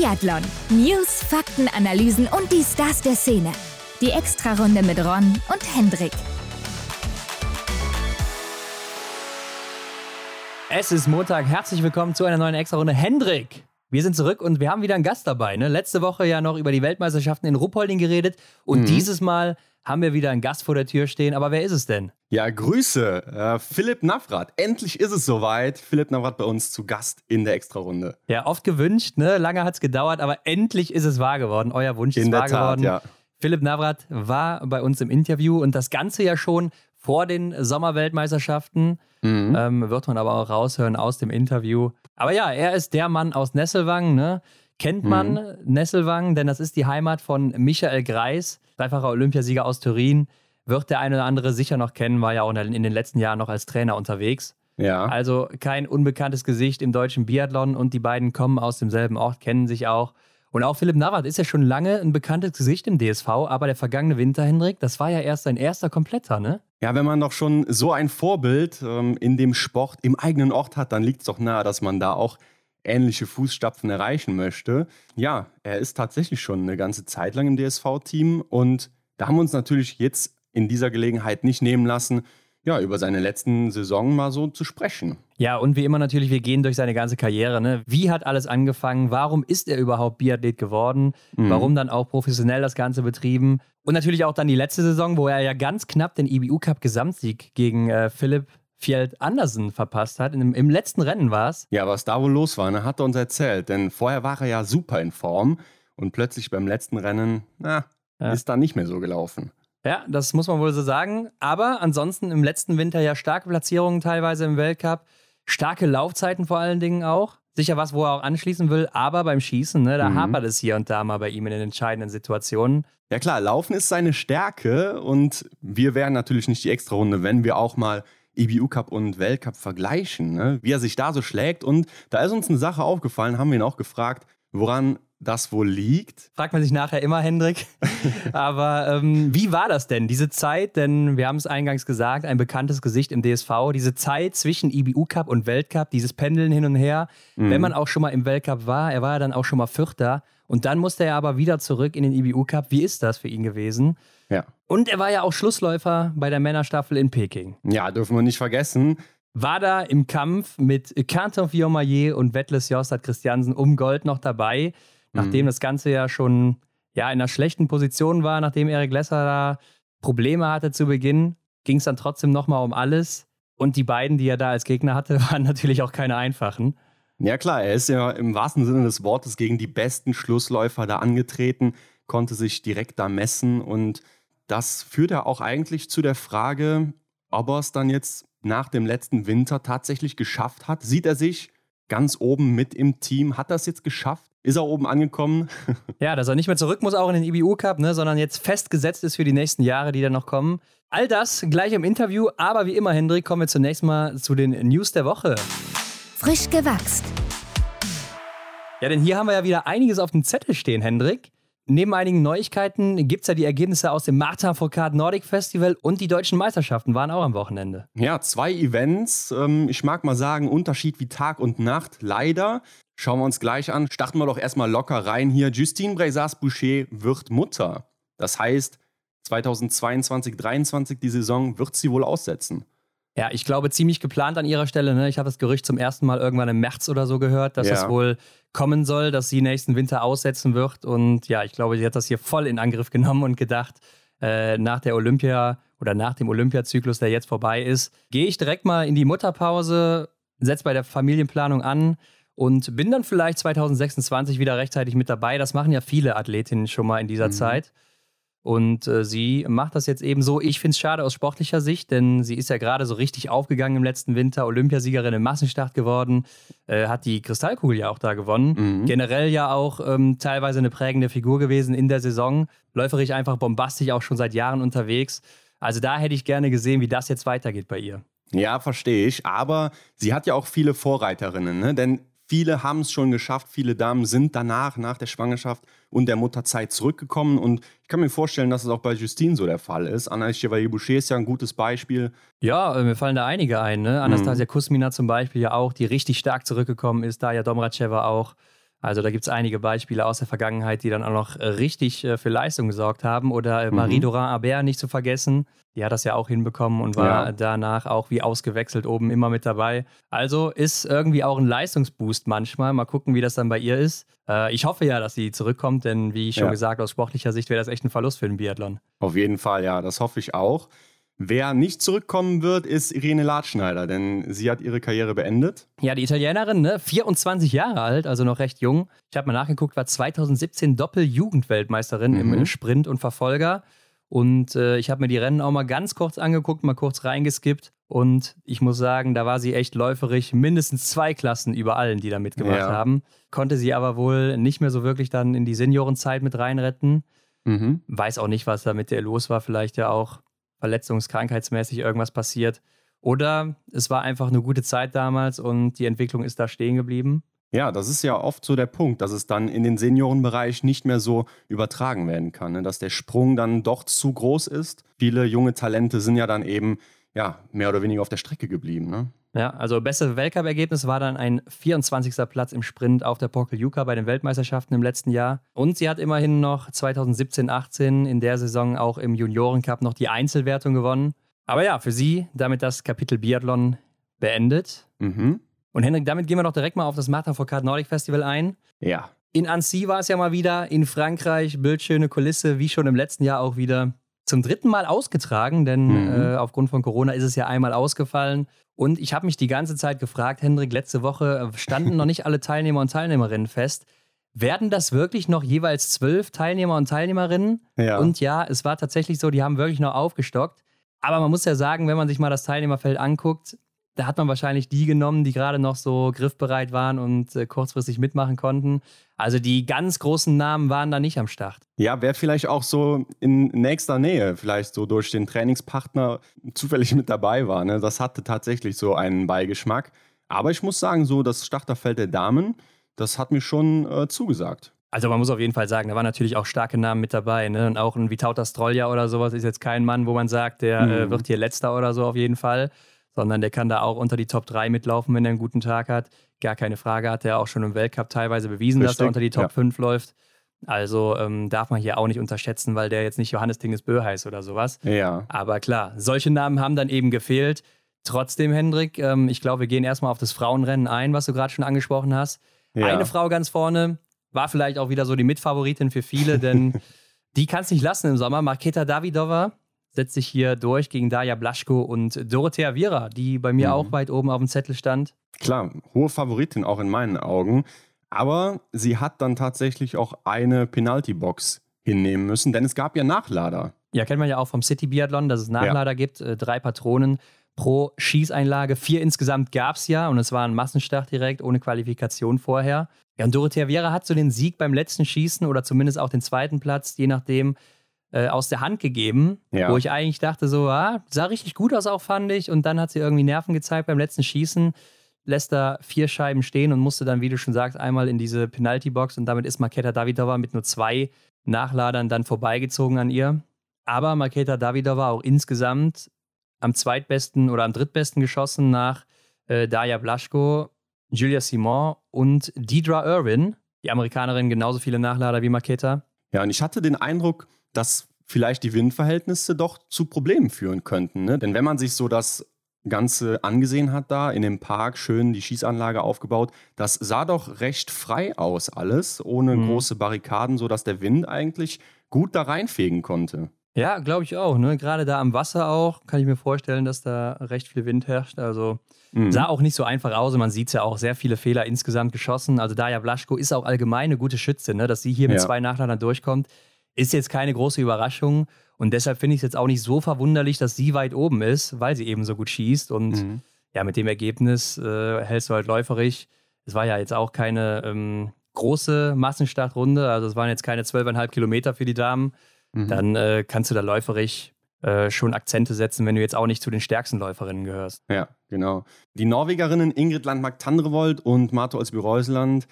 Biathlon. News, Fakten, Analysen und die Stars der Szene. Die Extrarunde mit Ron und Hendrik. Es ist Montag. Herzlich willkommen zu einer neuen Extrarunde. Hendrik, wir sind zurück und wir haben wieder einen Gast dabei. Ne? Letzte Woche ja noch über die Weltmeisterschaften in Ruppolding geredet und mhm. dieses Mal haben wir wieder einen Gast vor der Tür stehen. Aber wer ist es denn? Ja, Grüße. Äh, Philipp Navrat. Endlich ist es soweit. Philipp Navrat bei uns zu Gast in der Extrarunde. Ja, oft gewünscht, ne? Lange hat es gedauert, aber endlich ist es wahr geworden. Euer Wunsch in ist wahr Tat, geworden. Ja. Philipp Navrat war bei uns im Interview und das Ganze ja schon vor den Sommerweltmeisterschaften. Mhm. Ähm, wird man aber auch raushören aus dem Interview. Aber ja, er ist der Mann aus Nesselwang, ne? Kennt man mhm. Nesselwang, denn das ist die Heimat von Michael Greis, dreifacher Olympiasieger aus Turin wird der eine oder andere sicher noch kennen, war ja auch in den letzten Jahren noch als Trainer unterwegs. Ja. Also kein unbekanntes Gesicht im deutschen Biathlon und die beiden kommen aus demselben Ort, kennen sich auch. Und auch Philipp Navrat ist ja schon lange ein bekanntes Gesicht im DSV, aber der vergangene Winter, Hendrik, das war ja erst sein erster Kompletter, ne? Ja, wenn man doch schon so ein Vorbild ähm, in dem Sport im eigenen Ort hat, dann liegt es doch nahe, dass man da auch ähnliche Fußstapfen erreichen möchte. Ja, er ist tatsächlich schon eine ganze Zeit lang im DSV-Team und da haben wir uns natürlich jetzt in dieser Gelegenheit nicht nehmen lassen, ja, über seine letzten Saison mal so zu sprechen. Ja, und wie immer natürlich, wir gehen durch seine ganze Karriere. Ne? Wie hat alles angefangen? Warum ist er überhaupt Biathlet geworden? Mhm. Warum dann auch professionell das Ganze betrieben? Und natürlich auch dann die letzte Saison, wo er ja ganz knapp den IBU Cup Gesamtsieg gegen äh, Philipp Fjeld Andersen verpasst hat. Im, Im, letzten Rennen war es. Ja, was da wohl los war, ne, hat er uns erzählt. Denn vorher war er ja super in Form und plötzlich beim letzten Rennen, na, ja. ist da nicht mehr so gelaufen. Ja, das muss man wohl so sagen. Aber ansonsten im letzten Winter ja starke Platzierungen teilweise im Weltcup, starke Laufzeiten vor allen Dingen auch. Sicher was, wo er auch anschließen will, aber beim Schießen, ne, da mhm. hapert es hier und da mal bei ihm in den entscheidenden Situationen. Ja klar, Laufen ist seine Stärke und wir wären natürlich nicht die Extra-Runde, wenn wir auch mal IBU Cup und Weltcup vergleichen, ne? wie er sich da so schlägt. Und da ist uns eine Sache aufgefallen, haben wir ihn auch gefragt, woran das wohl liegt. Fragt man sich nachher immer, Hendrik. Aber ähm, wie war das denn, diese Zeit? Denn wir haben es eingangs gesagt, ein bekanntes Gesicht im DSV. Diese Zeit zwischen IBU Cup und Weltcup, dieses Pendeln hin und her. Mhm. Wenn man auch schon mal im Weltcup war, er war ja dann auch schon mal Vierter. Und dann musste er aber wieder zurück in den IBU Cup. Wie ist das für ihn gewesen? Ja. Und er war ja auch Schlussläufer bei der Männerstaffel in Peking. Ja, dürfen wir nicht vergessen. War da im Kampf mit Quentin Fillon-Maillet und Wettles Jostad Christiansen um Gold noch dabei nachdem mhm. das Ganze ja schon ja, in einer schlechten Position war, nachdem Erik Lesser da Probleme hatte zu Beginn, ging es dann trotzdem nochmal um alles. Und die beiden, die er da als Gegner hatte, waren natürlich auch keine einfachen. Ja klar, er ist ja im wahrsten Sinne des Wortes gegen die besten Schlussläufer da angetreten, konnte sich direkt da messen und das führt ja auch eigentlich zu der Frage, ob er es dann jetzt nach dem letzten Winter tatsächlich geschafft hat. Sieht er sich ganz oben mit im Team? Hat er es jetzt geschafft? Ist er oben angekommen? ja, dass er nicht mehr zurück muss, auch in den IBU Cup, ne, sondern jetzt festgesetzt ist für die nächsten Jahre, die dann noch kommen. All das gleich im Interview, aber wie immer, Hendrik, kommen wir zunächst mal zu den News der Woche. Frisch gewachst. Ja, denn hier haben wir ja wieder einiges auf dem Zettel stehen, Hendrik. Neben einigen Neuigkeiten gibt es ja die Ergebnisse aus dem Martin Foucault Nordic Festival und die deutschen Meisterschaften waren auch am Wochenende. Ja, zwei Events. Ähm, ich mag mal sagen, Unterschied wie Tag und Nacht. Leider. Schauen wir uns gleich an. Starten wir doch erstmal locker rein hier. Justine Breisas-Boucher wird Mutter. Das heißt, 2022, 2023 die Saison wird sie wohl aussetzen. Ja, ich glaube, ziemlich geplant an ihrer Stelle. Ne? Ich habe das Gerücht zum ersten Mal irgendwann im März oder so gehört, dass ja. es wohl kommen soll, dass sie nächsten Winter aussetzen wird. Und ja, ich glaube, sie hat das hier voll in Angriff genommen und gedacht, äh, nach der Olympia oder nach dem Olympiazyklus, der jetzt vorbei ist, gehe ich direkt mal in die Mutterpause, setze bei der Familienplanung an und bin dann vielleicht 2026 wieder rechtzeitig mit dabei. Das machen ja viele Athletinnen schon mal in dieser mhm. Zeit. Und äh, sie macht das jetzt eben so. Ich finde es schade aus sportlicher Sicht, denn sie ist ja gerade so richtig aufgegangen im letzten Winter, Olympiasiegerin im Massenstart geworden, äh, hat die Kristallkugel ja auch da gewonnen. Mhm. Generell ja auch ähm, teilweise eine prägende Figur gewesen in der Saison. Läuferig einfach bombastisch, auch schon seit Jahren unterwegs. Also da hätte ich gerne gesehen, wie das jetzt weitergeht bei ihr. Ja, verstehe ich. Aber sie hat ja auch viele Vorreiterinnen, ne? denn Viele haben es schon geschafft, viele Damen sind danach, nach der Schwangerschaft und der Mutterzeit zurückgekommen. Und ich kann mir vorstellen, dass es auch bei Justine so der Fall ist. Anna Chevalier-Boucher ist ja ein gutes Beispiel. Ja, äh, mir fallen da einige ein. Ne? Anastasia mhm. Kusmina zum Beispiel ja auch, die richtig stark zurückgekommen ist. Da ja Domracheva auch. Also da gibt es einige Beispiele aus der Vergangenheit, die dann auch noch äh, richtig äh, für Leistung gesorgt haben. Oder äh, Marie mhm. Dorin-Abert nicht zu vergessen. Die hat das ja auch hinbekommen und war ja. danach auch wie ausgewechselt oben immer mit dabei. Also ist irgendwie auch ein Leistungsboost manchmal. Mal gucken, wie das dann bei ihr ist. Äh, ich hoffe ja, dass sie zurückkommt, denn wie schon ja. gesagt, aus sportlicher Sicht wäre das echt ein Verlust für den Biathlon. Auf jeden Fall, ja, das hoffe ich auch. Wer nicht zurückkommen wird, ist Irene Latschneider, denn sie hat ihre Karriere beendet. Ja, die Italienerin, ne? 24 Jahre alt, also noch recht jung. Ich habe mal nachgeguckt, war 2017 Doppel-Jugendweltmeisterin mhm. im Sprint und Verfolger. Und äh, ich habe mir die Rennen auch mal ganz kurz angeguckt, mal kurz reingeskippt. Und ich muss sagen, da war sie echt läuferig, mindestens zwei Klassen über allen, die da mitgemacht ja. haben. Konnte sie aber wohl nicht mehr so wirklich dann in die Seniorenzeit mit reinretten. Mhm. Weiß auch nicht, was da mit der los war. Vielleicht ja auch verletzungskrankheitsmäßig irgendwas passiert. Oder es war einfach eine gute Zeit damals und die Entwicklung ist da stehen geblieben. Ja, das ist ja oft so der Punkt, dass es dann in den Seniorenbereich nicht mehr so übertragen werden kann, ne? dass der Sprung dann doch zu groß ist. Viele junge Talente sind ja dann eben ja, mehr oder weniger auf der Strecke geblieben. Ne? Ja, also beste Weltcup-Ergebnis war dann ein 24. Platz im Sprint auf der Pokeljuka bei den Weltmeisterschaften im letzten Jahr. Und sie hat immerhin noch 2017-18 in der Saison auch im Juniorencup noch die Einzelwertung gewonnen. Aber ja, für sie damit das Kapitel Biathlon beendet. Mhm. Und Henrik, damit gehen wir doch direkt mal auf das Martin Foucault Nordic Festival ein. Ja. In Annecy war es ja mal wieder, in Frankreich, bildschöne Kulisse, wie schon im letzten Jahr auch wieder zum dritten Mal ausgetragen, denn mhm. äh, aufgrund von Corona ist es ja einmal ausgefallen. Und ich habe mich die ganze Zeit gefragt, Hendrik, letzte Woche standen noch nicht alle Teilnehmer und Teilnehmerinnen fest. Werden das wirklich noch jeweils zwölf Teilnehmer und Teilnehmerinnen? Ja. Und ja, es war tatsächlich so, die haben wirklich noch aufgestockt. Aber man muss ja sagen, wenn man sich mal das Teilnehmerfeld anguckt, da hat man wahrscheinlich die genommen, die gerade noch so griffbereit waren und äh, kurzfristig mitmachen konnten. Also die ganz großen Namen waren da nicht am Start. Ja, wer vielleicht auch so in nächster Nähe, vielleicht so durch den Trainingspartner zufällig mit dabei war. Ne? Das hatte tatsächlich so einen Beigeschmack. Aber ich muss sagen, so das Starterfeld der Damen, das hat mir schon äh, zugesagt. Also man muss auf jeden Fall sagen, da waren natürlich auch starke Namen mit dabei. Ne? Und auch ein Vitauta Strolja oder sowas ist jetzt kein Mann, wo man sagt, der mhm. äh, wird hier letzter oder so auf jeden Fall sondern der kann da auch unter die Top 3 mitlaufen, wenn er einen guten Tag hat. Gar keine Frage, hat er auch schon im Weltcup teilweise bewiesen, Richtig, dass er unter die Top ja. 5 läuft. Also ähm, darf man hier auch nicht unterschätzen, weil der jetzt nicht Johannes Dinges Bö heißt oder sowas. Ja. Aber klar, solche Namen haben dann eben gefehlt. Trotzdem, Hendrik, ähm, ich glaube, wir gehen erstmal auf das Frauenrennen ein, was du gerade schon angesprochen hast. Ja. Eine Frau ganz vorne war vielleicht auch wieder so die Mitfavoritin für viele, denn die kann es nicht lassen im Sommer. Marketa Davidova, setzt sich hier durch gegen Daja Blaschko und Dorothea Viera, die bei mir mhm. auch weit oben auf dem Zettel stand. Klar, hohe Favoritin auch in meinen Augen. Aber sie hat dann tatsächlich auch eine Penalty-Box hinnehmen müssen, denn es gab ja Nachlader. Ja, kennt man ja auch vom City Biathlon, dass es Nachlader ja. gibt, äh, drei Patronen pro Schießeinlage. Vier insgesamt gab es ja und es war ein Massenstart direkt, ohne Qualifikation vorher. Ja, und Dorothea Viera hat so den Sieg beim letzten Schießen oder zumindest auch den zweiten Platz, je nachdem, äh, aus der Hand gegeben, ja. wo ich eigentlich dachte, so, ah, sah richtig gut aus auch, fand ich. Und dann hat sie irgendwie Nerven gezeigt beim letzten Schießen, lässt da vier Scheiben stehen und musste dann, wie du schon sagst, einmal in diese Penalty-Box und damit ist Maketa Davidova mit nur zwei Nachladern dann vorbeigezogen an ihr. Aber Maketa Davidova auch insgesamt am zweitbesten oder am drittbesten geschossen nach äh, Daya Blaschko, Julia Simon und Deidra Irwin, die Amerikanerin genauso viele Nachlader wie Maketa. Ja, und ich hatte den Eindruck, dass vielleicht die Windverhältnisse doch zu Problemen führen könnten. Ne? Denn wenn man sich so das Ganze angesehen hat da in dem Park, schön die Schießanlage aufgebaut, das sah doch recht frei aus alles, ohne mhm. große Barrikaden, sodass der Wind eigentlich gut da reinfegen konnte. Ja, glaube ich auch. Ne? Gerade da am Wasser auch kann ich mir vorstellen, dass da recht viel Wind herrscht. Also mhm. sah auch nicht so einfach aus. Und man sieht es ja auch, sehr viele Fehler insgesamt geschossen. Also Daja Blaschko ist auch allgemein eine gute Schütze, ne? dass sie hier mit ja. zwei Nachladern durchkommt. Ist jetzt keine große Überraschung. Und deshalb finde ich es jetzt auch nicht so verwunderlich, dass sie weit oben ist, weil sie eben so gut schießt. Und mhm. ja, mit dem Ergebnis äh, hältst du halt läuferig. Es war ja jetzt auch keine ähm, große Massenstartrunde, also es waren jetzt keine 12,5 Kilometer für die Damen. Mhm. Dann äh, kannst du da läuferig äh, schon Akzente setzen, wenn du jetzt auch nicht zu den stärksten Läuferinnen gehörst. Ja, genau. Die Norwegerinnen Ingrid Landmark-Tandrevold und Marto Olsby-Reusland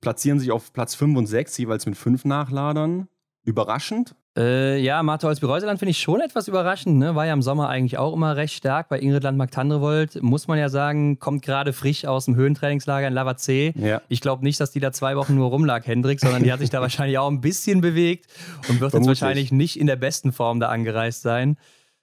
platzieren sich auf Platz 5 und 6, jeweils mit fünf Nachladern. Überraschend, Äh, ja, Martha Holzby-Reuseland finde ich schon etwas überraschend. Ne? War ja im Sommer eigentlich auch immer recht stark. Bei Ingrid Landmark-Tandrevold muss man ja sagen, kommt gerade frisch aus dem Höhentrainingslager in Lavazee. Ja. Ich glaube nicht, dass die da zwei Wochen nur rumlag, Hendrik, sondern die hat sich da wahrscheinlich auch ein bisschen bewegt und wird Vermutlich. jetzt wahrscheinlich nicht in der besten Form da angereist sein.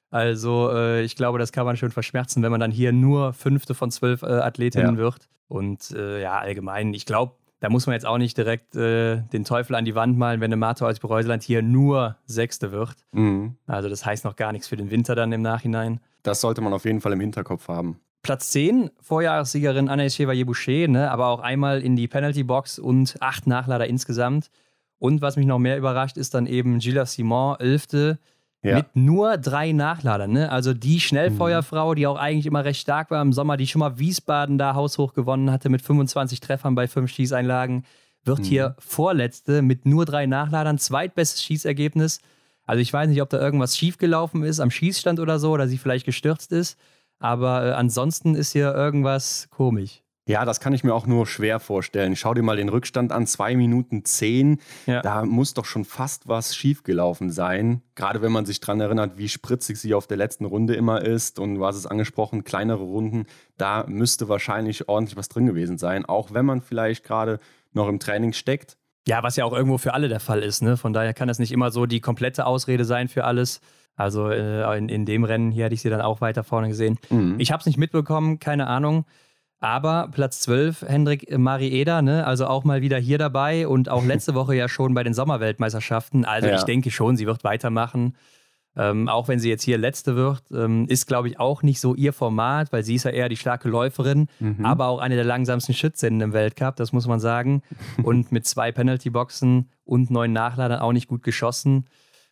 Also äh, ich glaube, das kann man schon verschmerzen, wenn man dann hier nur fünfte von zwölf äh, Athletinnen ja. wird. Und äh, ja, allgemein, ich glaube, da muss man jetzt auch nicht direkt äh, den Teufel an die Wand malen, wenn eine Martha als Bereuseland hier nur Sechste wird. Mhm. Also das heißt noch gar nichts für den Winter dann im Nachhinein. Das sollte man auf jeden Fall im Hinterkopf haben. Platz 10, Vorjahressiegerin Anaïs Chevalier-Boucher, ne, aber auch einmal in die Penalty-Box und acht Nachlader insgesamt. Und was mich noch mehr überrascht, ist dann eben Gilles Simon, Elfte, ja. Mit nur drei Nachladern. Ne? Also die Schnellfeuerfrau, die auch eigentlich immer recht stark war im Sommer, die schon mal Wiesbaden da haushoch gewonnen hatte mit 25 Treffern bei fünf Schießeinlagen, wird mhm. hier Vorletzte mit nur drei Nachladern, zweitbestes Schießergebnis. Also ich weiß nicht, ob da irgendwas schiefgelaufen ist am Schießstand oder so, oder sie vielleicht gestürzt ist. Aber äh, ansonsten ist hier irgendwas komisch. Ja, das kann ich mir auch nur schwer vorstellen. Schau dir mal den Rückstand an, zwei Minuten zehn. Ja. Da muss doch schon fast was schiefgelaufen sein. Gerade wenn man sich daran erinnert, wie spritzig sie auf der letzten Runde immer ist. Und du hast es angesprochen, kleinere Runden. Da müsste wahrscheinlich ordentlich was drin gewesen sein. Auch wenn man vielleicht gerade noch im Training steckt. Ja, was ja auch irgendwo für alle der Fall ist. Ne? Von daher kann das nicht immer so die komplette Ausrede sein für alles. Also äh, in, in dem Rennen hier hätte ich sie dann auch weiter vorne gesehen. Mhm. Ich habe es nicht mitbekommen, keine Ahnung. Aber Platz 12, Hendrik äh, Marieda, ne? also auch mal wieder hier dabei und auch letzte Woche ja schon bei den Sommerweltmeisterschaften. Also ja. ich denke schon, sie wird weitermachen. Ähm, auch wenn sie jetzt hier letzte wird, ähm, ist, glaube ich, auch nicht so ihr Format, weil sie ist ja eher die starke Läuferin, mhm. aber auch eine der langsamsten Schützinnen im Weltcup, das muss man sagen. und mit zwei Penalty-Boxen und neun Nachladern auch nicht gut geschossen.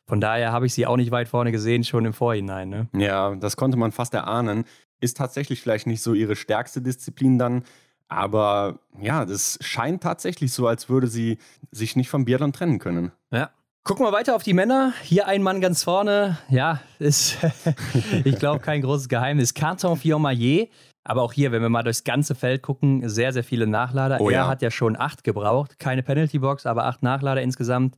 Von daher habe ich sie auch nicht weit vorne gesehen, schon im Vorhinein. Ne? Ja, das konnte man fast erahnen ist tatsächlich vielleicht nicht so ihre stärkste Disziplin dann. Aber ja, das scheint tatsächlich so, als würde sie sich nicht vom Biathlon trennen können. Ja. Gucken wir weiter auf die Männer. Hier ein Mann ganz vorne. Ja, ist, ich glaube, kein großes Geheimnis. Canton Fiormaillet. Aber auch hier, wenn wir mal durchs ganze Feld gucken, sehr, sehr viele Nachlader. Oh, er ja. hat ja schon acht gebraucht. Keine Penalty-Box, aber acht Nachlader insgesamt.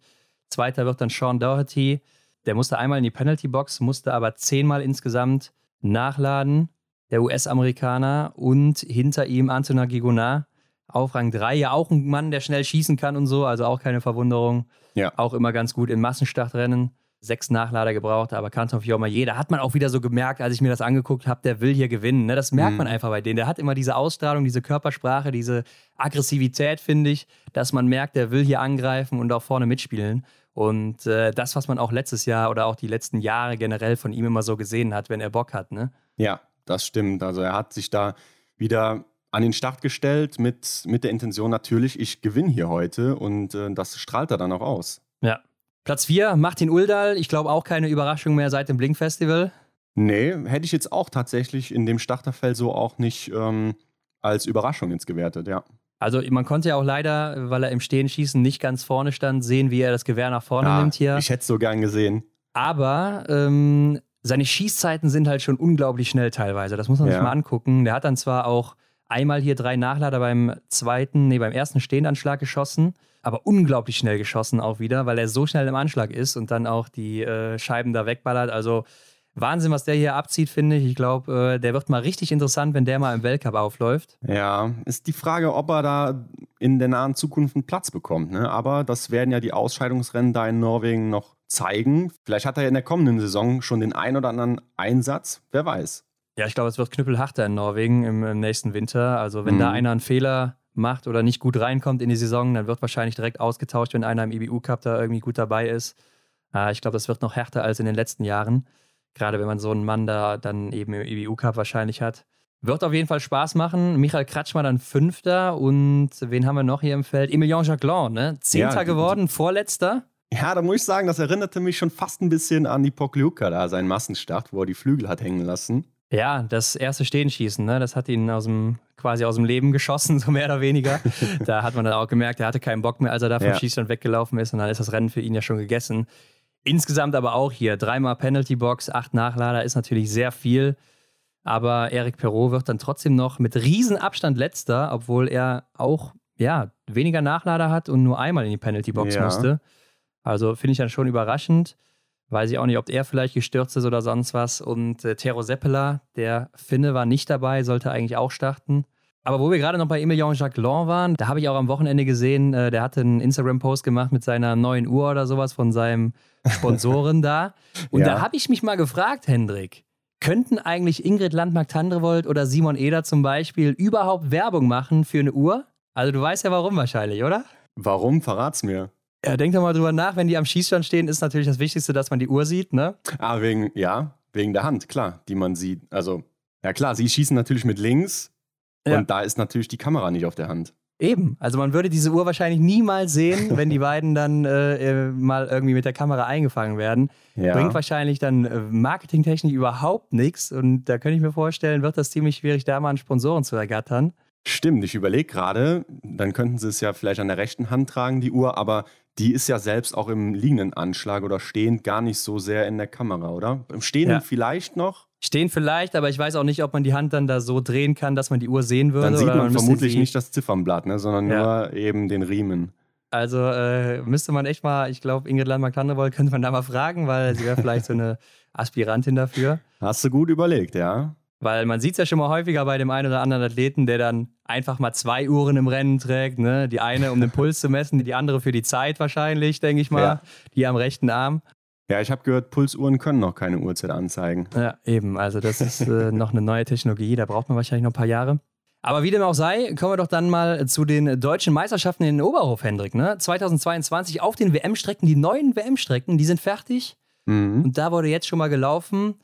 Zweiter wird dann Sean Doherty. Der musste einmal in die Penalty-Box, musste aber zehnmal insgesamt nachladen der US-Amerikaner, und hinter ihm Antonin Gigonard auf Rang 3. Ja, auch ein Mann, der schnell schießen kann und so, also auch keine Verwunderung. Ja. Auch immer ganz gut in Massenstartrennen. Sechs Nachlader gebraucht, aber Kanton Fiormaillet, da hat man auch wieder so gemerkt, als ich mir das angeguckt habe, der will hier gewinnen. Ne? Das merkt mhm. man einfach bei denen. Der hat immer diese Ausstrahlung, diese Körpersprache, diese Aggressivität, finde ich, dass man merkt, der will hier angreifen und auch vorne mitspielen. Und äh, das, was man auch letztes Jahr oder auch die letzten Jahre generell von ihm immer so gesehen hat, wenn er Bock hat. Ne? Ja, das stimmt. Also er hat sich da wieder an den Start gestellt mit, mit der Intention natürlich, ich gewinne hier heute und äh, das strahlt er dann auch aus. Ja. Platz 4, Martin Uldal. Ich glaube auch keine Überraschung mehr seit dem Blink-Festival. Nee, hätte ich jetzt auch tatsächlich in dem Starterfeld so auch nicht ähm, als Überraschung jetzt gewertet, ja. Also man konnte ja auch leider, weil er im Stehen schießen nicht ganz vorne stand, sehen, wie er das Gewehr nach vorne ja, nimmt hier. Ich hätte es so gern gesehen. Aber ähm, seine Schießzeiten sind halt schon unglaublich schnell teilweise. Das muss man ja. sich mal angucken. Der hat dann zwar auch einmal hier drei Nachlader beim zweiten, nee, beim ersten Stehendanschlag geschossen, aber unglaublich schnell geschossen auch wieder, weil er so schnell im Anschlag ist und dann auch die äh, Scheiben da wegballert. Also Wahnsinn, was der hier abzieht, finde ich. Ich glaube, äh, der wird mal richtig interessant, wenn der mal im Weltcup aufläuft. Ja, ist die Frage, ob er da in der nahen Zukunft einen Platz bekommt. Ne? Aber das werden ja die Ausscheidungsrennen da in Norwegen noch zeigen. Vielleicht hat er ja in der kommenden Saison schon den ein oder anderen Einsatz, wer weiß. Ja, ich glaube, es wird knüppelharter in Norwegen im, nächsten Winter. Also wenn mhm. da einer einen Fehler macht oder nicht gut reinkommt in die Saison, dann wird wahrscheinlich direkt ausgetauscht, wenn einer im IBU-Cup da irgendwie gut dabei ist. Äh, ich glaube, das wird noch härter als in den letzten Jahren. Gerade wenn man so einen Mann da dann eben im IBU-Cup wahrscheinlich hat. Wird auf jeden Fall Spaß machen. Michael Kratschmer dann Fünfter und wen haben wir noch hier im Feld? Emilien Jacquelin, ne? Zehnter ja, geworden, Vorletzter. Ja, da muss ich sagen, das erinnerte mich schon fast ein bisschen an die Pokljuka da, sein Massenstart, wo er die Flügel hat hängen lassen. Ja, das erste Stehenschießen, ne? das hat ihn aus dem, quasi aus dem Leben geschossen, so mehr oder weniger. da hat man dann auch gemerkt, er hatte keinen Bock mehr, als er da vom ja. Schießstand weggelaufen ist und dann ist das Rennen für ihn ja schon gegessen. Insgesamt aber auch hier, dreimal Penalty Box, acht Nachlader ist natürlich sehr viel. Aber Eric Perrault wird dann trotzdem noch mit Riesenabstand letzter, obwohl er auch ja, weniger Nachlader hat und nur einmal in die Penalty Box ja. musste. Also finde ich dann schon überraschend. Weiß ich auch nicht, ob er vielleicht gestürzt ist oder sonst was. Und äh, Tero Seppela, der Finne, war nicht dabei, sollte eigentlich auch starten. Aber wo wir gerade noch bei Emilien Jacquelin waren, da habe ich auch am Wochenende gesehen, äh, der hatte einen Instagram-Post gemacht mit seiner neuen Uhr oder sowas von seinem Sponsoren da. Und ja. da habe ich mich mal gefragt, Hendrik, könnten eigentlich Ingrid Landmark-Tandrevold oder Simon Eder zum Beispiel überhaupt Werbung machen für eine Uhr? Also du weißt ja warum wahrscheinlich, oder? Warum? Verrat's mir. Ja, denk doch mal drüber nach, wenn die am Schießstand stehen, ist natürlich das Wichtigste, dass man die Uhr sieht, ne? Ah, wegen, ja, wegen der Hand, klar, die man sieht. Also, ja klar, sie schießen natürlich mit links ja. und da ist natürlich die Kamera nicht auf der Hand. Eben, also man würde diese Uhr wahrscheinlich niemals sehen, wenn die beiden dann äh, äh, mal irgendwie mit der Kamera eingefangen werden. Ja. Bringt wahrscheinlich dann äh, marketingtechnisch überhaupt nichts und da könnte ich mir vorstellen, wird das ziemlich schwierig, da mal einen Sponsoren zu ergattern. Stimmt, ich überlege gerade, dann könnten sie es ja vielleicht an der rechten Hand tragen, die Uhr, aber die ist ja selbst auch im liegenden Anschlag oder stehend gar nicht so sehr in der Kamera, oder? Im Stehenden ja. vielleicht noch? Stehen vielleicht, aber ich weiß auch nicht, ob man die Hand dann da so drehen kann, dass man die Uhr sehen würde. Dann sieht man, man vermutlich nicht das Ziffernblatt, ne, sondern ja. nur eben den Riemen. Also äh, müsste man echt mal, ich glaube, Ingrid Landmark-Tandrevold könnte man da mal fragen, weil sie wäre vielleicht so eine Aspirantin dafür. Hast du gut überlegt, ja? Weil man sieht es ja schon mal häufiger bei dem einen oder anderen Athleten, der dann einfach mal zwei Uhren im Rennen trägt. Ne? Die eine, um den Puls zu messen, die andere für die Zeit wahrscheinlich, denke ich mal. Ja. Die am rechten Arm. Ja, ich habe gehört, Pulsuhren können noch keine Uhrzeit anzeigen. Ja, eben. Also das ist äh, noch eine neue Technologie. Da braucht man wahrscheinlich noch ein paar Jahre. Aber wie dem auch sei, kommen wir doch dann mal zu den deutschen Meisterschaften in Oberhof, Hendrik. Ne? 2022 auf den WM-Strecken, die neuen WM-Strecken, die sind fertig. Mhm. Und da wurde jetzt schon mal gelaufen.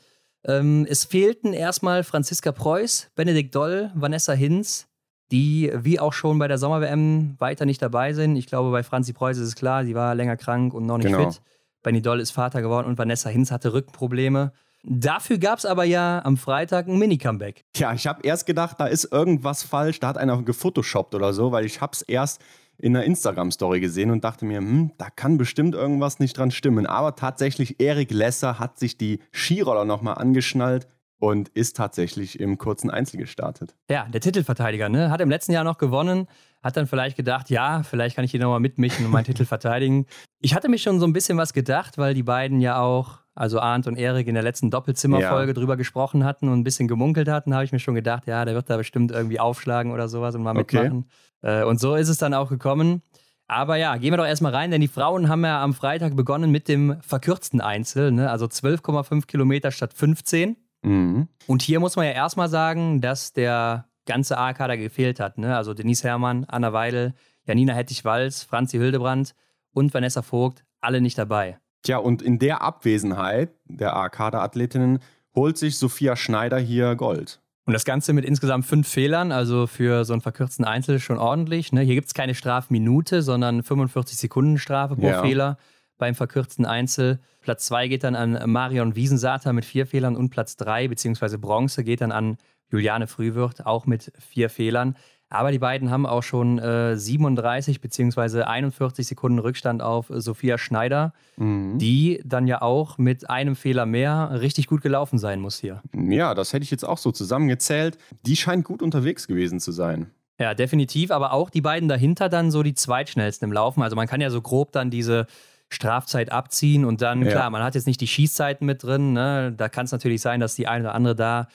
Ähm, es fehlten erstmal Franziska Preuß, Benedikt Doll, Vanessa Hinz, die wie auch schon bei der Sommer-WM weiter nicht dabei sind. Ich glaube, bei Franzi Preuß ist es klar, sie war länger krank und noch nicht genau. fit. Benny Doll ist Vater geworden und Vanessa Hinz hatte Rückenprobleme. Dafür gab es aber ja am Freitag ein Mini-Comeback. Ja, ich habe erst gedacht, da ist irgendwas falsch, da hat einer gefotoshoppt oder so, weil ich habe es erst in einer Instagram-Story gesehen und dachte mir, hm, da kann bestimmt irgendwas nicht dran stimmen. Aber tatsächlich, Erik Lesser hat sich die Skiroller nochmal angeschnallt und ist tatsächlich im kurzen Einzel gestartet. Ja, der Titelverteidiger, ne? Hat im letzten Jahr noch gewonnen, hat dann vielleicht gedacht, ja, vielleicht kann ich hier nochmal mitmischen und meinen Titel verteidigen. Ich hatte mich schon so ein bisschen was gedacht, weil die beiden ja auch, also Arndt und Erik in der letzten Doppelzimmerfolge ja. drüber gesprochen hatten und ein bisschen gemunkelt hatten, habe ich mir schon gedacht, ja, der wird da bestimmt irgendwie aufschlagen oder sowas und mal mitmachen. Okay. Äh, und so ist es dann auch gekommen. Aber ja, gehen wir doch erstmal rein, denn die Frauen haben ja am Freitag begonnen mit dem verkürzten Einzel, ne? also 12,5 Kilometer statt 15. Mhm. Und hier muss man ja erstmal sagen, dass der ganze A-Kader gefehlt hat. Ne? Also Denise Herrmann, Anna Weidel, Janina Hettich-Walz, Franzi Hildebrand und Vanessa Vogt, alle nicht dabei. Tja, und in der Abwesenheit der A-Kader-Athletinnen holt sich Sophia Schneider hier Gold. Und das Ganze mit insgesamt fünf Fehlern, also für so einen verkürzten Einzel schon ordentlich. Ne? Hier gibt es keine Strafminute, sondern 45 Sekunden Strafe pro ja. Fehler beim verkürzten Einzel. Platz zwei geht dann an Marion Wiesensater mit vier Fehlern und Platz drei beziehungsweise Bronze geht dann an Juliane Frühwirt auch mit vier Fehlern. Aber die beiden haben auch schon äh, 37 bzw. 41 Sekunden Rückstand auf Sophia Schneider, mhm. die dann ja auch mit einem Fehler mehr richtig gut gelaufen sein muss hier. Ja, das hätte ich jetzt auch so zusammengezählt. Die scheint gut unterwegs gewesen zu sein. Ja, definitiv. Aber auch die beiden dahinter dann so die zweitschnellsten im Laufen. Also man kann ja so grob dann diese Strafzeit abziehen und dann, ja. klar, man hat jetzt nicht die Schießzeiten mit drin. Ne? Da kann es natürlich sein, dass die eine oder andere da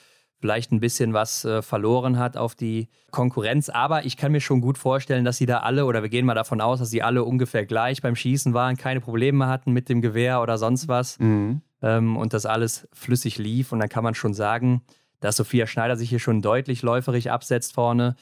vielleicht ein bisschen was äh, verloren hat auf die Konkurrenz. Aber ich kann mir schon gut vorstellen, dass sie da alle, oder wir gehen mal davon aus, dass sie alle ungefähr gleich beim Schießen waren, keine Probleme hatten mit dem Gewehr oder sonst was mhm. ähm, und dass alles flüssig lief. Und dann kann man schon sagen, dass Sophia Schneider sich hier schon deutlich läuferig absetzt vorne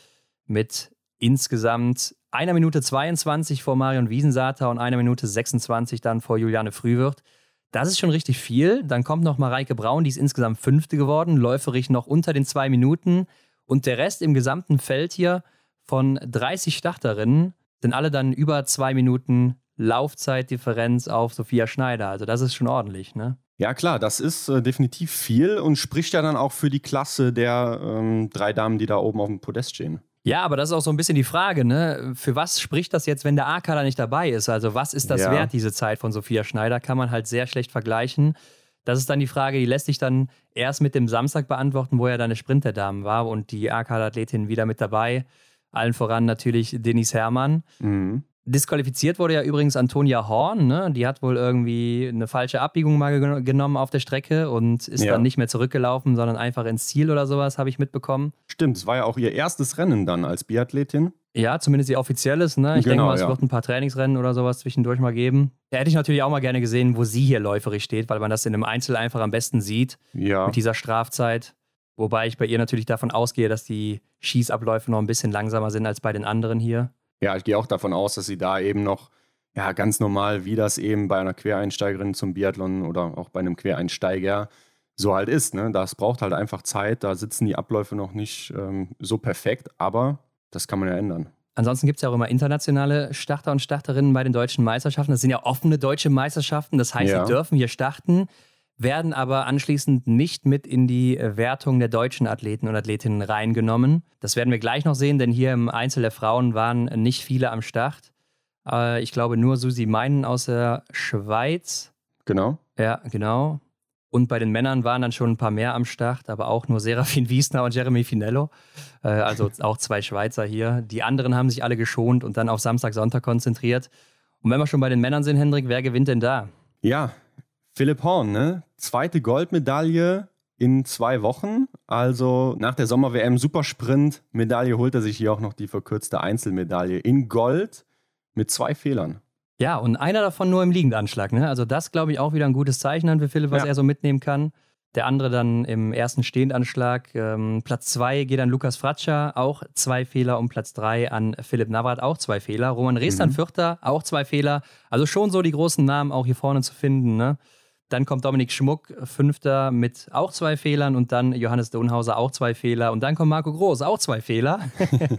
mit insgesamt einer Minute 22 vor Marion Wiesensater und einer Minute 26 dann vor Juliane Frühwirt. Das ist schon richtig viel. Dann kommt noch Mareike Braun, die ist insgesamt Fünfte geworden, läuferig noch unter den zwei Minuten. Und der Rest im gesamten Feld hier von 30 Starterinnen sind alle dann über zwei Minuten Laufzeitdifferenz auf Sophia Schneider. Also das ist schon ordentlich, ne? Ja klar, das ist äh, definitiv viel und spricht ja dann auch für die Klasse der ähm, drei Damen, die da oben auf dem Podest stehen. Ja, aber das ist auch so ein bisschen die Frage, ne? Für was spricht das jetzt, wenn der A-Kader nicht dabei ist? Also, was ist das ja. wert, diese Zeit von Sophia Schneider? Kann man halt sehr schlecht vergleichen. Das ist dann die Frage, die lässt sich dann erst mit dem Samstag beantworten, wo ja deine Sprint der Damen war und die A-Kader-Athletin wieder mit dabei. Allen voran natürlich Denise Herrmann. Mhm. Disqualifiziert wurde ja übrigens Antonia Horn, ne? Die hat wohl irgendwie eine falsche Abbiegung mal gen genommen auf der Strecke und ist ja. dann nicht mehr zurückgelaufen, sondern einfach ins Ziel oder sowas, habe ich mitbekommen. Stimmt, es war ja auch ihr erstes Rennen dann als Biathletin. Ja, zumindest ihr offizielles, ne? Ich genau, denke mal, es ja. wird ein paar Trainingsrennen oder sowas zwischendurch mal geben. Da hätte ich natürlich auch mal gerne gesehen, wo sie hier läuferig steht, weil man das in einem Einzel einfach am besten sieht. Ja. Mit dieser Strafzeit. Wobei ich bei ihr natürlich davon ausgehe, dass die Schießabläufe noch ein bisschen langsamer sind als bei den anderen hier. Ja, ich gehe auch davon aus, dass sie da eben noch ja, ganz normal, wie das eben bei einer Quereinsteigerin zum Biathlon oder auch bei einem Quereinsteiger so halt ist. Ne? Das braucht halt einfach Zeit, da sitzen die Abläufe noch nicht ähm, so perfekt, aber das kann man ja ändern. Ansonsten gibt es ja auch immer internationale Starter und Starterinnen bei den deutschen Meisterschaften. Das sind ja offene deutsche Meisterschaften, das heißt, ja. sie dürfen hier starten, werden aber anschließend nicht mit in die Wertung der deutschen Athleten und Athletinnen reingenommen. Das werden wir gleich noch sehen, denn hier im Einzel der Frauen waren nicht viele am Start. Äh, ich glaube nur Susi Meinen aus der Schweiz. Genau. Ja, genau. Und bei den Männern waren dann schon ein paar mehr am Start, aber auch nur Serafin Wiesner und Jeremy Finello. Äh, also auch zwei Schweizer hier. Die anderen haben sich alle geschont und dann auf Samstag, Sonntag konzentriert. Und wenn wir schon bei den Männern sind, Hendrik, wer gewinnt denn da? Ja, Philipp Horn, ne? Zweite Goldmedaille in zwei Wochen. Also nach der Sommer-WM Supersprint-Medaille holt er sich hier auch noch die verkürzte Einzelmedaille in Gold mit zwei Fehlern. Ja, und einer davon nur im Liegendanschlag. Ne? Also das, glaube ich, auch wieder ein gutes Zeichen für Philipp, was ja. er so mitnehmen kann. Der andere dann im ersten Stehendanschlag. Ähm, Platz zwei geht an Lukas Fratscher, auch zwei Fehler. Und Platz drei an Philipp Navrat, auch zwei Fehler. Roman Rees mhm. Vierter, auch zwei Fehler. Also schon so die großen Namen auch hier vorne zu finden. Ne? Dann kommt Dominik Schmuck, Fünfter mit auch zwei Fehlern und dann Johannes Donhauser auch zwei Fehler und dann kommt Marco Groß, auch zwei Fehler.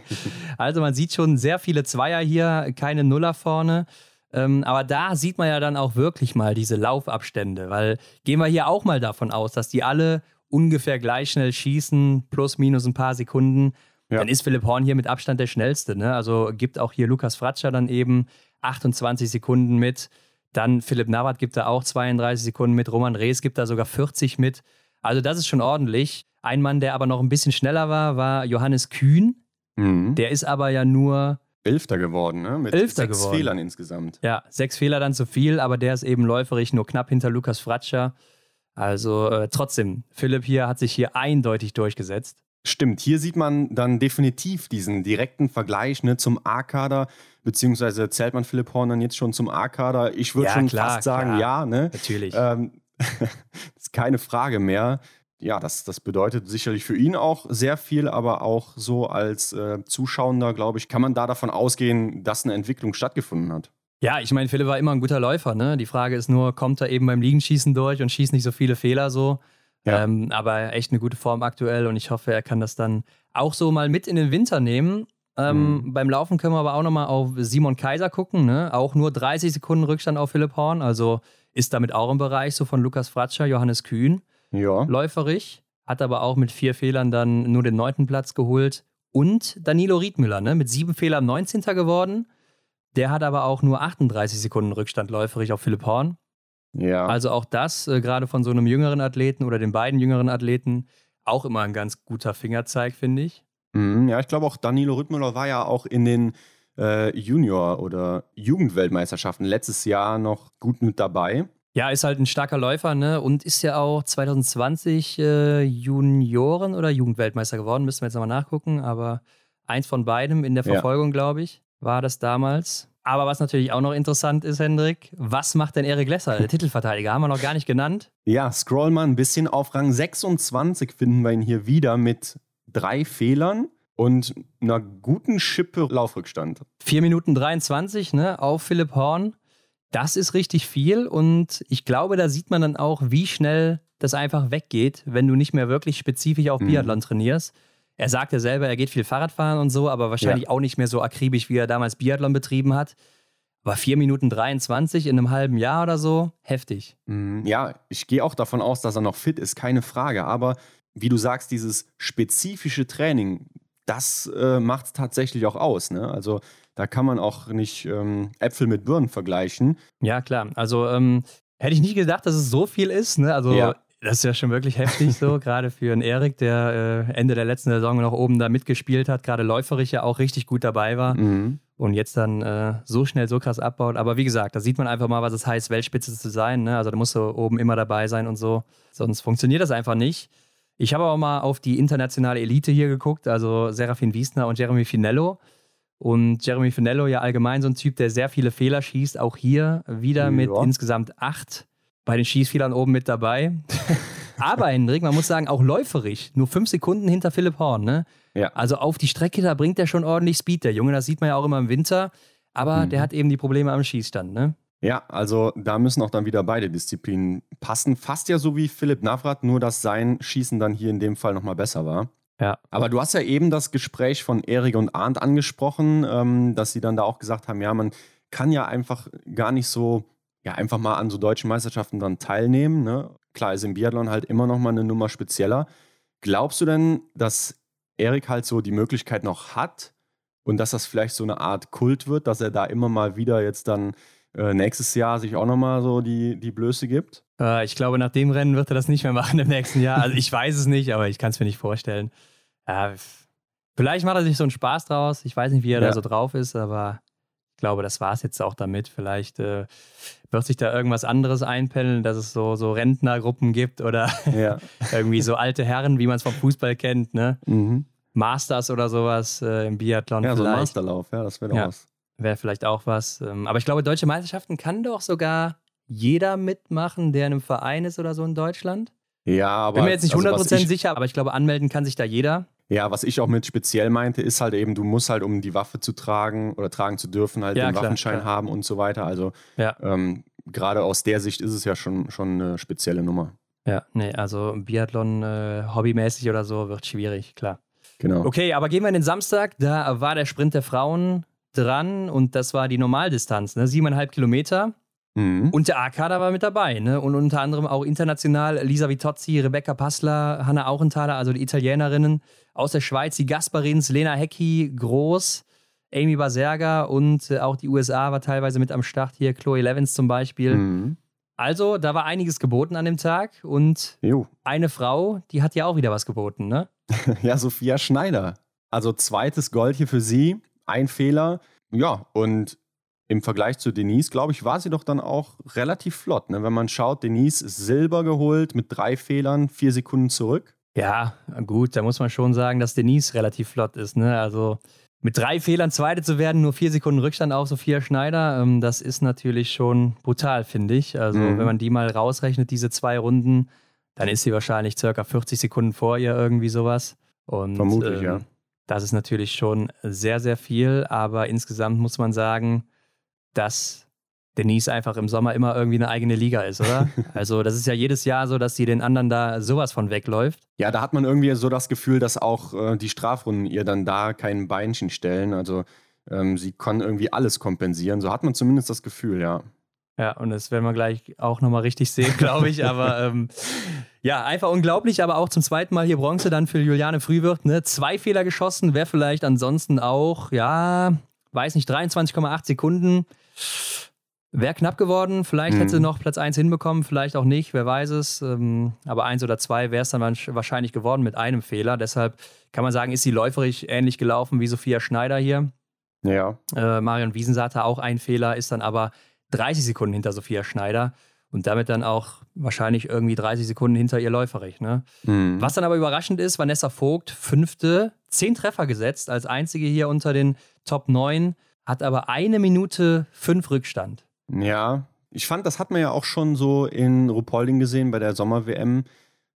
also man sieht schon sehr viele Zweier hier, keine Nuller vorne. Ähm, aber da sieht man ja dann auch wirklich mal diese Laufabstände, weil gehen wir hier auch mal davon aus, dass die alle ungefähr gleich schnell schießen, plus minus ein paar Sekunden. Ja. Dann ist Philipp Horn hier mit Abstand der schnellste. Ne? Also gibt auch hier Lukas Fratscher dann eben 28 Sekunden mit. Dann Philipp Navrat gibt da auch 32 Sekunden mit. Roman Rees gibt da sogar 40 mit. Also das ist schon ordentlich. Ein Mann, der aber noch ein bisschen schneller war, war Johannes Kühn. Mhm. Der ist aber ja nur Elfter geworden, ne? Mit Elfter sechs geworden. Fehlern insgesamt. Ja, sechs Fehler dann zu viel, aber der ist eben läuferig nur knapp hinter Lukas Fratscher. Also äh, trotzdem, Philipp hier hat sich hier eindeutig durchgesetzt. Stimmt, hier sieht man dann definitiv diesen direkten Vergleich ne, zum A-Kader, beziehungsweise zählt man Philipp Horn dann jetzt schon zum A-Kader? Ich würde ja, schon klar, fast sagen, klar. ja. Ne? Natürlich. Ähm, das ist keine Frage mehr ja, das, das bedeutet sicherlich für ihn auch sehr viel, aber auch so als äh, Zuschauender, glaube ich, kann man da davon ausgehen, dass eine Entwicklung stattgefunden hat. Ja, ich meine, Philipp war immer ein guter Läufer. Ne? Die Frage ist nur, kommt er eben beim Liegenschießen durch und schießt nicht so viele Fehler so? Ja. Ähm, aber echt eine gute Form aktuell und ich hoffe, er kann das dann auch so mal mit in den Winter nehmen. Ähm, mhm. Beim Laufen können wir aber auch nochmal auf Simon Kaiser gucken. Ne? Auch nur 30 Sekunden Rückstand auf Philipp Horn. Also ist damit auch im Bereich so von Lukas Fratscher, Johannes Kühn ja. läuferig, hat aber auch mit vier Fehlern dann nur den neunten Platz geholt. Und Danilo Riedmüller, ne, mit sieben Fehlern 19. geworden. Der hat aber auch nur 38 Sekunden Rückstand läuferig auf Philipp Horn. Ja. Also auch das, äh, gerade von so einem jüngeren Athleten oder den beiden jüngeren Athleten, auch immer ein ganz guter Fingerzeig, finde ich. Mhm, ja, ich glaube auch Danilo Rittmüller war ja auch in den äh, Junior- oder Jugendweltmeisterschaften letztes Jahr noch gut mit dabei. Ja, ist halt ein starker Läufer, ne? Und ist ja auch 2020 äh, Junioren- oder Jugendweltmeister geworden. Müssen wir jetzt nochmal nachgucken. Aber eins von beidem in der Verfolgung, ja. glaube ich, war das damals. Aber was natürlich auch noch interessant ist, Hendrik, was macht denn Erik Lesser, der Titelverteidiger? Haben wir noch gar nicht genannt. Ja, scroll mal ein bisschen auf Rang 26 finden wir ihn hier wieder mit drei Fehlern und einer guten Schippe Laufrückstand. 4 Minuten 23 ne, auf Philipp Horn. Das ist richtig viel und ich glaube, da sieht man dann auch, wie schnell das einfach weggeht, wenn du nicht mehr wirklich spezifisch auf mhm. Biathlon trainierst. Er sagt ja selber, er geht viel Fahrradfahren und so, aber wahrscheinlich ja. auch nicht mehr so akribisch, wie er damals Biathlon betrieben hat. Aber 4 Minuten 23 in einem halben Jahr oder so, heftig. Mhm. Ja, ich gehe auch davon aus, dass er noch fit ist, keine Frage. Aber wie du sagst, dieses spezifische Training, das äh, macht es tatsächlich auch aus. Ne? Also da kann man auch nicht ähm, Äpfel mit Birnen vergleichen. Ja, klar. Also ähm, hätte ich nicht gedacht, dass es so viel ist. Ne? Also ja. Das ist ja schon wirklich heftig so, gerade für einen Erik, der äh, Ende der letzten Saison noch oben da mitgespielt hat, gerade läuferisch ja auch richtig gut dabei war mhm. und jetzt dann äh, so schnell so krass abbaut. Aber wie gesagt, da sieht man einfach mal, was es heißt, Weltspitze zu sein. Ne? Also da musst du oben immer dabei sein und so. Sonst funktioniert das einfach nicht. Ich habe auch mal auf die internationale Elite hier geguckt, also Serafin Wiesner und Jeremy Finello. Und Jeremy Finello ja allgemein so ein Typ, der sehr viele Fehler schießt, auch hier wieder ja. mit insgesamt acht bei den Schießfehlern oben mit dabei. Aber Hendrik, man muss sagen, auch läuferig. Nur fünf Sekunden hinter Philipp Horn. Ne? Ja. Also auf die Strecke, da bringt er schon ordentlich Speed, der Junge. Das sieht man ja auch immer im Winter. Aber mhm. der hat eben die Probleme am Schießstand. Ne? Ja, also da müssen auch dann wieder beide Disziplinen passen. Fast ja so wie Philipp Navrat, nur dass sein Schießen dann hier in dem Fall nochmal besser war. Ja. Aber du hast ja eben das Gespräch von Erik und Arndt angesprochen, ähm, dass sie dann da auch gesagt haben, ja, man kann ja einfach gar nicht so, ja, einfach mal an so deutschen Meisterschaften dann teilnehmen. Ne? Klar ist im Biathlon halt immer noch mal eine Nummer spezieller. Glaubst du denn, dass Erik halt so die Möglichkeit noch hat und dass das vielleicht so eine Art Kult wird, dass er da immer mal wieder jetzt dann äh, nächstes Jahr sich auch nochmal so die, die Blöße gibt? Äh, ich glaube, nach dem Rennen wird er das nicht mehr machen im nächsten Jahr. Also ich weiß es nicht, aber ich kann es mir nicht vorstellen. Äh, vielleicht macht er sich so einen Spaß draus. Ich weiß nicht, wie er ja. da so drauf ist, aber glaube, das war es jetzt auch damit. Vielleicht äh, wird sich da irgendwas anderes einpendeln, dass es so, so Rentnergruppen gibt oder ja. irgendwie so alte Herren, wie man es vom Fußball kennt, ne? Mhm. Masters oder sowas äh, im Biathlon. Ja, vielleicht. so ein Masterlauf, ja, das wäre doch ja. was. Wäre vielleicht auch was. Ähm, aber ich glaube, deutsche Meisterschaften kann doch sogar jeder mitmachen, der in einem Verein ist oder so in Deutschland. Ja, aber. Bin mir jetzt nicht 100% also ich, sicher, aber ich glaube, anmelden kann sich da jeder. Ja, was ich auch mit speziell meinte, ist halt eben, du musst halt, um die Waffe zu tragen oder tragen zu dürfen, halt ja, den klar, Waffenschein klar. haben und so weiter. Also ja. ähm, gerade aus der Sicht ist es ja schon, schon eine spezielle Nummer. Ja, nee, also Biathlon äh, hobbymäßig oder so wird schwierig, klar. Genau. Okay, aber gehen wir in den Samstag. Da war der Sprint der Frauen dran und das war die Normaldistanz, ne? siebeneinhalb Kilometer. Mhm. Und der AK da war mit dabei, ne? Und unter anderem auch international Lisa Vitozzi, Rebecca Passler, Hanna Auchenthaler, also die Italienerinnen aus der Schweiz, die Gasparins, Lena Hecki, Groß, Amy Baserga und äh, auch die USA war teilweise mit am Start hier, Chloe Levins zum Beispiel. Mhm. Also, da war einiges geboten an dem Tag und jo. eine Frau, die hat ja auch wieder was geboten, ne? ja, Sophia Schneider. Also zweites Gold hier für sie, ein Fehler. Ja, und im Vergleich zu Denise, glaube ich, war sie doch dann auch relativ flott. Ne? Wenn man schaut, Denise ist Silber geholt mit drei Fehlern, vier Sekunden zurück. Ja, gut, da muss man schon sagen, dass Denise relativ flott ist. Ne? Also mit drei Fehlern Zweite zu werden, nur vier Sekunden Rückstand auf Sophia Schneider, ähm, das ist natürlich schon brutal, finde ich. Also mhm. wenn man die mal rausrechnet, diese zwei Runden, dann ist sie wahrscheinlich circa 40 Sekunden vor ihr, irgendwie sowas. Und, Vermutlich, ähm, ja. Das ist natürlich schon sehr, sehr viel, aber insgesamt muss man sagen, dass Denise einfach im Sommer immer irgendwie eine eigene Liga ist, oder? also das ist ja jedes Jahr so, dass sie den anderen da sowas von wegläuft. Ja, da hat man irgendwie so das Gefühl, dass auch äh, die Strafrunden ihr dann da kein Beinchen stellen. Also ähm, sie kann irgendwie alles kompensieren. So hat man zumindest das Gefühl, ja. Ja, und das werden wir gleich auch nochmal richtig sehen, glaube ich. aber ähm, ja, einfach unglaublich, aber auch zum zweiten Mal hier Bronze dann für Juliane Frühwirt. Ne? Zwei Fehler geschossen, wäre vielleicht ansonsten auch, ja, weiß nicht, 23,8 Sekunden. Wäre knapp geworden, vielleicht mhm. hätte sie noch Platz 1 hinbekommen, vielleicht auch nicht, wer weiß es. Ähm, aber eins oder zwei wäre es dann wahrscheinlich geworden mit einem Fehler. Deshalb kann man sagen, ist sie läuferig ähnlich gelaufen wie Sophia Schneider hier. Ja. Äh, Marion Wiesen hatte auch einen Fehler, ist dann aber 30 Sekunden hinter Sophia Schneider und damit dann auch wahrscheinlich irgendwie 30 Sekunden hinter ihr läuferig. Ne? Mhm. Was dann aber überraschend ist, Vanessa Vogt, fünfte, zehn Treffer gesetzt, als einzige hier unter den Top 9, hat aber eine Minute fünf Rückstand. Ja, ich fand, das hat man ja auch schon so in Rupolding gesehen bei der Sommer-WM,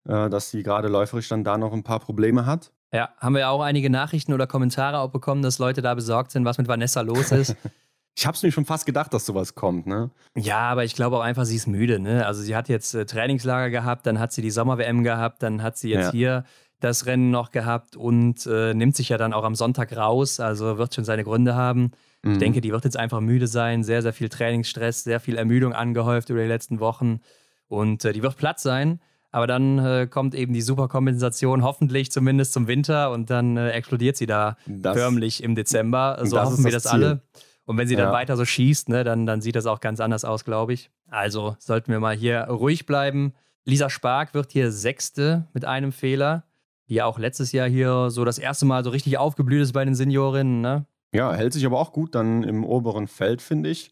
äh, dass sie gerade läuferisch dann da noch ein paar Probleme hat. Ja, haben wir ja auch einige Nachrichten oder Kommentare auch bekommen, dass Leute da besorgt sind, was mit Vanessa los ist. ich habe es mir schon fast gedacht, dass sowas kommt, ne? Ja, aber ich glaube auch einfach, sie ist müde, ne? Also sie hat jetzt äh, Trainingslager gehabt, dann hat sie die Sommer-WM gehabt, dann hat sie jetzt ja. hier das Rennen noch gehabt und äh, nimmt sich ja dann auch am Sonntag raus, also wird schon seine Gründe haben. Mhm. Ich denke, die wird jetzt einfach müde sein, sehr, sehr viel Trainingsstress, sehr viel Ermüdung angehäuft über die letzten Wochen und äh, die wird platt sein. Aber dann äh, kommt eben die Superkompensation, hoffentlich zumindest zum Winter und dann äh, explodiert sie da das, förmlich im Dezember. So hoffen wir das, das alle. Und wenn sie dann weiter so schießt, ne, dann, dann sieht das auch ganz anders aus, glaube ich. Also sollten wir mal hier ruhig bleiben. Lisa Spark wird hier Sechste mit einem Fehler, die ja auch letztes Jahr hier so das erste Mal so richtig aufgeblüht ist bei den Seniorinnen. Ne? Ja, hält sich aber auch gut dann im oberen Feld, finde ich.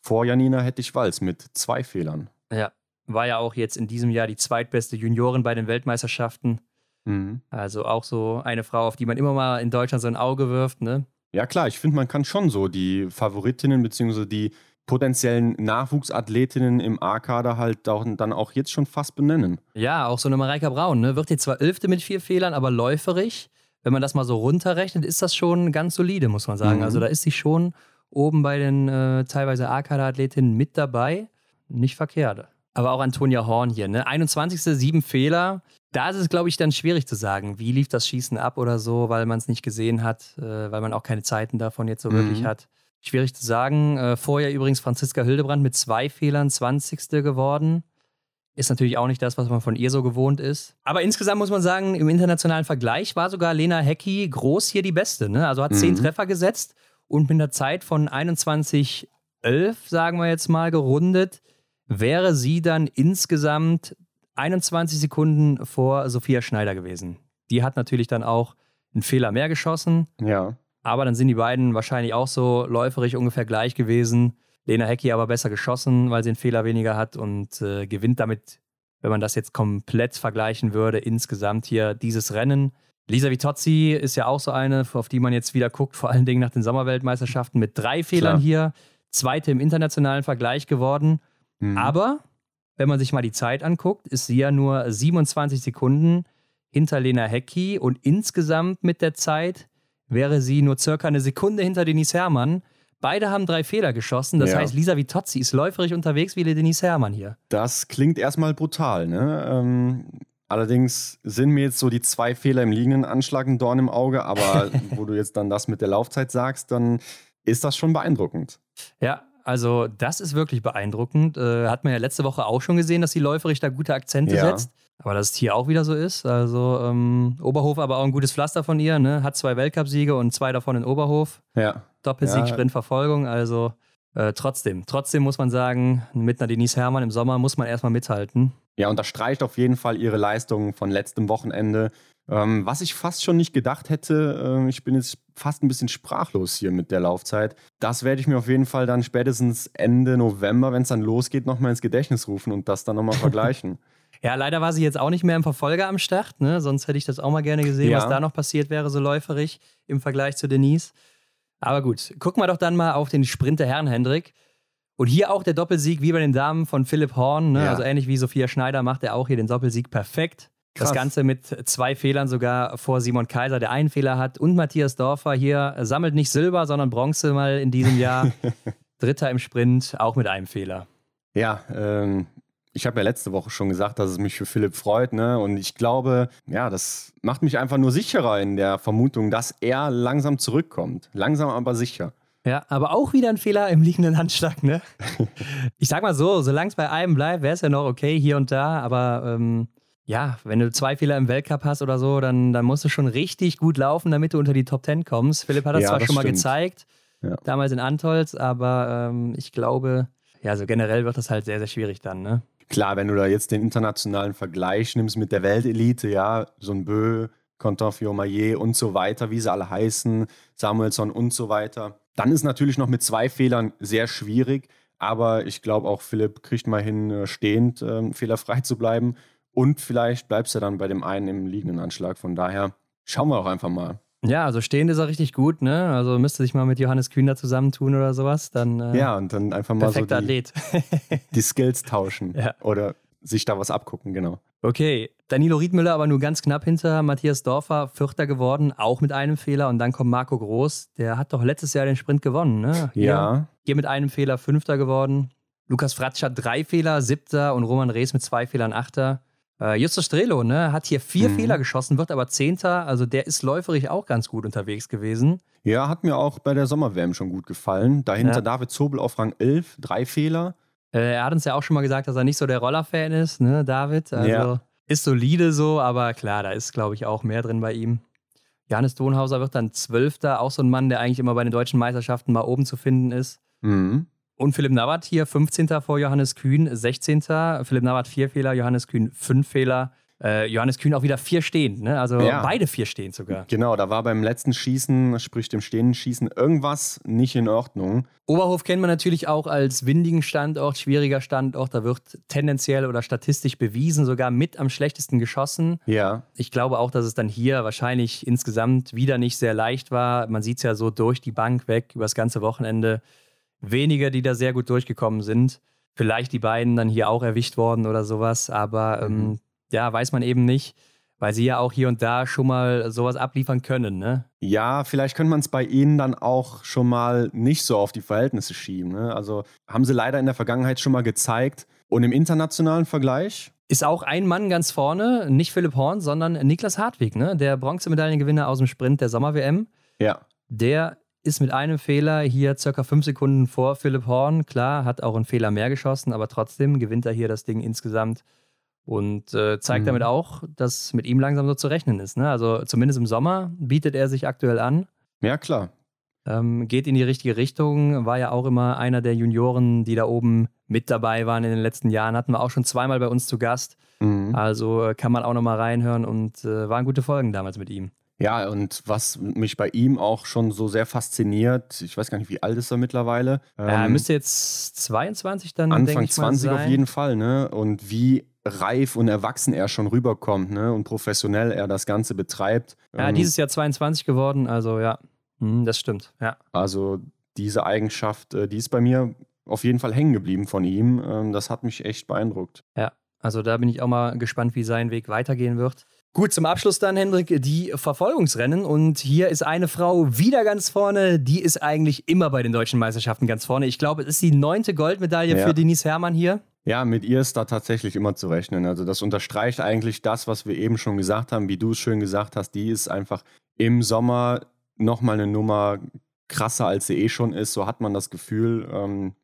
Vor Janina Hettich-Walz mit zwei Fehlern. Ja, war ja auch jetzt in diesem Jahr die zweitbeste Juniorin bei den Weltmeisterschaften. Mhm. Also auch so eine Frau, auf die man immer mal in Deutschland so ein Auge wirft, ne? Ja, klar, ich finde, man kann schon so die Favoritinnen bzw. die potenziellen Nachwuchsathletinnen im A-Kader halt auch, dann auch jetzt schon fast benennen. Ja, auch so eine Mareika Braun, ne? Wird jetzt zwar Elfte mit vier Fehlern, aber läuferig. Wenn man das mal so runterrechnet, ist das schon ganz solide, muss man sagen. Mhm. Also da ist sie schon oben bei den äh, teilweise A-Kader-Athletinnen mit dabei. Nicht verkehrt. Aber auch Antonia Horn hier, ne? 21. sieben Fehler. Da ist es, glaube ich, dann schwierig zu sagen, wie lief das Schießen ab oder so, weil man es nicht gesehen hat, äh, weil man auch keine Zeiten davon jetzt so mhm. wirklich hat. Schwierig zu sagen. Äh, vorher übrigens Franziska Hildebrand mit zwei Fehlern 20. geworden. Ist natürlich auch nicht das, was man von ihr so gewohnt ist. Aber insgesamt muss man sagen, im internationalen Vergleich war sogar Lena Hecki groß hier die Beste. Ne? Also hat mhm. zehn Treffer gesetzt und mit einer Zeit von 21,11, sagen wir jetzt mal, gerundet, wäre sie dann insgesamt 21 Sekunden vor Sophia Schneider gewesen. Die hat natürlich dann auch einen Fehler mehr geschossen. Ja. Aber dann sind die beiden wahrscheinlich auch so läuferig ungefähr gleich gewesen. Lena Hecki aber besser geschossen, weil sie einen Fehler weniger hat und äh, gewinnt damit, wenn man das jetzt komplett vergleichen würde, insgesamt hier dieses Rennen. Lisa Vitozzi ist ja auch so eine, auf die man jetzt wieder guckt, vor allen Dingen nach den Sommerweltmeisterschaften mit drei Fehlern Klar. hier. Zweite im internationalen Vergleich geworden. Mhm. Aber wenn man sich mal die Zeit anguckt, ist sie ja nur 27 Sekunden hinter Lena Hecki und insgesamt mit der Zeit wäre sie nur circa eine Sekunde hinter Denise Herrmann. Beide haben drei Fehler geschossen. Das ja. heißt, Lisa Vitozzi ist läuferig unterwegs wie Denise Herrmann hier. Das klingt erstmal brutal. Ne? Ähm, allerdings sind mir jetzt so die zwei Fehler im liegenden Anschlag ein Dorn im Auge. Aber wo du jetzt dann das mit der Laufzeit sagst, dann ist das schon beeindruckend. Ja, also das ist wirklich beeindruckend. Äh, hat man ja letzte Woche auch schon gesehen, dass die läuferig da gute Akzente ja. setzt. Aber dass es hier auch wieder so ist. Also ähm, Oberhof aber auch ein gutes Pflaster von ihr. Ne? Hat zwei Weltcupsiege und zwei davon in Oberhof. Ja. Doppelsieg, ja. Sprintverfolgung. Also äh, trotzdem, trotzdem muss man sagen, mit einer Denise Herrmann im Sommer muss man erstmal mithalten. Ja, unterstreicht auf jeden Fall ihre Leistungen von letztem Wochenende. Ähm, was ich fast schon nicht gedacht hätte, äh, ich bin jetzt fast ein bisschen sprachlos hier mit der Laufzeit. Das werde ich mir auf jeden Fall dann spätestens Ende November, wenn es dann losgeht, nochmal ins Gedächtnis rufen und das dann nochmal vergleichen. Ja, leider war sie jetzt auch nicht mehr im Verfolger am Start, ne? sonst hätte ich das auch mal gerne gesehen, ja. was da noch passiert wäre, so läuferig im Vergleich zu Denise. Aber gut, gucken wir doch dann mal auf den Sprinter Herrn Hendrik. Und hier auch der Doppelsieg wie bei den Damen von Philipp Horn. Ne? Ja. Also ähnlich wie Sophia Schneider macht er auch hier den Doppelsieg perfekt. Krass. Das Ganze mit zwei Fehlern sogar vor Simon Kaiser, der einen Fehler hat. Und Matthias Dorfer hier sammelt nicht Silber, sondern Bronze mal in diesem Jahr. Dritter im Sprint, auch mit einem Fehler. Ja, ähm, ich habe ja letzte Woche schon gesagt, dass es mich für Philipp freut. Ne? Und ich glaube, ja, das macht mich einfach nur sicherer in der Vermutung, dass er langsam zurückkommt. Langsam, aber sicher. Ja, aber auch wieder ein Fehler im liegenden Handschlag, ne? ich sag mal so, solange es bei einem bleibt, wäre es ja noch okay hier und da, aber ähm, ja, wenn du zwei Fehler im Weltcup hast oder so, dann, dann musst du schon richtig gut laufen, damit du unter die Top Ten kommst. Philipp hat das ja, zwar das schon mal gezeigt, ja. damals in Antolz, aber ähm, ich glaube, ja, so generell wird das halt sehr, sehr schwierig dann, ne? Klar, wenn du da jetzt den internationalen Vergleich nimmst mit der Weltelite, ja, so ein Bö, Contenfior-Maillet und so weiter, wie sie alle heißen, Samuelsson und so weiter, dann ist natürlich noch mit zwei Fehlern sehr schwierig. Aber ich glaube auch, Philipp kriegt mal hin, äh, stehend äh, fehlerfrei zu bleiben. Und vielleicht bleibst du dann bei dem einen im liegenden Anschlag. Von daher schauen wir auch einfach mal. Ja, also stehend ist er richtig gut, ne? Also müsste sich mal mit Johannes Kühner zusammentun oder sowas. Dann, äh, ja, und dann einfach mal so die, Athlet. die Skills tauschen. Ja. Oder sich da was abgucken, genau. Okay, Danilo Riedmüller aber nur ganz knapp hinter Matthias Dorfer, Vierter geworden, auch mit einem Fehler. Und dann kommt Marco Groß, der hat doch letztes Jahr den Sprint gewonnen, ne? Hier, ja. Hier mit einem Fehler Fünfter geworden. Lukas Fratsch hat drei Fehler, Siebter und Roman Rees mit zwei Fehlern Achter. Äh, Justus Strelo ne, hat hier vier mhm. Fehler geschossen, wird aber Zehnter. Also der ist läuferig auch ganz gut unterwegs gewesen. Ja, hat mir auch bei der Sommerwärme schon gut gefallen. Dahinter ja. David Zobel auf Rang 11, drei Fehler. Äh, er hat uns ja auch schon mal gesagt, dass er nicht so der Roller-Fan ist, ne, David. Also ja. ist solide so, aber klar, da ist, glaube ich, auch mehr drin bei ihm. Johannes Donhauser wird dann Zwölfter, auch so ein Mann, der eigentlich immer bei den deutschen Meisterschaften mal oben zu finden ist. Mhm. Und Philipp Navrat hier 15. vor Johannes Kühn, 16. Philipp Navrat vier Fehler, Johannes Kühn fünf Fehler. Äh, Johannes Kühn auch wieder vier stehend, ne? Also ja. beide vier stehend sogar. Genau, da war beim letzten Schießen, sprich dem stehenden Schießen, irgendwas nicht in Ordnung. Oberhof kennt man natürlich auch als windigen Standort, schwieriger Standort. Da wird tendenziell oder statistisch bewiesen, sogar mit am schlechtesten geschossen. Ja. Ich glaube auch, dass es dann hier wahrscheinlich insgesamt wieder nicht sehr leicht war. Man sieht es ja so durch die Bank weg über das ganze Wochenende. Weniger, die da sehr gut durchgekommen sind. Vielleicht die beiden dann hier auch erwischt worden oder sowas, aber ähm, mhm. ähm, ja, weiß man eben nicht, weil sie ja auch hier und da schon mal sowas abliefern können, ne? Ja, vielleicht könnte man es bei ihnen dann auch schon mal nicht so auf die Verhältnisse schieben. Ne? Also haben sie leider in der Vergangenheit schon mal gezeigt. Und im internationalen Vergleich ist auch ein Mann ganz vorne, nicht Philipp Horn, sondern Niklas Hartwig, ne? der Bronzemedaillengewinner aus dem Sprint der Sommer-WM. Ja. Der ist mit einem Fehler hier circa fünf Sekunden vor Philipp Horn. Klar, hat auch einen Fehler mehr geschossen, aber trotzdem gewinnt er hier das Ding insgesamt und äh, zeigt mhm. damit auch, dass mit ihm langsam so zu rechnen ist. Ne? Also zumindest im Sommer bietet er sich aktuell an. Ja, klar. Ähm, geht in die richtige Richtung, war ja auch immer einer der Junioren, die da oben mit dabei waren in den letzten Jahren. Hatten wir auch schon zweimal bei uns zu Gast. Mhm. Also äh, kann man auch nochmal reinhören und äh, waren gute Folgen damals mit ihm. Ja, und was mich bei ihm auch schon so sehr fasziniert, ich weiß gar nicht, wie alt ist er mittlerweile. Ähm, er müsste jetzt 22 dann. Anfang 20 auf jeden Fall, ne? Und wie reif und erwachsen er schon rüberkommt ne? und professionell er das Ganze betreibt. Ja, ähm, dieses Jahr 22 geworden, also ja, hm, das stimmt. Ja. Also diese Eigenschaft, äh, die ist bei mir auf jeden Fall hängen geblieben von ihm. Ähm, das hat mich echt beeindruckt. Ja, also da bin ich auch mal gespannt, wie sein Weg weitergehen wird. Gut, zum Abschluss dann, Hendrik, die Verfolgungsrennen. Und hier ist eine Frau wieder ganz vorne. Die ist eigentlich immer bei den deutschen Meisterschaften ganz vorne. Ich glaube, es ist die neunte Goldmedaille ja. für Denise Herrmann hier. Ja, mit ihr ist da tatsächlich immer zu rechnen. Also das unterstreicht eigentlich das, was wir eben schon gesagt haben, wie du es schön gesagt hast. Die ist einfach im Sommer nochmal eine Nummer krasser, als sie eh schon ist. So hat man das Gefühl. Ähm,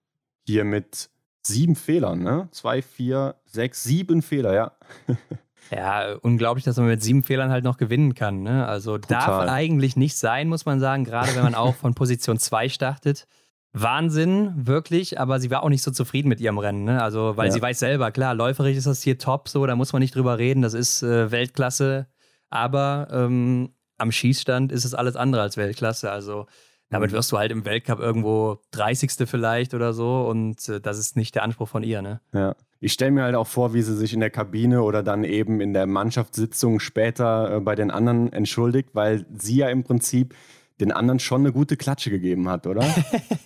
hier mit sieben Fehlern, ne? Zwei, vier, sechs, sieben Fehler, ja. ja, unglaublich, dass man mit sieben Fehlern halt noch gewinnen kann. Ne? Also Total. darf eigentlich nicht sein, muss man sagen, gerade wenn man auch von Position 2 startet. Wahnsinn, wirklich, aber sie war auch nicht so zufrieden mit ihrem Rennen. Ne? Also, weil ja. sie weiß selber, klar, läuferisch ist das hier top, so, da muss man nicht drüber reden, das ist äh, Weltklasse. Aber ähm, am Schießstand ist es alles andere als Weltklasse. Also, damit mhm. wirst du halt im Weltcup irgendwo 30. vielleicht oder so und äh, das ist nicht der Anspruch von ihr, ne? Ja. Ich stelle mir halt auch vor, wie sie sich in der Kabine oder dann eben in der Mannschaftssitzung später äh, bei den anderen entschuldigt, weil sie ja im Prinzip den anderen schon eine gute Klatsche gegeben hat, oder?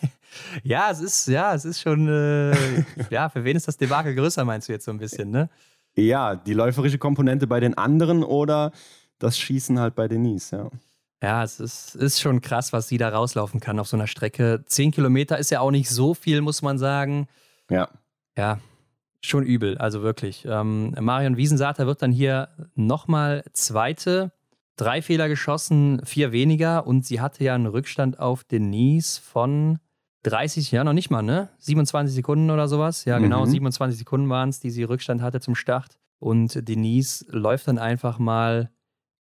ja, es ist, ja, es ist schon, äh, ja, für wen ist das Debakel größer, meinst du jetzt so ein bisschen, ne? Ja, die läuferische Komponente bei den anderen oder das Schießen halt bei Denise, ja. Ja, es ist, ist schon krass, was sie da rauslaufen kann auf so einer Strecke. Zehn Kilometer ist ja auch nicht so viel, muss man sagen. Ja. Ja, schon übel, also wirklich. Ähm, Marion Wiesensater wird dann hier nochmal Zweite drei Fehler geschossen, vier weniger und sie hatte ja einen Rückstand auf Denise von 30, ja, noch nicht mal, ne? 27 Sekunden oder sowas. Ja, genau, mhm. 27 Sekunden waren es, die sie Rückstand hatte zum Start. Und Denise läuft dann einfach mal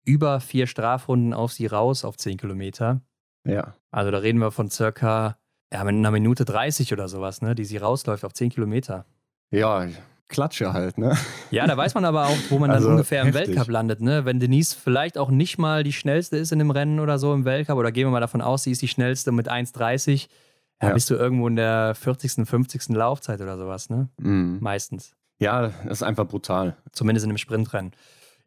über vier Strafrunden auf sie raus auf 10 Kilometer. Ja. Also da reden wir von circa, ja, mit einer Minute 30 oder sowas, ne? Die sie rausläuft auf 10 Kilometer. Ja, Klatsche halt, ne? Ja, da weiß man aber auch, wo man also, dann ungefähr im heftig. Weltcup landet, ne? Wenn Denise vielleicht auch nicht mal die schnellste ist in dem Rennen oder so im Weltcup, oder gehen wir mal davon aus, sie ist die schnellste mit 1,30, ja, ja. bist du irgendwo in der 40., 50. Laufzeit oder sowas, ne? Mhm. Meistens. Ja, das ist einfach brutal. Zumindest in einem Sprintrennen.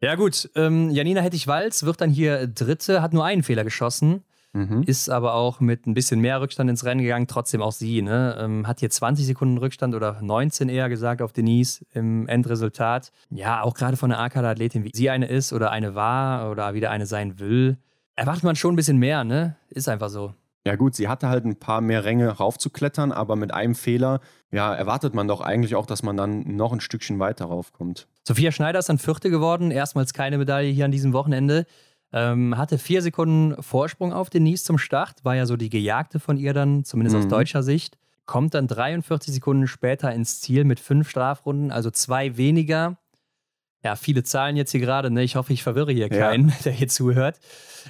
Ja, gut. Ähm, Janina Hettich-Walz wird dann hier Dritte, hat nur einen Fehler geschossen. Mhm. Ist aber auch mit ein bisschen mehr Rückstand ins Rennen gegangen, trotzdem auch sie. Ne? Ähm, hat hier 20 Sekunden Rückstand oder 19 eher gesagt auf Denise im Endresultat. Ja, auch gerade von einer A-Kader-Athletin, wie sie eine ist oder eine war oder wieder eine sein will, erwartet man schon ein bisschen mehr, ne? Ist einfach so. Ja gut, sie hatte halt ein paar mehr Ränge raufzuklettern, aber mit einem Fehler, ja, erwartet man doch eigentlich auch, dass man dann noch ein Stückchen weiter raufkommt. Sophia Schneider ist dann Vierte geworden, erstmals keine Medaille hier an diesem Wochenende. Ähm, hatte vier Sekunden Vorsprung auf Denise zum Start, war ja so die Gejagte von ihr dann, zumindest mhm. aus deutscher Sicht. Kommt dann 43 Sekunden später ins Ziel mit fünf Strafrunden, also zwei weniger. Ja, viele Zahlen jetzt hier gerade. Ne? Ich hoffe, ich verwirre hier keinen, ja. der hier zuhört.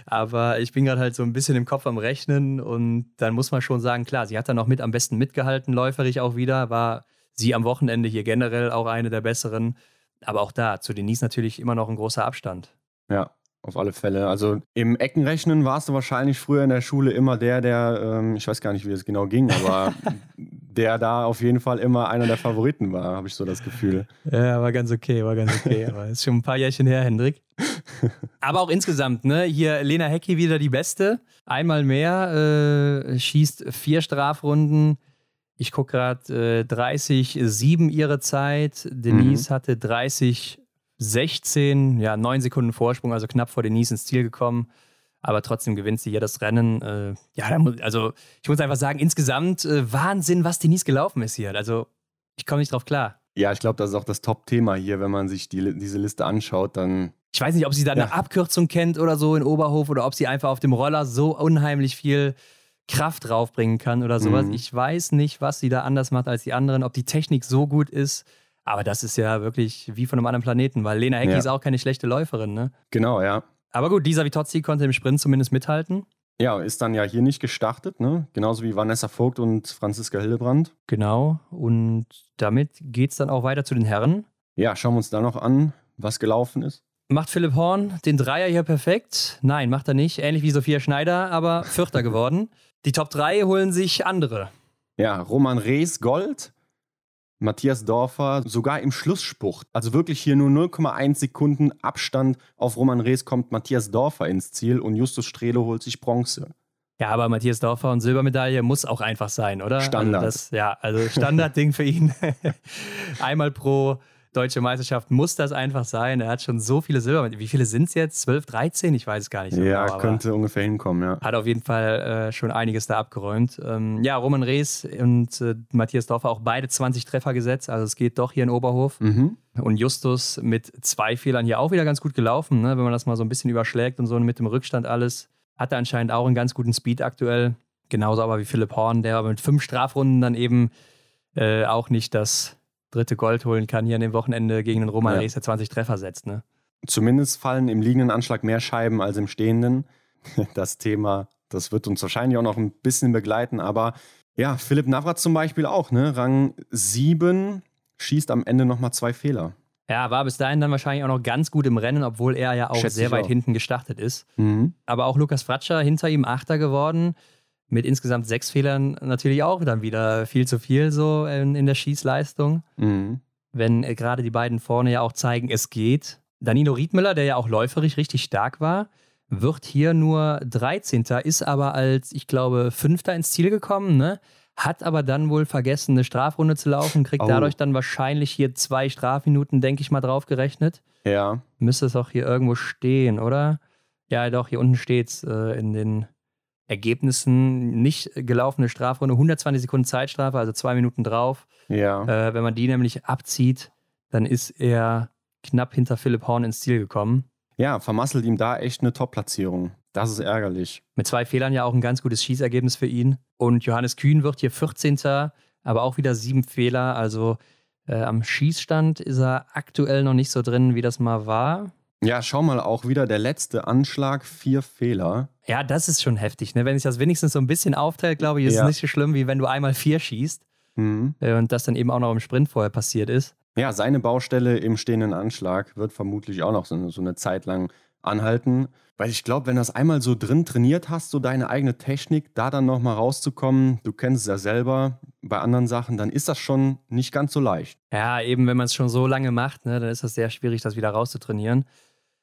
Aber ich bin gerade halt so ein bisschen im Kopf am Rechnen und dann muss man schon sagen, klar, sie hat dann auch mit am besten mitgehalten, läuferig auch wieder. War sie am Wochenende hier generell auch eine der besseren. Aber auch da, zu Denise natürlich immer noch ein großer Abstand. Ja, auf alle Fälle. Also im Eckenrechnen warst du wahrscheinlich früher in der Schule immer der, der, ähm, ich weiß gar nicht, wie es genau ging, aber der da auf jeden Fall immer einer der Favoriten war, habe ich so das Gefühl. Ja, war ganz okay, war ganz okay. aber ist schon ein paar Jährchen her, Hendrik. Aber auch insgesamt, ne? Hier Lena Hecki wieder die Beste. Einmal mehr, äh, schießt vier Strafrunden. Ich gucke gerade äh, 30, 7 ihre Zeit. Denise mhm. hatte 30, 16, ja, neun Sekunden Vorsprung, also knapp vor Denise ins Ziel gekommen. Aber trotzdem gewinnt sie hier das Rennen. Äh, ja, also ich muss einfach sagen, insgesamt äh, Wahnsinn, was Denise gelaufen ist hier. Also ich komme nicht drauf klar. Ja, ich glaube, das ist auch das Top-Thema hier, wenn man sich die, diese Liste anschaut, dann. Ich weiß nicht, ob sie da ja. eine Abkürzung kennt oder so in Oberhof oder ob sie einfach auf dem Roller so unheimlich viel Kraft draufbringen kann oder sowas. Mhm. Ich weiß nicht, was sie da anders macht als die anderen, ob die Technik so gut ist. Aber das ist ja wirklich wie von einem anderen Planeten, weil Lena Hecki ja. ist auch keine schlechte Läuferin, ne? Genau, ja. Aber gut, Lisa Vitozzi konnte im Sprint zumindest mithalten. Ja, ist dann ja hier nicht gestartet, ne? Genauso wie Vanessa Vogt und Franziska Hildebrand. Genau. Und damit geht es dann auch weiter zu den Herren. Ja, schauen wir uns da noch an, was gelaufen ist. Macht Philipp Horn den Dreier hier perfekt? Nein, macht er nicht. Ähnlich wie Sophia Schneider, aber Vierter geworden. Die Top 3 holen sich andere. Ja, Roman Rees Gold, Matthias Dorfer sogar im Schlussspurt. Also wirklich hier nur 0,1 Sekunden Abstand auf Roman Rees kommt Matthias Dorfer ins Ziel und Justus Strelo holt sich Bronze. Ja, aber Matthias Dorfer und Silbermedaille muss auch einfach sein, oder? Standard. Also das, ja, also Standardding für ihn. Einmal pro deutsche Meisterschaft muss das einfach sein. Er hat schon so viele Silber. Wie viele sind es jetzt? 12, 13? Ich weiß es gar nicht. So ja, genau, könnte ungefähr hinkommen, ja. Hat auf jeden Fall äh, schon einiges da abgeräumt. Ähm, ja, Roman Rees und äh, Matthias Dorfer auch beide 20 Treffer gesetzt. Also es geht doch hier in Oberhof. Mhm. Und Justus mit zwei Fehlern hier auch wieder ganz gut gelaufen, ne? wenn man das mal so ein bisschen überschlägt und so mit dem Rückstand alles. Hatte anscheinend auch einen ganz guten Speed aktuell. Genauso aber wie Philipp Horn, der aber mit fünf Strafrunden dann eben äh, auch nicht das dritte Gold holen kann hier an dem Wochenende gegen den Roman ja. Rees, der 20 Treffer setzt. Ne? Zumindest fallen im liegenden Anschlag mehr Scheiben als im stehenden. Das Thema, das wird uns wahrscheinlich auch noch ein bisschen begleiten, aber ja, Philipp Navrat zum Beispiel auch, ne? Rang 7, schießt am Ende nochmal zwei Fehler. Ja, war bis dahin dann wahrscheinlich auch noch ganz gut im Rennen, obwohl er ja auch Schätze sehr weit auch. hinten gestartet ist. Mhm. Aber auch Lukas Fratscher hinter ihm Achter geworden mit insgesamt sechs Fehlern natürlich auch dann wieder viel zu viel so in, in der Schießleistung. Mhm. Wenn äh, gerade die beiden vorne ja auch zeigen, es geht. Danilo Riedmüller, der ja auch läuferisch richtig stark war, wird hier nur 13. ist aber als, ich glaube, Fünfter ins Ziel gekommen, ne? Hat aber dann wohl vergessen, eine Strafrunde zu laufen, kriegt oh. dadurch dann wahrscheinlich hier zwei Strafminuten, denke ich mal, drauf gerechnet. Ja. Müsste es auch hier irgendwo stehen, oder? Ja, doch, hier unten steht es äh, in den Ergebnissen nicht gelaufene Strafrunde, 120 Sekunden Zeitstrafe, also zwei Minuten drauf. Ja. Äh, wenn man die nämlich abzieht, dann ist er knapp hinter Philipp Horn ins Ziel gekommen. Ja, vermasselt ihm da echt eine Top-Platzierung. Das ist ärgerlich. Mit zwei Fehlern ja auch ein ganz gutes Schießergebnis für ihn. Und Johannes Kühn wird hier 14. aber auch wieder sieben Fehler. Also äh, am Schießstand ist er aktuell noch nicht so drin, wie das mal war. Ja, schau mal, auch wieder der letzte Anschlag, vier Fehler. Ja, das ist schon heftig. Ne? Wenn sich das wenigstens so ein bisschen aufteilt, glaube ich, ist ja. es nicht so schlimm, wie wenn du einmal vier schießt. Mhm. Äh, und das dann eben auch noch im Sprint vorher passiert ist. Ja, seine Baustelle im stehenden Anschlag wird vermutlich auch noch so eine, so eine Zeit lang anhalten. Weil ich glaube, wenn du das einmal so drin trainiert hast, so deine eigene Technik, da dann nochmal rauszukommen, du kennst es ja selber bei anderen Sachen, dann ist das schon nicht ganz so leicht. Ja, eben wenn man es schon so lange macht, ne, dann ist das sehr schwierig, das wieder rauszutrainieren.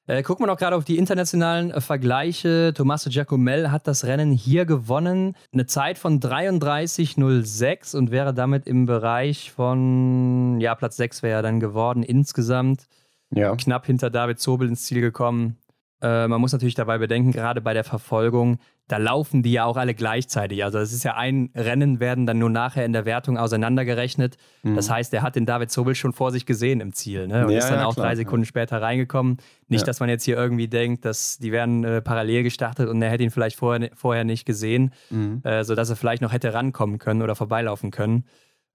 Äh, gucken wir noch gerade auf die internationalen äh, Vergleiche. Tommaso Giacomel hat das Rennen hier gewonnen. Eine Zeit von 33,06 und wäre damit im Bereich von, ja, Platz 6 wäre er dann geworden insgesamt. Ja. Knapp hinter David Zobel ins Ziel gekommen. Äh, man muss natürlich dabei bedenken, gerade bei der Verfolgung, da laufen die ja auch alle gleichzeitig. Also es ist ja ein Rennen, werden dann nur nachher in der Wertung auseinandergerechnet. Mhm. Das heißt, er hat den David Zobel schon vor sich gesehen im Ziel ne? und ja, ist dann ja, auch klar, drei Sekunden ja. später reingekommen. Nicht, dass man jetzt hier irgendwie denkt, dass die werden äh, parallel gestartet und er hätte ihn vielleicht vorher, vorher nicht gesehen, mhm. äh, sodass er vielleicht noch hätte rankommen können oder vorbeilaufen können.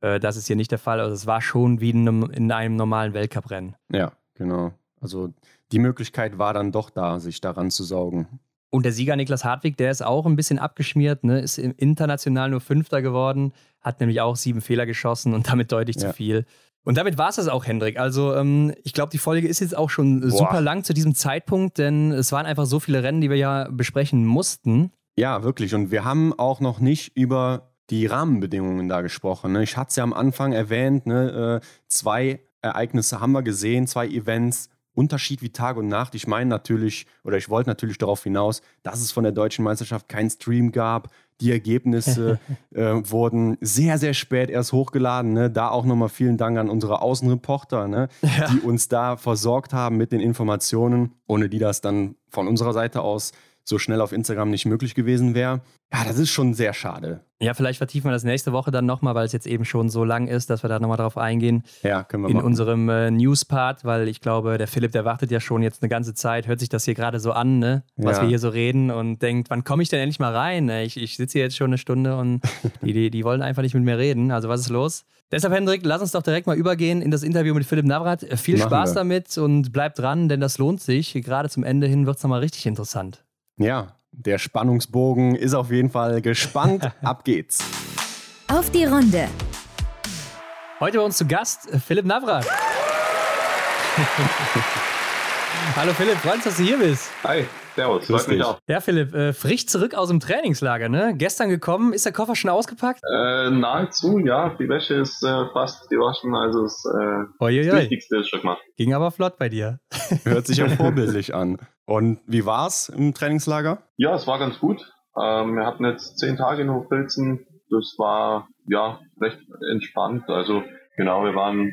Äh, das ist hier nicht der Fall. Also es war schon wie in einem, in einem normalen Weltcuprennen. Ja, genau. Also die Möglichkeit war dann doch da, sich daran zu saugen. Und der Sieger Niklas Hartwig, der ist auch ein bisschen abgeschmiert, ne? ist international nur Fünfter geworden, hat nämlich auch sieben Fehler geschossen und damit deutlich ja. zu viel. Und damit war es das auch, Hendrik. Also ähm, ich glaube, die Folge ist jetzt auch schon Boah. super lang zu diesem Zeitpunkt, denn es waren einfach so viele Rennen, die wir ja besprechen mussten. Ja, wirklich. Und wir haben auch noch nicht über die Rahmenbedingungen da gesprochen. Ne? Ich hatte es ja am Anfang erwähnt, ne? äh, zwei Ereignisse haben wir gesehen, zwei Events. Unterschied wie Tag und Nacht. Ich meine natürlich, oder ich wollte natürlich darauf hinaus, dass es von der deutschen Meisterschaft keinen Stream gab. Die Ergebnisse äh, wurden sehr, sehr spät erst hochgeladen. Ne? Da auch nochmal vielen Dank an unsere Außenreporter, ne? ja. die uns da versorgt haben mit den Informationen, ohne die das dann von unserer Seite aus so schnell auf Instagram nicht möglich gewesen wäre. Ja, das ist schon sehr schade. Ja, vielleicht vertiefen wir das nächste Woche dann nochmal, weil es jetzt eben schon so lang ist, dass wir da nochmal drauf eingehen. Ja, können wir In machen. unserem äh, News-Part, weil ich glaube, der Philipp, der wartet ja schon jetzt eine ganze Zeit, hört sich das hier gerade so an, ne? was ja. wir hier so reden und denkt, wann komme ich denn endlich mal rein? Ich, ich sitze hier jetzt schon eine Stunde und die, die, die wollen einfach nicht mit mir reden. Also was ist los? Deshalb, Hendrik, lass uns doch direkt mal übergehen in das Interview mit Philipp Navrat. Viel Machen Spaß wir. damit und bleib dran, denn das lohnt sich. Gerade zum Ende hin wird es nochmal richtig interessant. Ja, der Spannungsbogen ist auf jeden Fall gespannt. Ab geht's. Auf die Runde. Heute bei uns zu Gast Philipp Navrat. Hallo Philipp, freut uns, dass du hier bist. Hi, servus, freut mich auch. Ja, Philipp, äh, frisch zurück aus dem Trainingslager, ne? Gestern gekommen, ist der Koffer schon ausgepackt? Äh, nahezu, ja. Die Wäsche ist äh, fast gewaschen, also das, äh, das Wichtigste ist schon gemacht. Ging aber flott bei dir. Hört sich ja vorbildlich an. Und wie war's im Trainingslager? Ja, es war ganz gut. Ähm, wir hatten jetzt zehn Tage in Hochfilzen. Das war ja recht entspannt. Also genau, wir waren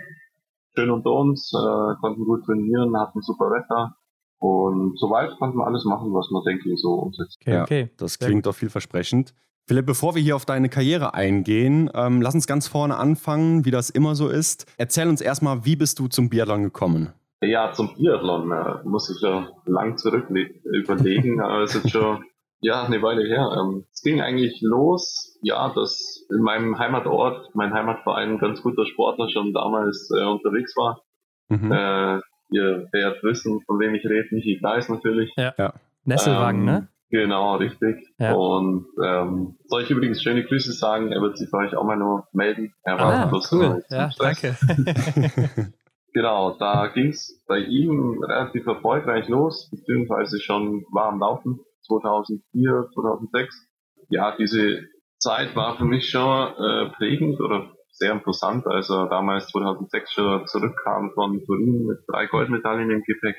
schön unter uns, äh, konnten gut trainieren, hatten super Wetter. Und soweit konnten wir alles machen, was man, denke ich, so umsetzt. Okay, ja, okay. Das klingt doch vielversprechend. Philipp, bevor wir hier auf deine Karriere eingehen, ähm, lass uns ganz vorne anfangen, wie das immer so ist. Erzähl uns erstmal, wie bist du zum Biathlon gekommen? Ja, zum Biathlon äh, muss ich ja lang zurück überlegen, aber es ist schon ja eine Weile her. Ähm, es ging eigentlich los, ja, dass in meinem Heimatort, mein Heimatverein, ein ganz guter Sportler schon damals äh, unterwegs war. Mhm. Äh, ihr werdet wissen, von wem ich rede, Michi Kleis natürlich. Ja. ja. Nesselwagen, ähm, ne? Genau, richtig. Ja. Und ähm, soll ich übrigens schöne Grüße sagen, er wird sich bei euch auch mal nur melden. Er war ah, cool. Ja, danke. Genau, da ging es bei ihm relativ erfolgreich los, beziehungsweise schon war am Laufen 2004, 2006. Ja, diese Zeit war für mich schon äh, prägend oder sehr interessant, als er damals 2006 schon zurückkam von Turin mit drei Goldmedaillen im Gepäck.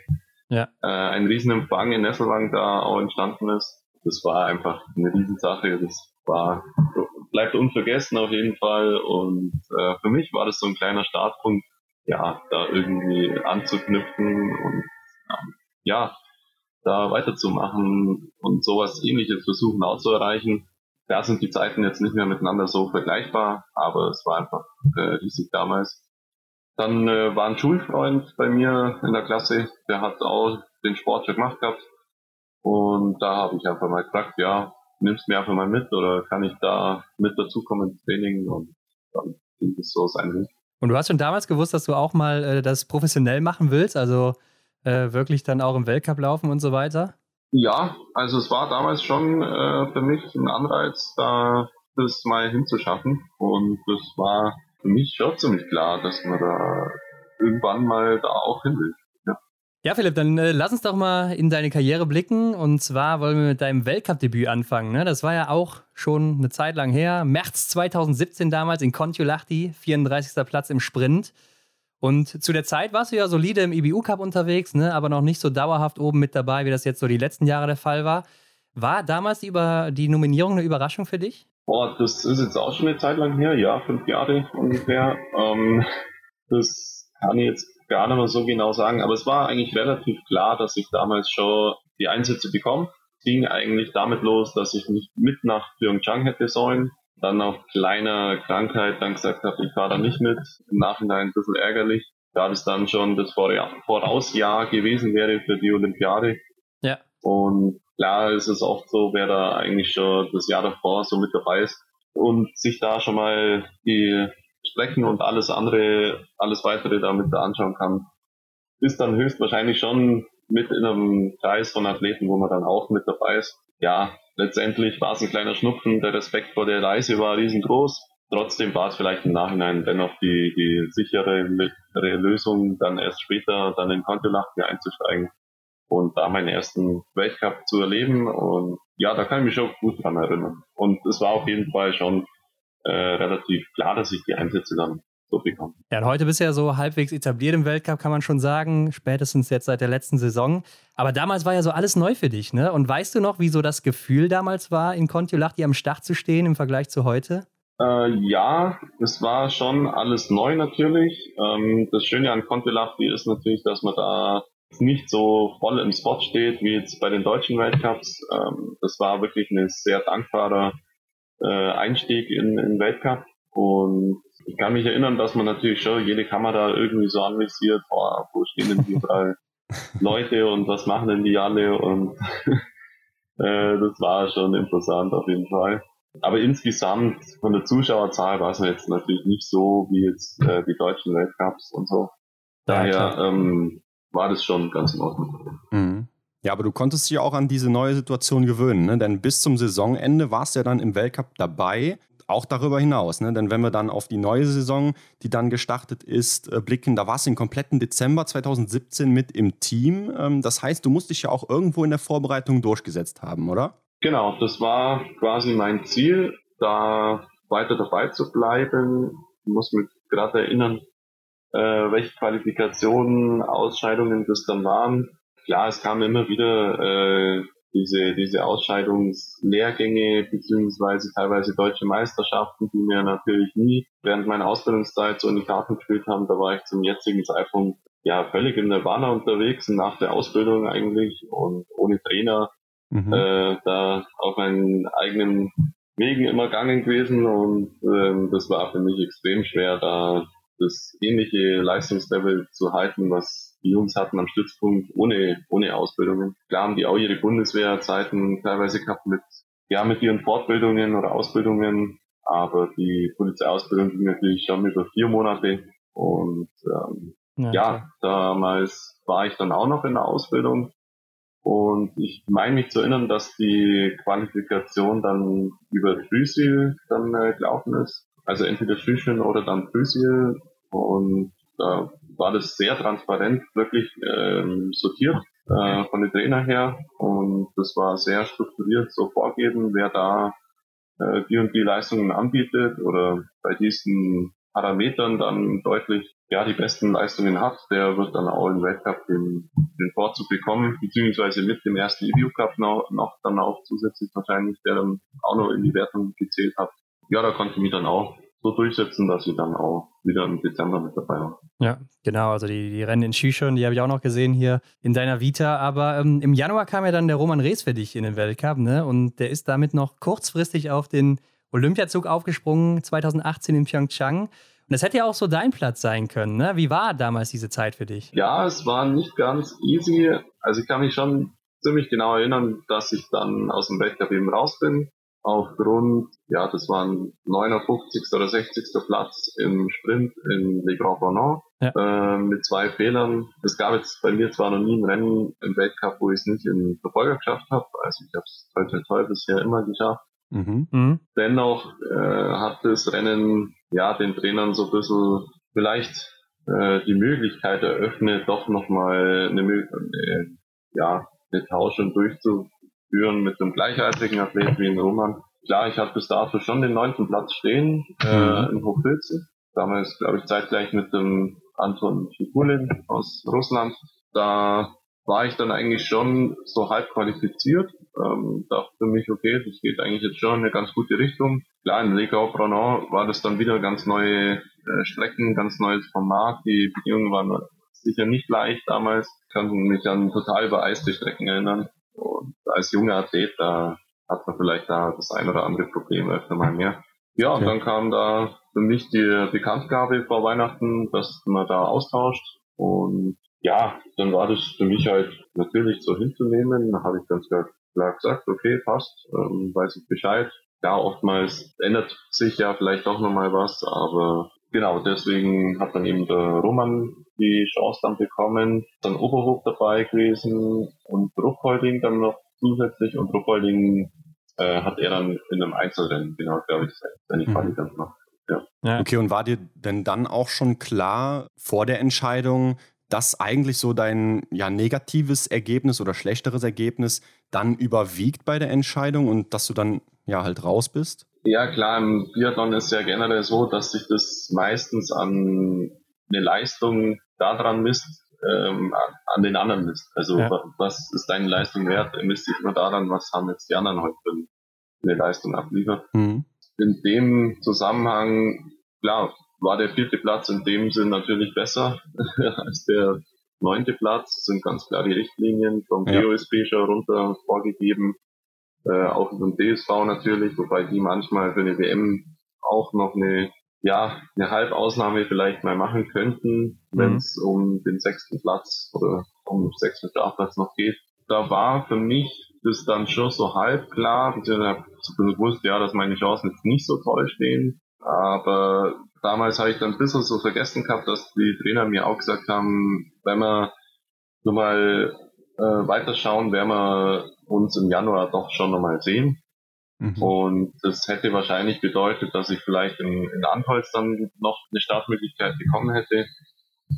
Ja. Äh, ein Riesenempfang in Nesselwang da auch entstanden ist. Das war einfach eine Riesensache. Das war, bleibt unvergessen auf jeden Fall. Und äh, für mich war das so ein kleiner Startpunkt ja, da irgendwie anzuknüpfen und ähm, ja, da weiterzumachen und sowas ähnliches versuchen auch zu erreichen. Da sind die Zeiten jetzt nicht mehr miteinander so vergleichbar, aber es war einfach äh, riesig damals. Dann äh, war ein Schulfreund bei mir in der Klasse, der hat auch den Sport schon gemacht gehabt. Und da habe ich einfach mal gefragt, ja, nimmst du mir einfach mal mit oder kann ich da mit dazukommen ins Training? Und dann ging es so sein. Und du hast schon damals gewusst, dass du auch mal äh, das professionell machen willst, also äh, wirklich dann auch im Weltcup laufen und so weiter? Ja, also es war damals schon äh, für mich ein Anreiz, da das mal hinzuschaffen. Und das war für mich schon ziemlich klar, dass man da irgendwann mal da auch hin will. Ja, Philipp, dann äh, lass uns doch mal in deine Karriere blicken. Und zwar wollen wir mit deinem Weltcup-Debüt anfangen. Ne? Das war ja auch schon eine Zeit lang her. März 2017 damals in Kontiolahti, 34. Platz im Sprint. Und zu der Zeit warst du ja solide im IBU-Cup unterwegs, ne? aber noch nicht so dauerhaft oben mit dabei, wie das jetzt so die letzten Jahre der Fall war. War damals die, Über die Nominierung eine Überraschung für dich? Boah, das ist jetzt auch schon eine Zeit lang her, ja, fünf Jahre ungefähr. Ähm, das kann ich jetzt gar nicht mehr so genau sagen, aber es war eigentlich relativ klar, dass ich damals schon die Einsätze bekomme. Es ging eigentlich damit los, dass ich mich mit nach Pyeongchang hätte sollen, dann auf kleiner Krankheit dann gesagt habe, ich fahre da nicht mit. Im Nachhinein ein bisschen ärgerlich, da das dann schon das Vorausjahr gewesen wäre für die Olympiade. Ja. Und klar ist es oft so, wer da eigentlich schon das Jahr davor so mit dabei ist und sich da schon mal die Strecken und alles andere, alles weitere damit anschauen kann. ist dann höchstwahrscheinlich schon mit in einem Kreis von Athleten, wo man dann auch mit dabei ist. Ja, letztendlich war es ein kleiner Schnupfen. Der Respekt vor der Reise war riesengroß. Trotzdem war es vielleicht im Nachhinein dennoch die, die sichere Lösung, dann erst später dann in Kontiolahti einzusteigen und da meinen ersten Weltcup zu erleben. Und ja, da kann ich mich schon gut dran erinnern. Und es war auf jeden Fall schon äh, relativ klar, dass ich die Einsätze dann so bekomme. Ja, und heute bist du ja so halbwegs etabliert im Weltcup, kann man schon sagen, spätestens jetzt seit der letzten Saison. Aber damals war ja so alles neu für dich, ne? Und weißt du noch, wie so das Gefühl damals war, in Kontiolahti am Start zu stehen im Vergleich zu heute? Äh, ja, es war schon alles neu natürlich. Ähm, das Schöne an Contilahti ist natürlich, dass man da nicht so voll im Spot steht wie jetzt bei den deutschen Weltcups. Ähm, das war wirklich ein sehr dankbarer äh, Einstieg in den Weltcup und ich kann mich erinnern, dass man natürlich schon jede Kamera irgendwie so anvisiert, boah, wo stehen denn die drei Leute und was machen denn die alle und äh, das war schon interessant auf jeden Fall. Aber insgesamt von der Zuschauerzahl war es jetzt natürlich nicht so wie jetzt äh, die deutschen Weltcups und so. Daher ja, ähm, war das schon ganz in Ordnung. Mhm. Ja, aber du konntest dich auch an diese neue Situation gewöhnen, ne? denn bis zum Saisonende warst du ja dann im Weltcup dabei, auch darüber hinaus. Ne? Denn wenn wir dann auf die neue Saison, die dann gestartet ist, äh, blicken, da warst du im kompletten Dezember 2017 mit im Team. Ähm, das heißt, du musst dich ja auch irgendwo in der Vorbereitung durchgesetzt haben, oder? Genau, das war quasi mein Ziel, da weiter dabei zu bleiben. Ich muss mich gerade erinnern, äh, welche Qualifikationen, Ausscheidungen das dann waren. Klar, es kamen immer wieder äh, diese, diese Ausscheidungslehrgänge beziehungsweise teilweise deutsche Meisterschaften, die mir natürlich nie während meiner Ausbildungszeit so in die Karten gespielt haben. Da war ich zum jetzigen Zeitpunkt ja völlig in der Wanne unterwegs, nach der Ausbildung eigentlich und ohne Trainer mhm. äh, da auf meinen eigenen Wegen immer gegangen gewesen und ähm, das war für mich extrem schwer, da das ähnliche Leistungslevel zu halten, was die Jungs hatten am Stützpunkt ohne, ohne Ausbildungen. Klar haben die auch ihre Bundeswehrzeiten teilweise gehabt mit, ja, mit ihren Fortbildungen oder Ausbildungen, aber die Polizeiausbildung ging natürlich schon über vier Monate und ähm, ja, ja damals war ich dann auch noch in der Ausbildung und ich meine mich zu erinnern, dass die Qualifikation dann über Physil dann äh, gelaufen ist. Also entweder Schüchen oder dann Physil. Und da war das sehr transparent, wirklich ähm, sortiert äh, von den Trainer her. Und das war sehr strukturiert, so vorgeben, wer da äh, die und die Leistungen anbietet oder bei diesen Parametern dann deutlich ja, die besten Leistungen hat, der wird dann auch im Weltcup den, den Vorzug bekommen, beziehungsweise mit dem ersten EBU Cup noch, noch dann auch zusätzlich wahrscheinlich, der dann auch noch in die Wertung gezählt hat. Ja, da konnte ich mich dann auch so durchsetzen, dass ich dann auch wieder im Dezember mit dabei war. Ja, genau. Also die, die Rennen in Shishon, die habe ich auch noch gesehen hier in deiner Vita. Aber ähm, im Januar kam ja dann der Roman Rees für dich in den Weltcup, ne? Und der ist damit noch kurzfristig auf den Olympiazug aufgesprungen, 2018 in Pyeongchang. Und das hätte ja auch so dein Platz sein können. Ne? Wie war damals diese Zeit für dich? Ja, es war nicht ganz easy. Also ich kann mich schon ziemlich genau erinnern, dass ich dann aus dem Weltcup eben raus bin. Aufgrund, ja, das war ein 59. oder 60. Platz im Sprint in Le Grand Bornand ja. äh, mit zwei Fehlern. Es gab jetzt bei mir zwar noch nie ein Rennen im Weltcup, wo ich es nicht in Verfolger geschafft habe. Also ich habe es toll, toll, toll bisher immer geschafft. Mhm. Mhm. Dennoch äh, hat das Rennen ja den Trainern so ein bisschen vielleicht äh, die Möglichkeit eröffnet, doch nochmal eine, eine, ja, eine Tauschung durchzuführen mit einem gleichaltrigen Athlet wie in Roman. Klar, ich hatte bis dato schon den neunten Platz stehen äh, mhm. in Hochfilze. Damals, glaube ich, zeitgleich mit dem Anton Figulin aus Russland. Da war ich dann eigentlich schon so halb qualifiziert. Ähm, dachte für mich, okay, das geht eigentlich jetzt schon in eine ganz gute Richtung. Klar, in Legau Braunau war das dann wieder ganz neue äh, Strecken, ganz neues Format. Die Bedingungen waren sicher nicht leicht damals. Ich kann mich an total übereiste Strecken erinnern. Und als junger Athlet, da hat man vielleicht da das ein oder andere Problem öfter mal mehr. Ja, und dann kam da für mich die Bekanntgabe vor Weihnachten, dass man da austauscht. Und ja, dann war das für mich halt natürlich so hinzunehmen. Da habe ich ganz klar gesagt, okay, passt, ähm, weiß ich Bescheid. Ja, oftmals ändert sich ja vielleicht doch nochmal was, aber genau, deswegen hat dann eben der Roman die Chance dann bekommen, dann Oberhof dabei gewesen und Ruchholding dann noch zusätzlich und Ruchholding äh, hat er dann in einem Einzelrennen, genau, glaube ich, seine mhm. Quali dann noch. Ja. ja. Okay, und war dir denn dann auch schon klar vor der Entscheidung, dass eigentlich so dein ja, negatives Ergebnis oder schlechteres Ergebnis dann überwiegt bei der Entscheidung und dass du dann ja halt raus bist? Ja, klar, im Biathlon ist ja generell so, dass sich das meistens an eine Leistung daran misst, ähm, an den anderen misst. Also ja. was ist deine Leistung wert, misst sich nur daran, was haben jetzt die anderen heute für eine Leistung abliefert. Mhm. In dem Zusammenhang, klar, war der vierte Platz in dem Sinn natürlich besser als der neunte Platz. Das sind ganz klar die Richtlinien vom ja. DOSB schon runter vorgegeben. Äh, auch vom DSV natürlich, wobei die manchmal für eine WM auch noch eine, ja, eine Halbausnahme vielleicht mal machen könnten, mhm. wenn es um den sechsten Platz oder um den sechsten Startplatz noch geht. Da war für mich das dann schon so halb klar, beziehungsweise gewusst, ja, dass meine Chancen jetzt nicht so toll stehen. Aber damals habe ich dann ein bisschen so vergessen gehabt, dass die Trainer mir auch gesagt haben, wenn wir nur mal äh, weiterschauen, werden wir uns im Januar doch schon nochmal sehen. Mhm. Und das hätte wahrscheinlich bedeutet, dass ich vielleicht in, in Anholz dann noch eine Startmöglichkeit bekommen hätte.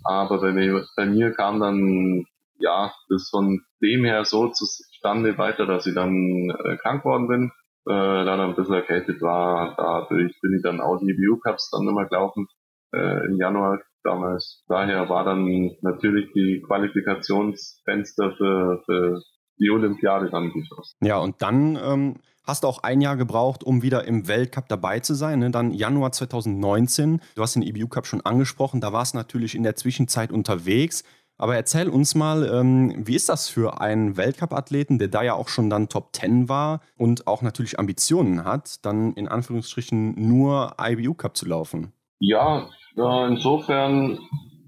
Aber bei mir, bei mir kam dann ja das von dem her so zustande weiter, dass ich dann äh, krank worden bin äh, dann ein bisschen erkältet war. Dadurch bin ich dann auch die EBU Cups dann nochmal gelaufen äh, im Januar damals. Daher war dann natürlich die Qualifikationsfenster für, für die Olympiade dann geschlossen. Ja, und dann ähm, hast du auch ein Jahr gebraucht, um wieder im Weltcup dabei zu sein. Ne? Dann Januar 2019. Du hast den EBU Cup schon angesprochen. Da warst du natürlich in der Zwischenzeit unterwegs. Aber erzähl uns mal, ähm, wie ist das für einen Weltcup-Athleten, der da ja auch schon dann Top 10 war und auch natürlich Ambitionen hat, dann in Anführungsstrichen nur IBU Cup zu laufen? Ja, äh, insofern,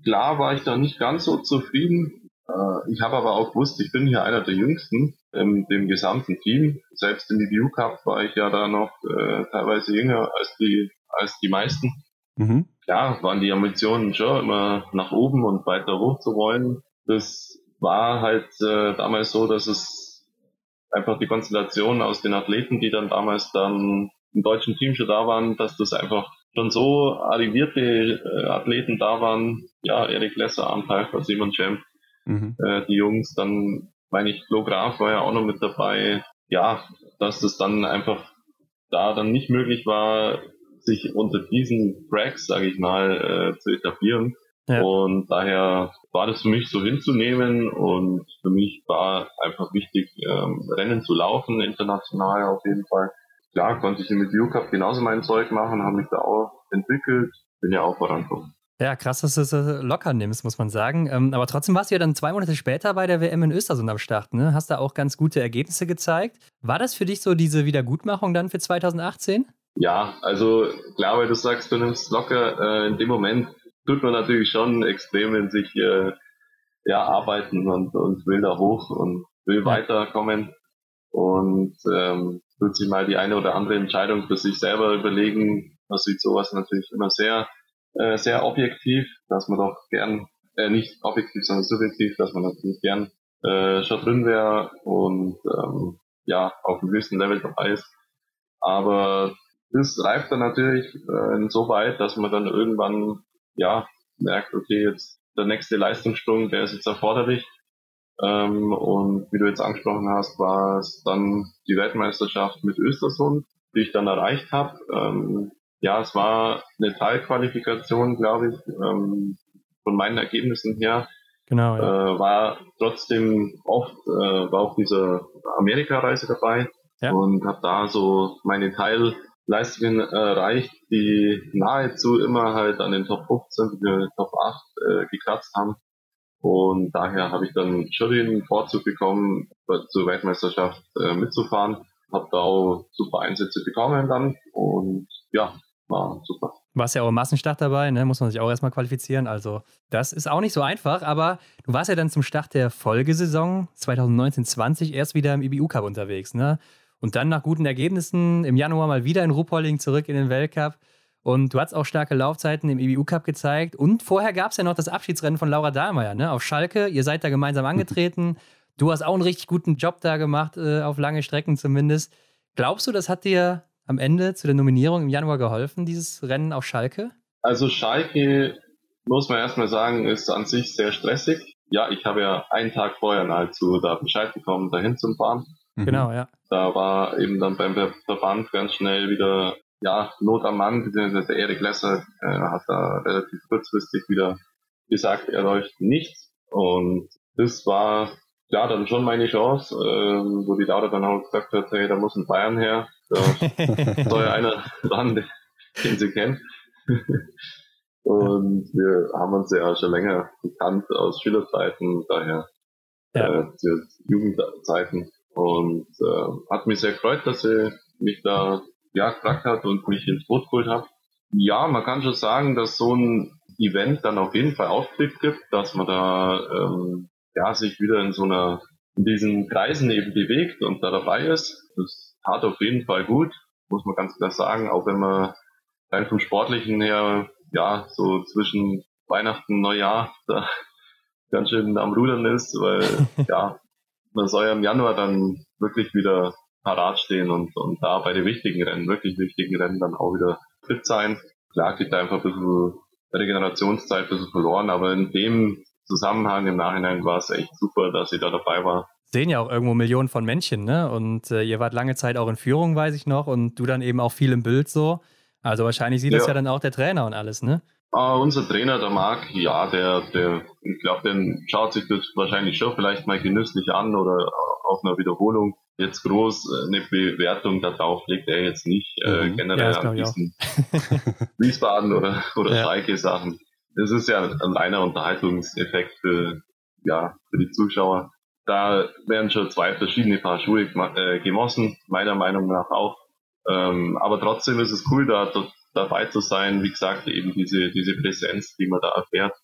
klar war ich da nicht ganz so zufrieden. Äh, ich habe aber auch gewusst, ich bin hier einer der Jüngsten in dem gesamten Team. Selbst im IBU Cup war ich ja da noch äh, teilweise jünger als die, als die meisten. Mhm. Klar waren die Ambitionen schon immer nach oben und weiter hoch zu wollen. Das war halt äh, damals so, dass es einfach die Konstellation aus den Athleten, die dann damals dann im deutschen Team schon da waren, dass das einfach schon so arrivierte äh, Athleten da waren. Ja, Erik Lesser, Pfeiffer, Simon Champ, mhm. äh, die Jungs, dann meine ich, Flo Graf war ja auch noch mit dabei. Ja, dass das dann einfach da dann nicht möglich war, sich unter diesen Tracks, sage ich mal, äh, zu etablieren. Ja. Und daher war das für mich so hinzunehmen und für mich war einfach wichtig, ähm, Rennen zu laufen, international auf jeden Fall. Klar, konnte ich mit U-Cup genauso mein Zeug machen, habe mich da auch entwickelt, bin ja auch vorangekommen. Ja, krass, dass du es locker nimmst, muss man sagen. Ähm, aber trotzdem warst du ja dann zwei Monate später bei der WM in Östersund am Start. Ne? Hast da auch ganz gute Ergebnisse gezeigt. War das für dich so diese Wiedergutmachung dann für 2018? Ja, also klar, weil du sagst, du nimmst locker, äh, in dem Moment tut man natürlich schon extrem in sich äh, ja, arbeiten und, und will da hoch und will ja. weiterkommen und ähm, wird sich mal die eine oder andere Entscheidung für sich selber überlegen. Man sieht sowas natürlich immer sehr, äh, sehr objektiv, dass man doch gern, äh, nicht objektiv, sondern subjektiv, dass man natürlich gern äh, schon drin wäre und ähm, ja, auf einem gewissen Level dabei ist. Aber das reift dann natürlich äh, so weit, dass man dann irgendwann ja merkt, okay, jetzt der nächste Leistungssprung, der ist jetzt erforderlich. Ähm, und wie du jetzt angesprochen hast, war es dann die Weltmeisterschaft mit Östersund, die ich dann erreicht habe. Ähm, ja, es war eine Teilqualifikation, glaube ich, ähm, von meinen Ergebnissen her. Genau. Ja. Äh, war trotzdem oft, äh, war auch diese Amerika-Reise dabei ja. und habe da so meine Teil Leistungen erreicht, die nahezu immer halt an den Top 15, den Top 8 äh, gekratzt haben. Und daher habe ich dann schon den Vorzug bekommen, zur Weltmeisterschaft äh, mitzufahren. Habe da auch super Einsätze bekommen dann und ja, war super. Warst ja auch im Massenstart dabei, ne? muss man sich auch erstmal qualifizieren. Also das ist auch nicht so einfach, aber du warst ja dann zum Start der Folgesaison 2019-20 erst wieder im IBU Cup unterwegs. Ne? Und dann nach guten Ergebnissen im Januar mal wieder in Ruppolding zurück in den Weltcup. Und du hast auch starke Laufzeiten im EBU Cup gezeigt. Und vorher gab es ja noch das Abschiedsrennen von Laura Dahlmeier ne? auf Schalke. Ihr seid da gemeinsam angetreten. Du hast auch einen richtig guten Job da gemacht, äh, auf lange Strecken zumindest. Glaubst du, das hat dir am Ende zu der Nominierung im Januar geholfen, dieses Rennen auf Schalke? Also Schalke, muss man erstmal sagen, ist an sich sehr stressig. Ja, ich habe ja einen Tag vorher nahezu da Bescheid bekommen, dahin zu fahren. Mhm. Genau, ja. Da war eben dann beim Verband ganz schnell wieder ja, Not am Mann, beziehungsweise der Erik Lesser äh, hat da relativ kurzfristig wieder gesagt, er läuft nichts. Und das war ja dann schon meine Chance, äh, wo die Laura dann auch gesagt hat, hey, da muss ein Bayern her. Da soll ja einer ran, den sie kennt. Und wir haben uns ja schon länger gekannt aus Schülerzeiten, daher ja. äh, Jugendzeiten. Und äh, hat mich sehr gefreut, dass sie mich da ja, gefragt hat und mich ins Boot geholt hat. Ja, man kann schon sagen, dass so ein Event dann auf jeden Fall Aufblick gibt, dass man da ähm, ja sich wieder in so einer in diesen Kreisen eben bewegt und da dabei ist. Das tat auf jeden Fall gut, muss man ganz klar sagen, auch wenn man rein vom Sportlichen her ja so zwischen Weihnachten und Neujahr da ganz schön am Rudern ist, weil ja, man soll ja im Januar dann wirklich wieder parat stehen und, und da bei den wichtigen Rennen, wirklich wichtigen Rennen dann auch wieder fit sein. Klar geht da einfach ein bisschen Regenerationszeit ein bisschen verloren, aber in dem Zusammenhang im Nachhinein war es echt super, dass sie da dabei war. Sehen ja auch irgendwo Millionen von Männchen, ne? Und äh, ihr wart lange Zeit auch in Führung, weiß ich noch, und du dann eben auch viel im Bild so. Also wahrscheinlich sieht ja. das ja dann auch der Trainer und alles, ne? Uh, unser Trainer, der Marc, ja, der, der, ich glaube, der schaut sich das wahrscheinlich schon vielleicht mal genüsslich an oder auf einer Wiederholung jetzt groß äh, eine Bewertung darauf legt er jetzt nicht äh, mhm. generell ja, an diesen Wiesbaden oder, oder ja. Schalke Sachen. Das ist ja ein reiner Unterhaltungseffekt für, ja, für die Zuschauer. Da werden schon zwei verschiedene Paar Schuhe äh, gemossen, meiner Meinung nach auch. Ähm, aber trotzdem ist es cool, da, da dabei zu sein. Wie gesagt, eben diese, diese Präsenz, die man da erfährt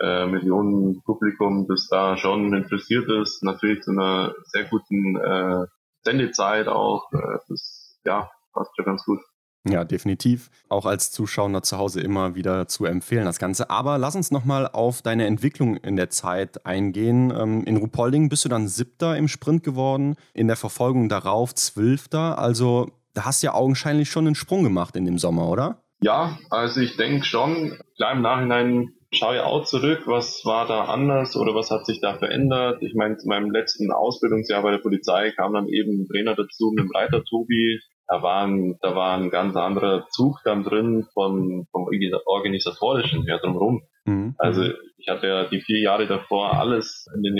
äh, Millionen Publikum, das da schon interessiert ist, natürlich zu einer sehr guten äh, Sendezeit auch. Äh, das ja, passt schon ganz gut. Ja, definitiv. Auch als Zuschauer zu Hause immer wieder zu empfehlen, das Ganze. Aber lass uns nochmal auf deine Entwicklung in der Zeit eingehen. Ähm, in Rupolding bist du dann Siebter im Sprint geworden, in der Verfolgung darauf Zwölfter. Also da hast du ja augenscheinlich schon einen Sprung gemacht in dem Sommer, oder? Ja, also ich denke schon. Klar, im Nachhinein schaue ja auch zurück, was war da anders oder was hat sich da verändert. Ich meine, zu meinem letzten Ausbildungsjahr bei der Polizei kam dann eben ein Trainer dazu mit dem Reiter Tobi. Da war ein, da war ein ganz anderer Zug dann drin von, vom organisatorischen her drumherum. Mhm. Also ich hatte ja die vier Jahre davor alles in den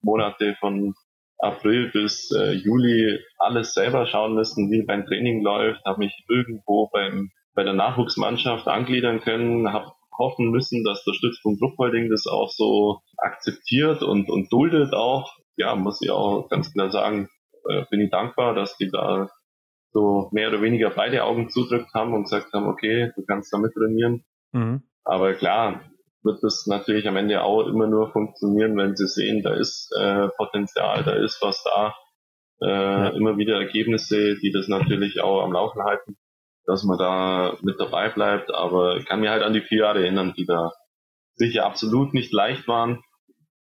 Monate von April bis äh, Juli alles selber schauen müssen, wie beim Training läuft, habe mich irgendwo beim bei der Nachwuchsmannschaft angliedern können, habe hoffen müssen, dass der Stützpunkt Druckholding das auch so akzeptiert und, und duldet auch. Ja, muss ich auch ganz klar sagen, äh, bin ich dankbar, dass die da so mehr oder weniger beide Augen zudrückt haben und gesagt haben, okay, du kannst damit trainieren. Mhm. Aber klar, wird das natürlich am Ende auch immer nur funktionieren, wenn sie sehen, da ist äh, Potenzial, da ist was da, äh, ja. immer wieder Ergebnisse, die das natürlich auch am Laufen halten dass man da mit dabei bleibt. Aber ich kann mir halt an die vier Jahre erinnern, die da sicher absolut nicht leicht waren.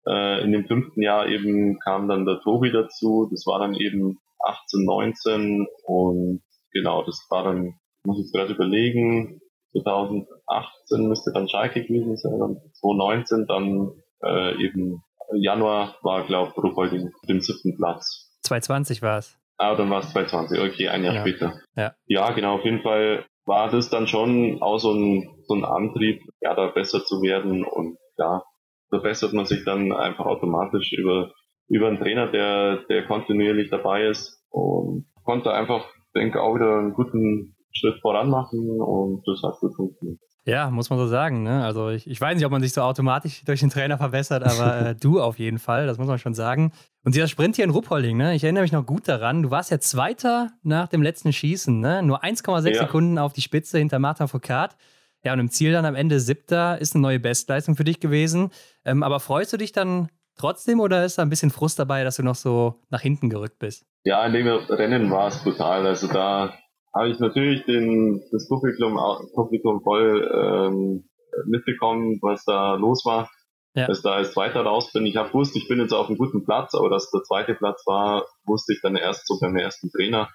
Äh, in dem fünften Jahr eben kam dann der Tobi dazu. Das war dann eben 18, 19 und genau, das war dann, muss ich gerade überlegen, 2018 müsste dann Schalke gewesen sein, dann 2019 dann äh, eben Januar war, glaube ich, Ruhpolding dem siebten Platz. 2020 war es. Ah, dann war es 2020, okay, ein Jahr ja. später. Ja. ja, genau, auf jeden Fall war das dann schon auch so ein, so ein Antrieb, ja, da besser zu werden und ja, verbessert man sich dann einfach automatisch über, über einen Trainer, der, der kontinuierlich dabei ist und konnte einfach, denke auch wieder einen guten Schritt voran machen und das hat gut funktioniert. Ja, muss man so sagen. Ne? Also ich, ich weiß nicht, ob man sich so automatisch durch den Trainer verbessert, aber äh, du auf jeden Fall, das muss man schon sagen. Und dieser Sprint hier in Ruppolding, ne? ich erinnere mich noch gut daran, du warst ja Zweiter nach dem letzten Schießen, ne? nur 1,6 ja. Sekunden auf die Spitze hinter Martin Foucault. Ja, und im Ziel dann am Ende Siebter ist eine neue Bestleistung für dich gewesen. Ähm, aber freust du dich dann trotzdem oder ist da ein bisschen Frust dabei, dass du noch so nach hinten gerückt bist? Ja, in dem Rennen war es brutal. Also da habe ich natürlich den, das Publikum, Publikum voll ähm, mitbekommen, was da los war. Ja. Dass da als Zweiter raus bin. Ich habe wusste, ich bin jetzt auf einem guten Platz, aber dass der zweite Platz war, wusste ich dann erst so beim ersten Trainer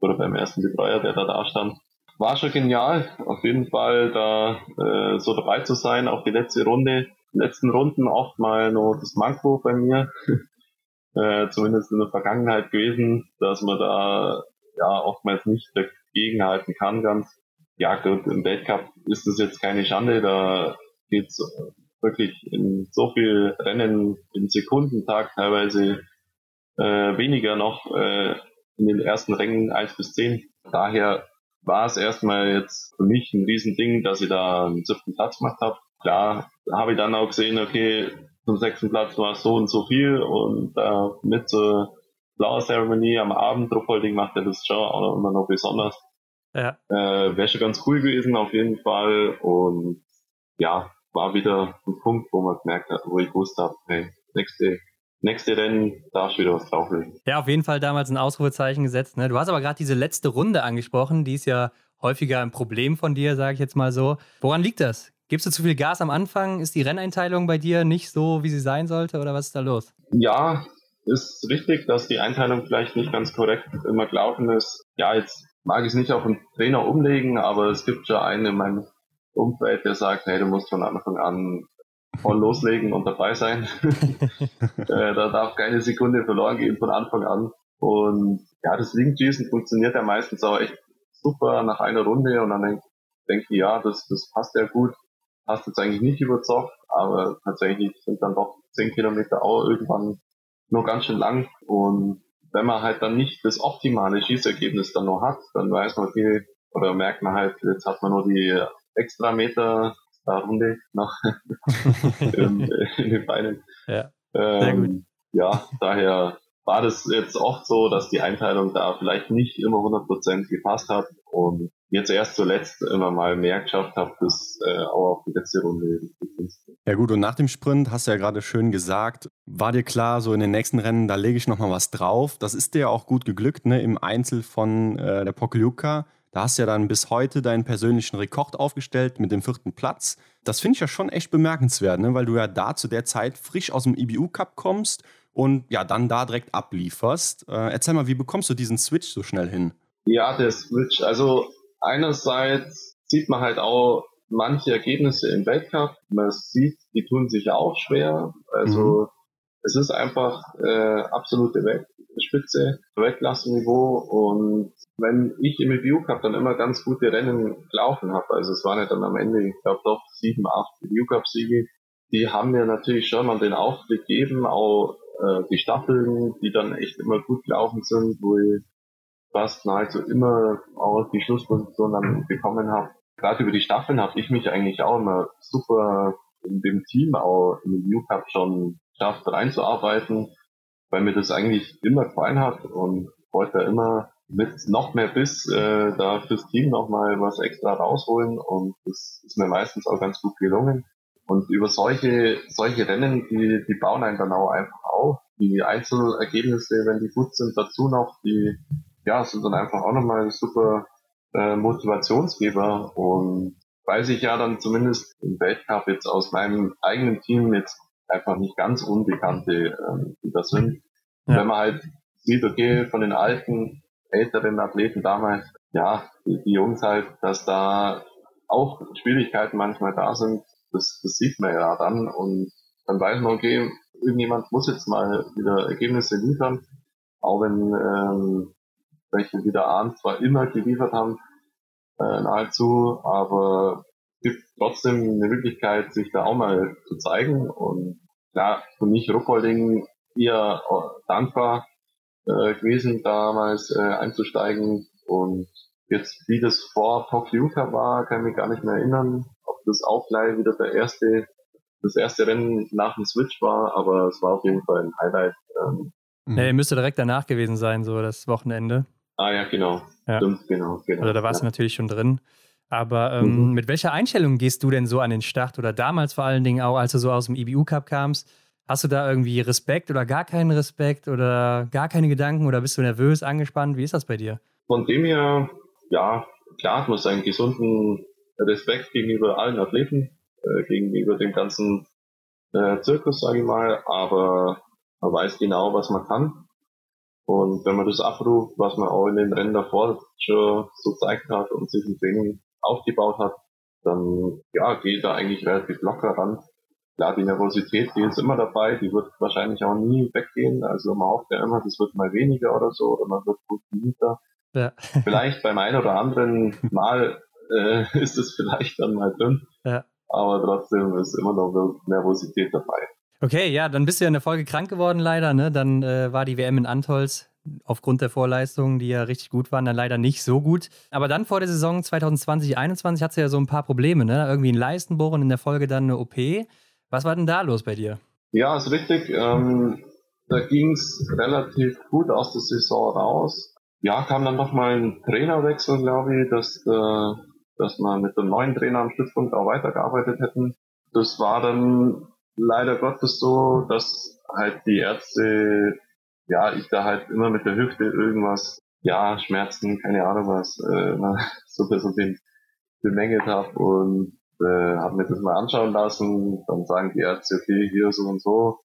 oder beim ersten Betreuer, der da da stand. War schon genial, auf jeden Fall da äh, so dabei zu sein, auch die letzte Runde, letzten Runden oft mal noch das Manko bei mir, äh, zumindest in der Vergangenheit gewesen, dass man da ja oftmals nicht dagegenhalten kann ganz. Ja gut, im Weltcup ist das jetzt keine Schande, da geht's wirklich in so viel Rennen im Sekundentag teilweise äh, weniger noch äh, in den ersten Rängen 1 bis 10. Daher war es erstmal jetzt für mich ein Riesending, dass ich da einen siebten Platz gemacht habe. Klar, habe ich dann auch gesehen, okay, zum sechsten Platz war es so und so viel und äh, mit zur Flower Ceremony am Abend, Ruppolding macht er das schon auch immer noch besonders. Ja. Äh, Wäre schon ganz cool gewesen auf jeden Fall und ja, war wieder ein Punkt, wo man gemerkt hat, wo ich gewusst habe, hey, nächste nächste Rennen darf ich wieder was drauflegen. Ja, auf jeden Fall damals ein Ausrufezeichen gesetzt. Ne? Du hast aber gerade diese letzte Runde angesprochen, die ist ja häufiger ein Problem von dir, sage ich jetzt mal so. Woran liegt das? Gibst du zu viel Gas am Anfang? Ist die Renneinteilung bei dir nicht so, wie sie sein sollte oder was ist da los? Ja, ist richtig, dass die Einteilung vielleicht nicht ganz korrekt immer gelaufen ist. Ja, jetzt mag ich es nicht auf den Trainer umlegen, aber es gibt schon einen in meinem Umfeld, der sagt, hey, du musst von Anfang an voll loslegen und dabei sein. äh, da darf keine Sekunde verloren gehen von Anfang an. Und ja, das Liegenschießen funktioniert ja meistens auch echt super nach einer Runde und dann denke denk ich, ja, das, das passt ja gut. Passt jetzt eigentlich nicht überzeugt, aber tatsächlich sind dann doch zehn Kilometer auch irgendwann nur ganz schön lang. Und wenn man halt dann nicht das optimale Schießergebnis dann noch hat, dann weiß man, okay, oder merkt man halt, jetzt hat man nur die extra Meter Runde noch in, in, den Beinen. Ja, ähm. Ja, daher war das jetzt oft so, dass die Einteilung da vielleicht nicht immer 100% gepasst hat und jetzt erst zuletzt immer mal mehr geschafft habe, bis äh, auch auf die letzte Runde Ja gut, und nach dem Sprint, hast du ja gerade schön gesagt, war dir klar, so in den nächsten Rennen, da lege ich nochmal was drauf. Das ist dir ja auch gut geglückt, ne, im Einzel von äh, der Pokljuka. Da hast du ja dann bis heute deinen persönlichen Rekord aufgestellt mit dem vierten Platz. Das finde ich ja schon echt bemerkenswert, ne? weil du ja da zu der Zeit frisch aus dem IBU Cup kommst und ja dann da direkt ablieferst. Äh, erzähl mal, wie bekommst du diesen Switch so schnell hin? Ja, der Switch. Also einerseits sieht man halt auch manche Ergebnisse im Weltcup. Man sieht, die tun sich auch schwer. Also mhm. es ist einfach äh, absolute Weltspitze, Weltklassenniveau und wenn ich im Review Cup dann immer ganz gute Rennen gelaufen habe, also es waren ja dann am Ende, ich glaube doch sieben, acht Review Cup Siege, die haben mir natürlich schon mal den Aufblick gegeben, auch äh, die Staffeln, die dann echt immer gut gelaufen sind, wo ich fast nahezu immer auch die Schlussposition dann bekommen habe. Gerade über die Staffeln habe ich mich eigentlich auch immer super in dem Team auch im Review Cup schon geschafft reinzuarbeiten, weil mir das eigentlich immer gefallen hat und wollte immer mit noch mehr Biss äh, da fürs Team nochmal was extra rausholen und das ist mir meistens auch ganz gut gelungen. Und über solche, solche Rennen, die, die bauen einen dann auch einfach auf. Die Einzelergebnisse, wenn die gut sind, dazu noch, die ja, sind dann einfach auch nochmal super äh, Motivationsgeber und weiß ich ja dann zumindest im Weltcup jetzt aus meinem eigenen Team jetzt einfach nicht ganz Unbekannte, ähm, die das sind. Ja. Wenn man halt sieht, okay, von den Alten älteren Athleten damals, ja, die, die Jungs halt, dass da auch Schwierigkeiten manchmal da sind, das, das sieht man ja dann und dann weiß man, okay, irgendjemand muss jetzt mal wieder Ergebnisse liefern, auch wenn ähm, welche wieder Ahn zwar immer geliefert haben, äh, nahezu, aber es gibt trotzdem eine Möglichkeit, sich da auch mal zu zeigen und ja, für mich Ruckolding eher dankbar, äh, gewesen, damals äh, einzusteigen. Und jetzt, wie das vor Pokljuka war, kann ich mich gar nicht mehr erinnern, ob das auch gleich wieder der erste, das erste Rennen nach dem Switch war, aber es war auf jeden Fall ein Highlight. Ähm. Ja, müsste direkt danach gewesen sein, so das Wochenende. Ah ja, genau. Ja. Stimmt, genau, genau. Also da warst ja. du natürlich schon drin. Aber ähm, mhm. mit welcher Einstellung gehst du denn so an den Start oder damals vor allen Dingen auch, als du so aus dem IBU Cup kamst? Hast du da irgendwie Respekt oder gar keinen Respekt oder gar keine Gedanken oder bist du nervös, angespannt? Wie ist das bei dir? Von dem her ja, klar hat man seinen gesunden Respekt gegenüber allen Athleten, äh, gegenüber dem ganzen äh, Zirkus, sage ich mal, aber man weiß genau, was man kann. Und wenn man das abruft, was man auch in den Rennen davor schon so gezeigt hat und sich im Training aufgebaut hat, dann ja, geht da eigentlich relativ locker ran. Klar, die Nervosität, die ist immer dabei, die wird wahrscheinlich auch nie weggehen. Also man hofft ja immer, das wird mal weniger oder so, oder man wird routiniger. Ja. Vielleicht beim einen oder anderen Mal äh, ist es vielleicht dann mal drin. Ja. Aber trotzdem ist immer noch Nervosität dabei. Okay, ja, dann bist du ja in der Folge krank geworden, leider. Ne? Dann äh, war die WM in Antolz aufgrund der Vorleistungen, die ja richtig gut waren, dann leider nicht so gut. Aber dann vor der Saison 2020, 2021 hat sie ja so ein paar Probleme, ne? Irgendwie ein Leistenbohren, in der Folge dann eine OP. Was war denn da los bei dir? Ja, ist richtig. Ähm, da ging es relativ gut aus der Saison raus. Ja, kam dann nochmal ein Trainerwechsel, glaube ich, dass, äh, dass wir mit dem neuen Trainer am Stützpunkt auch weitergearbeitet hätten. Das war dann leider Gottes so, dass halt die Ärzte ja, ich da halt immer mit der Hüfte irgendwas, ja, Schmerzen, keine Ahnung was, äh, so ein bisschen bemängelt habe und äh, habe mir das mal anschauen lassen. Dann sagen die Ärzte, okay, hier so und so.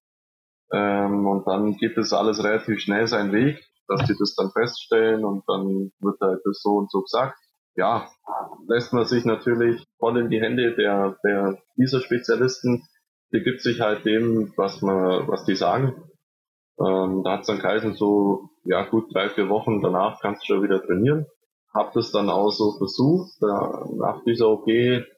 Ähm, und dann geht das alles relativ schnell seinen Weg, dass die das dann feststellen und dann wird halt das so und so gesagt. Ja, lässt man sich natürlich voll in die Hände der, der dieser Spezialisten, die gibt sich halt dem, was man, was die sagen. Ähm, da hat es dann geheißen, so, ja gut, drei, vier Wochen danach kannst du schon wieder trainieren. Hab das dann auch so versucht, da, nach dieser OP,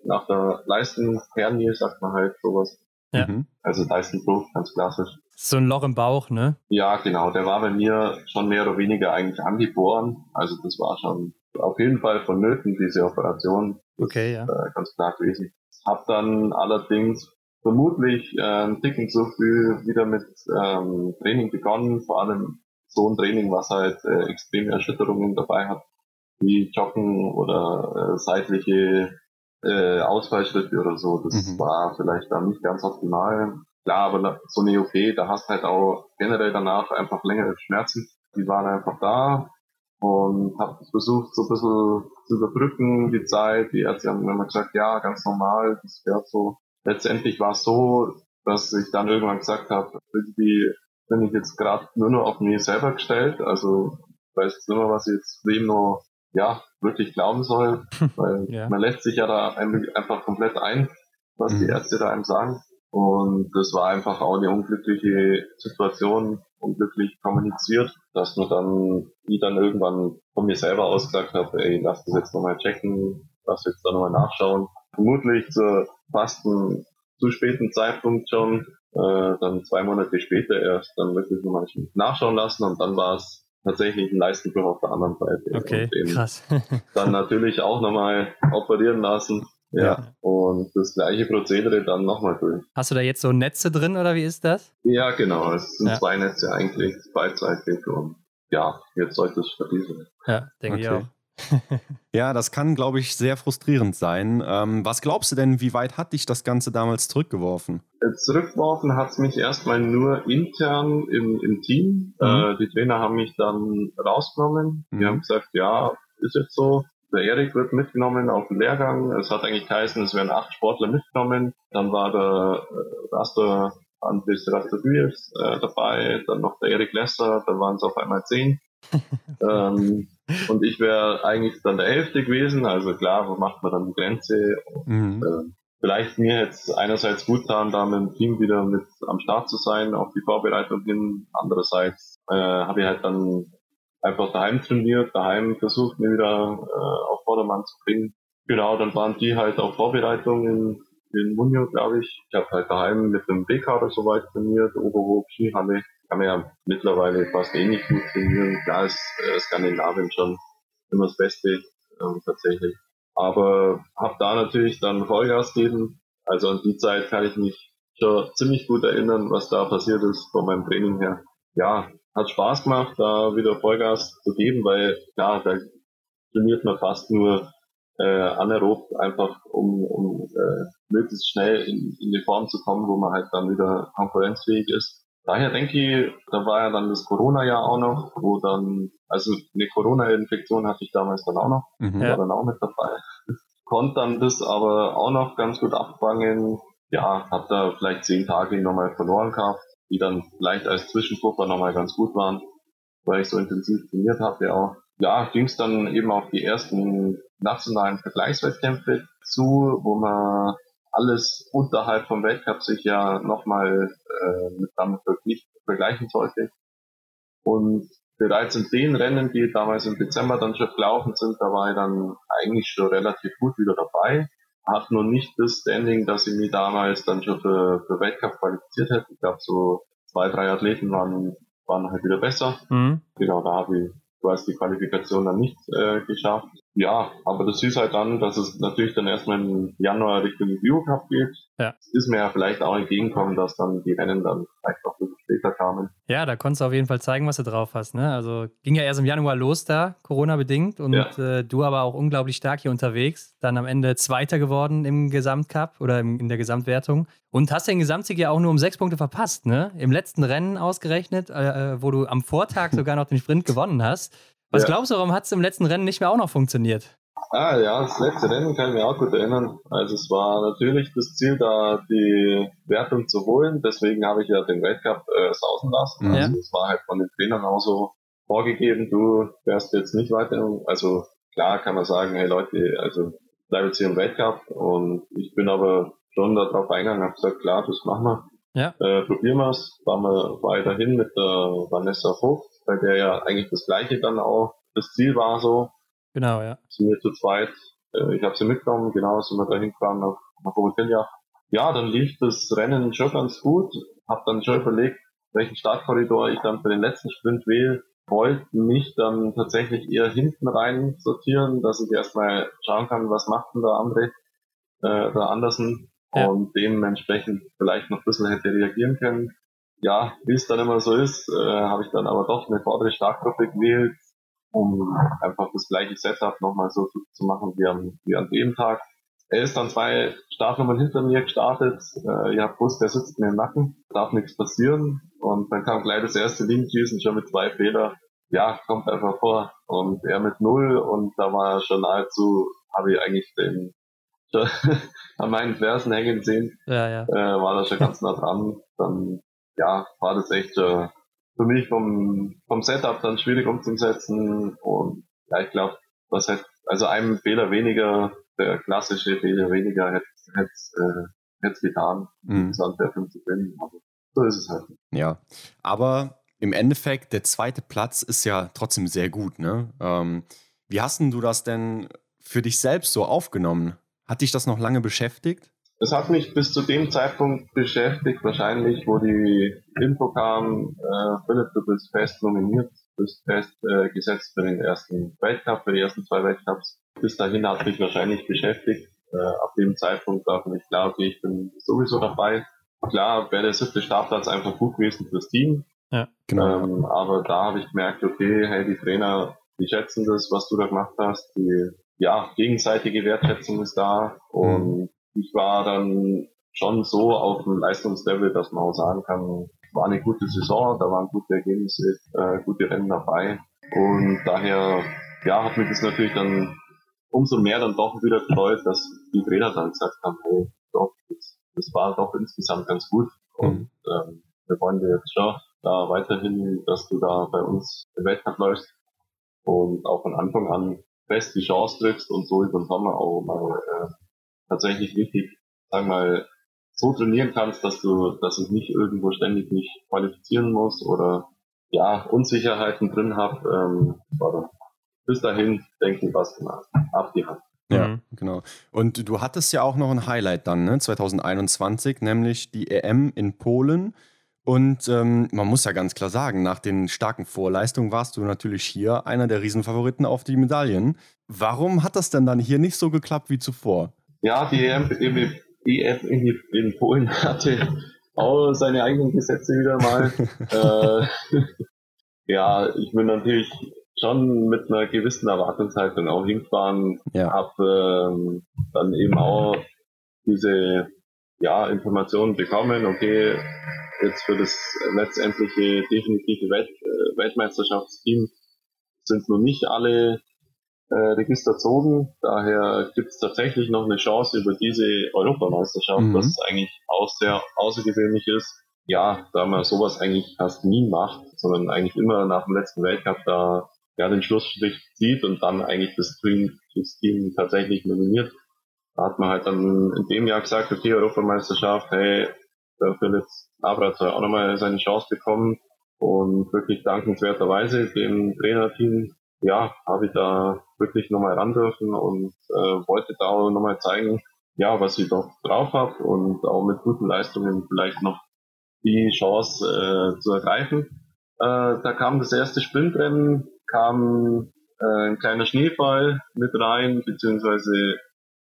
nach der Leistenhernie, sagt man halt sowas. Ja. Mhm. Also Leistenbruch, ganz klassisch. So ein Loch im Bauch, ne? Ja, genau. Der war bei mir schon mehr oder weniger eigentlich angeboren. Also das war schon auf jeden Fall vonnöten, diese Operation. Das okay, ja. Äh, ganz klar gewesen. Hab dann allerdings vermutlich äh, ein Ticken zu früh wieder mit ähm, Training begonnen, vor allem so ein Training, was halt äh, extreme Erschütterungen dabei hat, wie Joggen oder äh, seitliche äh, Ausfallschritte oder so. Das mhm. war vielleicht dann nicht ganz optimal. Klar, aber so eine OP, da hast halt auch generell danach einfach längere Schmerzen. Die waren einfach da und habe versucht, so ein bisschen zu überbrücken, die Zeit. Die Ärzte haben immer gesagt, ja, ganz normal, das wäre so letztendlich war es so, dass ich dann irgendwann gesagt habe, irgendwie bin ich jetzt gerade nur noch auf mich selber gestellt, also weiß jetzt nicht mehr, was ich jetzt wem noch ja wirklich glauben soll, weil ja. man lässt sich ja da einfach komplett ein, was mhm. die Ärzte da einem sagen. Und das war einfach auch eine unglückliche Situation, unglücklich kommuniziert, dass man dann, ich dann irgendwann von mir selber aus gesagt habe, ey, lass das jetzt nochmal checken, lass jetzt da nochmal nachschauen vermutlich zu fast einem zu späten Zeitpunkt schon, äh, dann zwei Monate später erst dann wirklich nochmal nachschauen lassen und dann war es tatsächlich ein Leistenbruch auf der anderen Seite. Okay, krass. dann natürlich auch nochmal operieren lassen. Ja, ja, und das gleiche Prozedere dann nochmal durch. Hast du da jetzt so Netze drin oder wie ist das? Ja, genau. Es sind ja. zwei Netze eigentlich, beidseitig und ja, jetzt sollte es stabil sein. Ja, denke okay. ich auch ja, das kann, glaube ich, sehr frustrierend sein. Ähm, was glaubst du denn, wie weit hat dich das Ganze damals zurückgeworfen? Äh, zurückgeworfen hat es mich erstmal nur intern im, im Team. Mhm. Äh, die Trainer haben mich dann rausgenommen. Mhm. Die haben gesagt, ja, ist jetzt so. Der Erik wird mitgenommen auf den Lehrgang. Es hat eigentlich geheißen, es werden acht Sportler mitgenommen. Dann war der äh, Raster Andres Rastadujews äh, dabei, dann noch der Erik Lesser, dann waren es auf einmal zehn. ähm, und ich wäre eigentlich dann der Elfte gewesen, also klar, wo macht man dann die Grenze? Und, mhm. äh, vielleicht mir jetzt einerseits gut getan, da mit dem Team wieder mit am Start zu sein, auf die Vorbereitung hin. Andererseits äh, habe ich halt dann einfach daheim trainiert, daheim versucht, mir wieder äh, auf Vordermann zu bringen. Genau, dann waren die halt auf Vorbereitung in, in Munio, glaube ich. Ich habe halt daheim mit dem B-Kader soweit trainiert, Oberhof, Skihalle kann man ja mittlerweile fast ähnlich eh gut trainieren. Klar ist äh, Skandinavien schon immer das Beste ähm, tatsächlich. Aber habe da natürlich dann Vollgas geben. Also an die Zeit kann ich mich schon ziemlich gut erinnern, was da passiert ist von meinem Training her. Ja, hat Spaß gemacht, da wieder Vollgas zu geben, weil klar, da trainiert man fast nur äh, anaerob, einfach um, um äh, möglichst schnell in, in die Form zu kommen, wo man halt dann wieder konkurrenzfähig ist. Daher denke ich, da war ja dann das Corona-Jahr auch noch, wo dann, also eine Corona-Infektion hatte ich damals dann auch noch, mhm. war dann auch mit dabei. Konnte dann das aber auch noch ganz gut abfangen. Ja, hab da vielleicht zehn Tage nochmal verloren gehabt, die dann vielleicht als Zwischenpuffer nochmal ganz gut waren, weil ich so intensiv trainiert habe auch. Ja, ging es dann eben auf die ersten nationalen Vergleichswettkämpfe zu, wo man alles unterhalb vom Weltcup sich ja nochmal äh, mit damit vergleichen sollte. Und bereits in den Rennen, die damals im Dezember dann schon gelaufen sind, da war ich dann eigentlich schon relativ gut wieder dabei. Hat nur nicht das Standing, dass ich mich damals dann schon für, für Weltcup qualifiziert hätte. Ich glaube, so zwei, drei Athleten waren, waren halt wieder besser. Mhm. Genau, da habe ich quasi die Qualifikation dann nicht äh, geschafft. Ja, aber das ist halt dann, dass es natürlich dann erstmal im Januar Richtung Cup geht. Ja. ist mir ja vielleicht auch entgegenkommen, dass dann die Rennen dann vielleicht auch ein bisschen später kamen. Ja, da konntest du auf jeden Fall zeigen, was du drauf hast. Ne? Also ging ja erst im Januar los da, Corona-bedingt. Und ja. äh, du aber auch unglaublich stark hier unterwegs. Dann am Ende Zweiter geworden im Gesamtcup oder im, in der Gesamtwertung. Und hast den Gesamtsieg ja auch nur um sechs Punkte verpasst. Ne? Im letzten Rennen ausgerechnet, äh, äh wo du am Vortag sogar noch den Sprint gewonnen hast. Was ja. glaubst du, warum hat es im letzten Rennen nicht mehr auch noch funktioniert? Ah ja, das letzte Rennen kann ich mir auch gut erinnern. Also es war natürlich das Ziel, da die Wertung zu holen. Deswegen habe ich ja den Weltcup äh, sausen lassen. Ja. Also es war halt von den Trainern auch so vorgegeben, du fährst jetzt nicht weiter. Also klar kann man sagen, hey Leute, also bleib jetzt hier im Weltcup. Und ich bin aber schon darauf eingegangen, habe gesagt, klar, das machen wir. Ja. Äh, probieren wir es. Fahren wir weiterhin mit der Vanessa Vogt bei der ja eigentlich das gleiche dann auch das Ziel war so. Genau, ja. Sind wir zu zweit, äh, ich habe sie mitgenommen, genau, sind wir da hingefahren nach, nach Obertilja. Ja, dann lief das Rennen schon ganz gut, hab dann schon überlegt, welchen Startkorridor ich dann für den letzten Sprint wähle, wollte mich dann tatsächlich eher hinten rein sortieren, dass ich erstmal schauen kann, was macht denn der andere, äh, der Andersen ja. und dementsprechend vielleicht noch ein bisschen hätte reagieren können ja, wie es dann immer so ist, äh, habe ich dann aber doch eine vordere Startgruppe gewählt, um einfach das gleiche Setup nochmal so zu, machen wie, am, wie an dem Tag. Er ist dann zwei Startnummern hinter mir gestartet. Äh, ich habe gewusst, der sitzt mir im Nacken, darf nichts passieren. Und dann kam gleich das erste Linienschießen schon mit zwei Fehler. Ja, kommt einfach vor. Und er mit null und da war schon nahezu, habe ich eigentlich den an meinen Fersen hängen sehen. Ja, ja. Äh, war da schon ganz nah dran. Dann ja, war das echt äh, für mich vom, vom Setup dann schwierig umzusetzen. Und ja, ich glaube, was hätte, also einem Fehler weniger, der klassische Fehler weniger hätte hätte äh, hätte getan, mhm. das Antwerpen zu gewinnen. Aber so ist es halt. Ja, aber im Endeffekt, der zweite Platz ist ja trotzdem sehr gut, ne? Ähm, wie hast denn du das denn für dich selbst so aufgenommen? Hat dich das noch lange beschäftigt? Es hat mich bis zu dem Zeitpunkt beschäftigt, wahrscheinlich, wo die Info kam, äh, Philipp, du bist fest nominiert, bist fest äh, gesetzt für den ersten Weltcup, für die ersten zwei Weltcups. Bis dahin hat mich wahrscheinlich beschäftigt. Äh, ab dem Zeitpunkt war für mich klar, okay, ich bin sowieso dabei. Klar wäre der siebte Startplatz einfach gut gewesen fürs Team. Ja, genau. Ähm, aber da habe ich gemerkt, okay, hey, die Trainer, die schätzen das, was du da gemacht hast. Die ja, gegenseitige Wertschätzung ist da und mhm ich war dann schon so auf dem Leistungslevel, dass man auch sagen kann, war eine gute Saison, da waren gute Ergebnisse, äh, gute Rennen dabei. Und daher, ja, hat mich das natürlich dann umso mehr dann doch wieder gefreut, dass die Trainer dann gesagt haben, hey, doch, das, das war doch insgesamt ganz gut. Mhm. Und ähm, wir wollen dir jetzt schon da weiterhin, dass du da bei uns im Weltcup läufst und auch von Anfang an fest die Chance triffst und so über den Sommer auch mal äh, tatsächlich richtig, sag mal, so trainieren kannst, dass du, dass ich nicht irgendwo ständig mich qualifizieren muss oder ja, Unsicherheiten drin habe, ähm, bis dahin denken, was gemacht, ab die Hand. Ja, mhm. genau. Und du hattest ja auch noch ein Highlight dann, ne, 2021, nämlich die EM in Polen. Und ähm, man muss ja ganz klar sagen, nach den starken Vorleistungen warst du natürlich hier einer der Riesenfavoriten auf die Medaillen. Warum hat das denn dann hier nicht so geklappt wie zuvor? Ja, die EM, EM in, in Polen hatte auch seine eigenen Gesetze wieder mal. äh, ja, ich bin natürlich schon mit einer gewissen Erwartungshaltung auch hingefahren, ja. habe ähm, dann eben auch diese ja, Informationen bekommen, okay, jetzt für das letztendliche definitive Welt, Weltmeisterschaftsteam sind noch nicht alle Register zogen. Daher gibt es tatsächlich noch eine Chance über diese Europameisterschaft, mhm. was eigentlich auch sehr außergewöhnlich ist. Ja, da man sowas eigentlich fast nie macht, sondern eigentlich immer nach dem letzten Weltcup da ja, den Schlussstrich zieht und dann eigentlich das Team, das Team tatsächlich nominiert. Da hat man halt dann in dem Jahr gesagt, okay, Europameisterschaft, hey, der Philipp Abrat soll auch nochmal seine Chance bekommen. Und wirklich dankenswerterweise dem Trainerteam, ja, habe ich da wirklich nochmal ran dürfen und äh, wollte da auch nochmal zeigen, ja, was ich doch drauf habe und auch mit guten Leistungen vielleicht noch die Chance äh, zu ergreifen. Äh, da kam das erste Sprintrennen, kam äh, ein kleiner Schneefall mit rein, beziehungsweise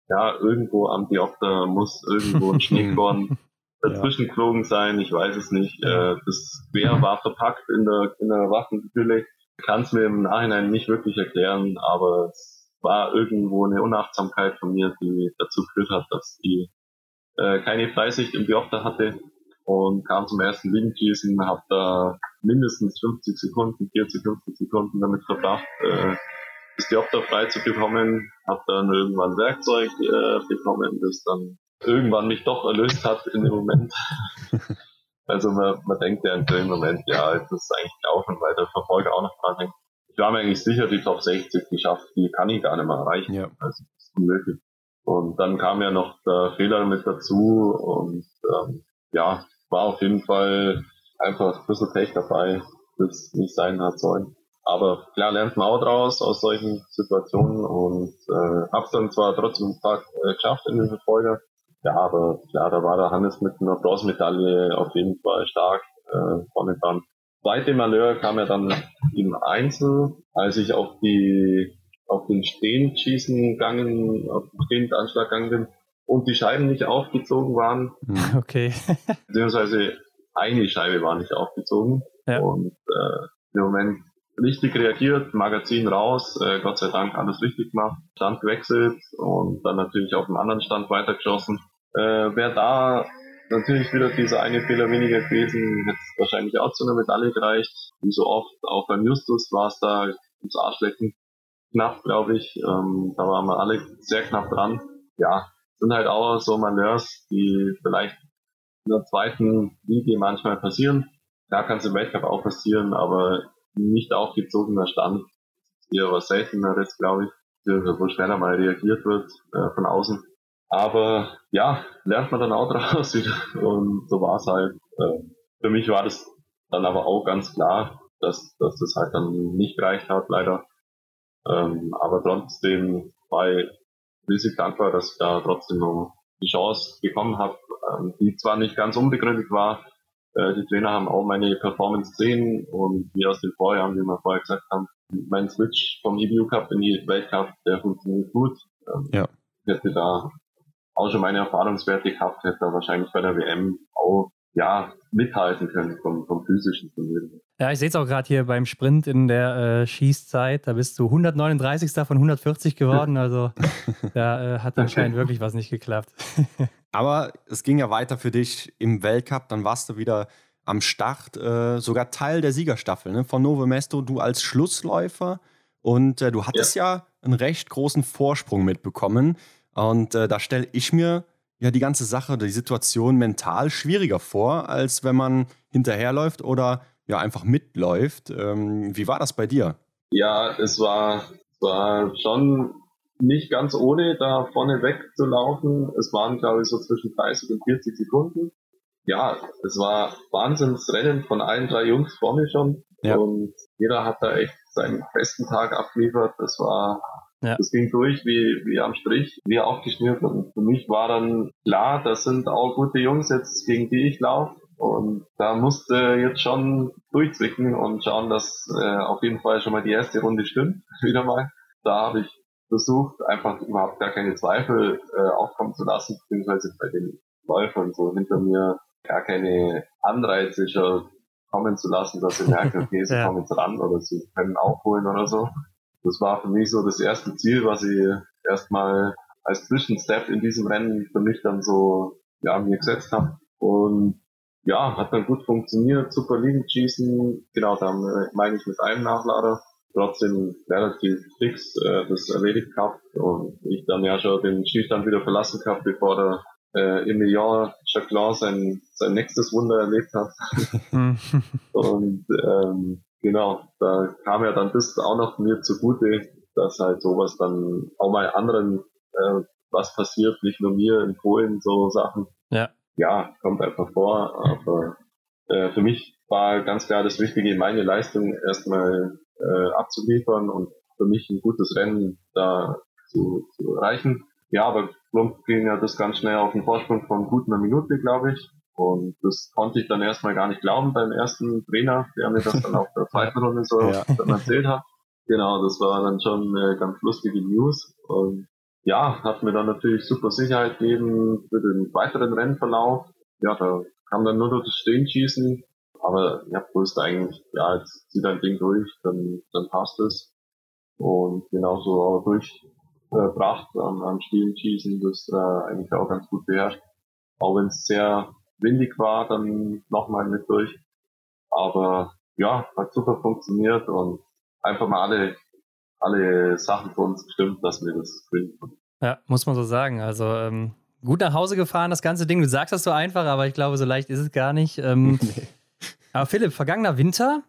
ja, irgendwo am Diopter muss irgendwo ein Schneekorn dazwischen geflogen sein, ich weiß es nicht. Äh, das Gewehr war verpackt in der, in der Waffenhülle. Kann es mir im Nachhinein nicht wirklich erklären, aber es war irgendwo eine Unachtsamkeit von mir, die dazu geführt hat, dass ich äh, keine Freisicht im Diopter hatte und kam zum ersten Windschießen, habe da mindestens 50 Sekunden, 40, 50 Sekunden damit verbracht, äh, das Diopter frei zu bekommen, habe dann irgendwann Werkzeug äh, bekommen, das dann irgendwann mich doch erlöst hat in dem Moment. also man, man denkt ja in dem Moment, ja, das ist eigentlich gelaufen, weil der Verfolger auch noch dran hängt. Ich war mir eigentlich sicher, die Top 60 geschafft, die kann ich gar nicht mehr erreichen. Ja. Also das ist unmöglich. Und dann kam ja noch der Fehler mit dazu und ähm, ja, war auf jeden Fall einfach ein bisschen Pech dabei, das nicht sein hat sollen. Aber klar lernt man auch draus aus solchen Situationen und äh, hab's dann zwar trotzdem ein paar äh, geschafft in den Verfolger, ja, aber klar, da war der Hannes mit einer Bronzemedaille auf jeden Fall stark äh, vorne dran. Zweite Malheur kam ja dann im Einzel, als ich auf die auf den Stehenschießen gegangen, auf den Stehenanschlag gegangen bin und die Scheiben nicht aufgezogen waren. Hm. Okay. beziehungsweise eine Scheibe war nicht aufgezogen. Ja. Und äh, im Moment richtig reagiert, Magazin raus, äh, Gott sei Dank alles richtig gemacht, Stand gewechselt und dann natürlich auf dem anderen Stand weitergeschossen. Äh, Wäre da natürlich wieder dieser eine Fehler weniger gewesen, hätte es wahrscheinlich auch zu einer Medaille gereicht. Wie so oft, auch beim Justus war es da ums Arschlecken knapp, glaube ich. Ähm, da waren wir alle sehr knapp dran. Ja, sind halt auch so Malheurs, die vielleicht in der zweiten Liga manchmal passieren. Da kann es im Weltcup auch passieren, aber nicht aufgezogener Stand ist eher was Selteneres, glaube ich, wo schneller mal reagiert wird äh, von außen. Aber ja, lernt man dann auch draus wieder. Und so war es halt. Äh, für mich war das dann aber auch ganz klar, dass, dass das halt dann nicht gereicht hat, leider. Ähm, aber trotzdem war ich riesig dankbar, dass ich da trotzdem noch die Chance bekommen habe, ähm, die zwar nicht ganz unbegründet war. Äh, die Trainer haben auch meine Performance gesehen und wie aus den Vorjahren, wie wir vorher gesagt haben, mein Switch vom EBU Cup in die Weltcup, der funktioniert gut. Ähm, ja. Ich hätte da auch schon meine Erfahrungswerte gehabt, hätte da wahrscheinlich bei der WM auch ja, mithalten können vom, vom physischen Vermögen. Ja, ich sehe es auch gerade hier beim Sprint in der äh, Schießzeit. Da bist du 139. von 140 geworden. Also da äh, hat anscheinend wirklich was nicht geklappt. Aber es ging ja weiter für dich im Weltcup. Dann warst du wieder am Start, äh, sogar Teil der Siegerstaffel ne? von Novo Mesto. Du als Schlussläufer. Und äh, du hattest ja. ja einen recht großen Vorsprung mitbekommen. Und äh, da stelle ich mir ja die ganze Sache, die Situation mental schwieriger vor, als wenn man hinterherläuft oder ja einfach mitläuft. Ähm, wie war das bei dir? Ja, es war, war schon nicht ganz ohne, da vorne wegzulaufen. Es waren, glaube ich, so zwischen 30 und 40 Sekunden. Ja, es war Wahnsinnsrennen von allen drei Jungs vorne schon. Ja. Und jeder hat da echt seinen besten Tag abgeliefert. Das war ja. Das ging durch wie, wie am Strich, wie aufgeschnürt. Und für mich war dann klar, das sind auch gute Jungs jetzt, gegen die ich laufe. Und da musste jetzt schon durchzwicken und schauen, dass äh, auf jeden Fall schon mal die erste Runde stimmt, wieder mal. Da habe ich versucht, einfach überhaupt gar keine Zweifel äh, aufkommen zu lassen, beziehungsweise bei den Läufern so hinter mir gar keine Anreize schon kommen zu lassen, dass sie merken, okay, sie ja. kommen jetzt ran oder sie können aufholen oder so das war für mich so das erste Ziel, was ich erstmal als Zwischenstep in diesem Rennen für mich dann so ja, mir gesetzt habe. Und ja, hat dann gut funktioniert, super Liegenschießen, genau, da meine ich mit einem Nachlader, trotzdem relativ fix äh, das erledigt gehabt und ich dann ja schon den Schießstand wieder verlassen gehabt, bevor der äh, Emilien Jacquelin sein, sein nächstes Wunder erlebt hat. und ähm, genau, da kam ja dann das auch noch mir zugute, dass halt sowas dann auch mal anderen äh, was passiert, nicht nur mir in Polen, so Sachen. Ja. Ja, kommt einfach vor, aber äh, für mich war ganz klar das Wichtige, meine Leistung erstmal äh, abzuliefern und für mich ein gutes Rennen da zu, zu erreichen. Ja, aber Klump ging ja das ganz schnell auf den Vorsprung von gut einer Minute, glaube ich. Und das konnte ich dann erstmal gar nicht glauben beim ersten Trainer, der mir das dann auf der zweiten Runde so ja. erzählt hat. Genau, das war dann schon eine ganz lustige News. Und ja, hat mir dann natürlich super Sicherheit gegeben für den weiteren Rennverlauf. Ja, da kam dann nur noch das Stehenschießen. Aber habe gewusst eigentlich, ja, jetzt zieht ein Ding durch, dann, dann passt es. Und genauso auch durchgebracht äh, am, am Stehenschießen, das äh, eigentlich auch ganz gut beherrscht. Auch wenn es sehr windig war, dann nochmal mit durch. Aber ja, hat super funktioniert und einfach mal alle, alle Sachen für uns gestimmt, dass wir das gewinnen Ja, muss man so sagen. Also ähm, gut nach Hause gefahren, das ganze Ding. Du sagst das so einfach, aber ich glaube, so leicht ist es gar nicht. Ähm, nee. Aber Philipp, vergangener Winter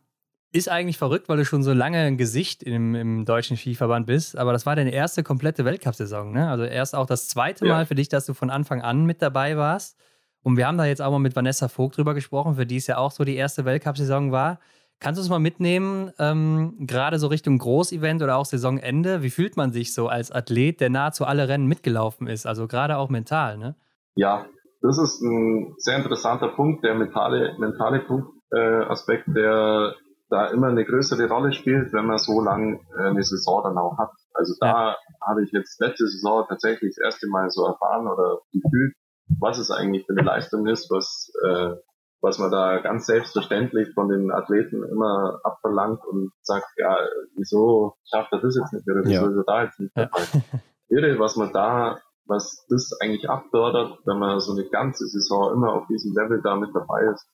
ist eigentlich verrückt, weil du schon so lange ein Gesicht im, im deutschen Skiverband bist. Aber das war deine erste komplette Weltcup-Saison, ne? Also erst auch das zweite ja. Mal für dich, dass du von Anfang an mit dabei warst. Und wir haben da jetzt auch mal mit Vanessa Vogt drüber gesprochen, für die es ja auch so die erste Weltcup-Saison war. Kannst du uns mal mitnehmen, ähm, gerade so Richtung Großevent oder auch Saisonende? Wie fühlt man sich so als Athlet, der nahezu alle Rennen mitgelaufen ist? Also gerade auch mental, ne? Ja, das ist ein sehr interessanter Punkt, der mentale, mentale Punkt, äh, Aspekt, der da immer eine größere Rolle spielt, wenn man so lange äh, eine Saison dann auch hat. Also da ja. habe ich jetzt letzte Saison tatsächlich das erste Mal so erfahren oder gefühlt, was es eigentlich für eine Leistung ist, was äh, was man da ganz selbstverständlich von den Athleten immer abverlangt und sagt, ja, wieso schafft er das jetzt nicht oder wieso ja. ist er da jetzt nicht dabei? Ja. Irre, was man da, was das eigentlich abfördert, wenn man so eine ganze Saison immer auf diesem Level da mit dabei ist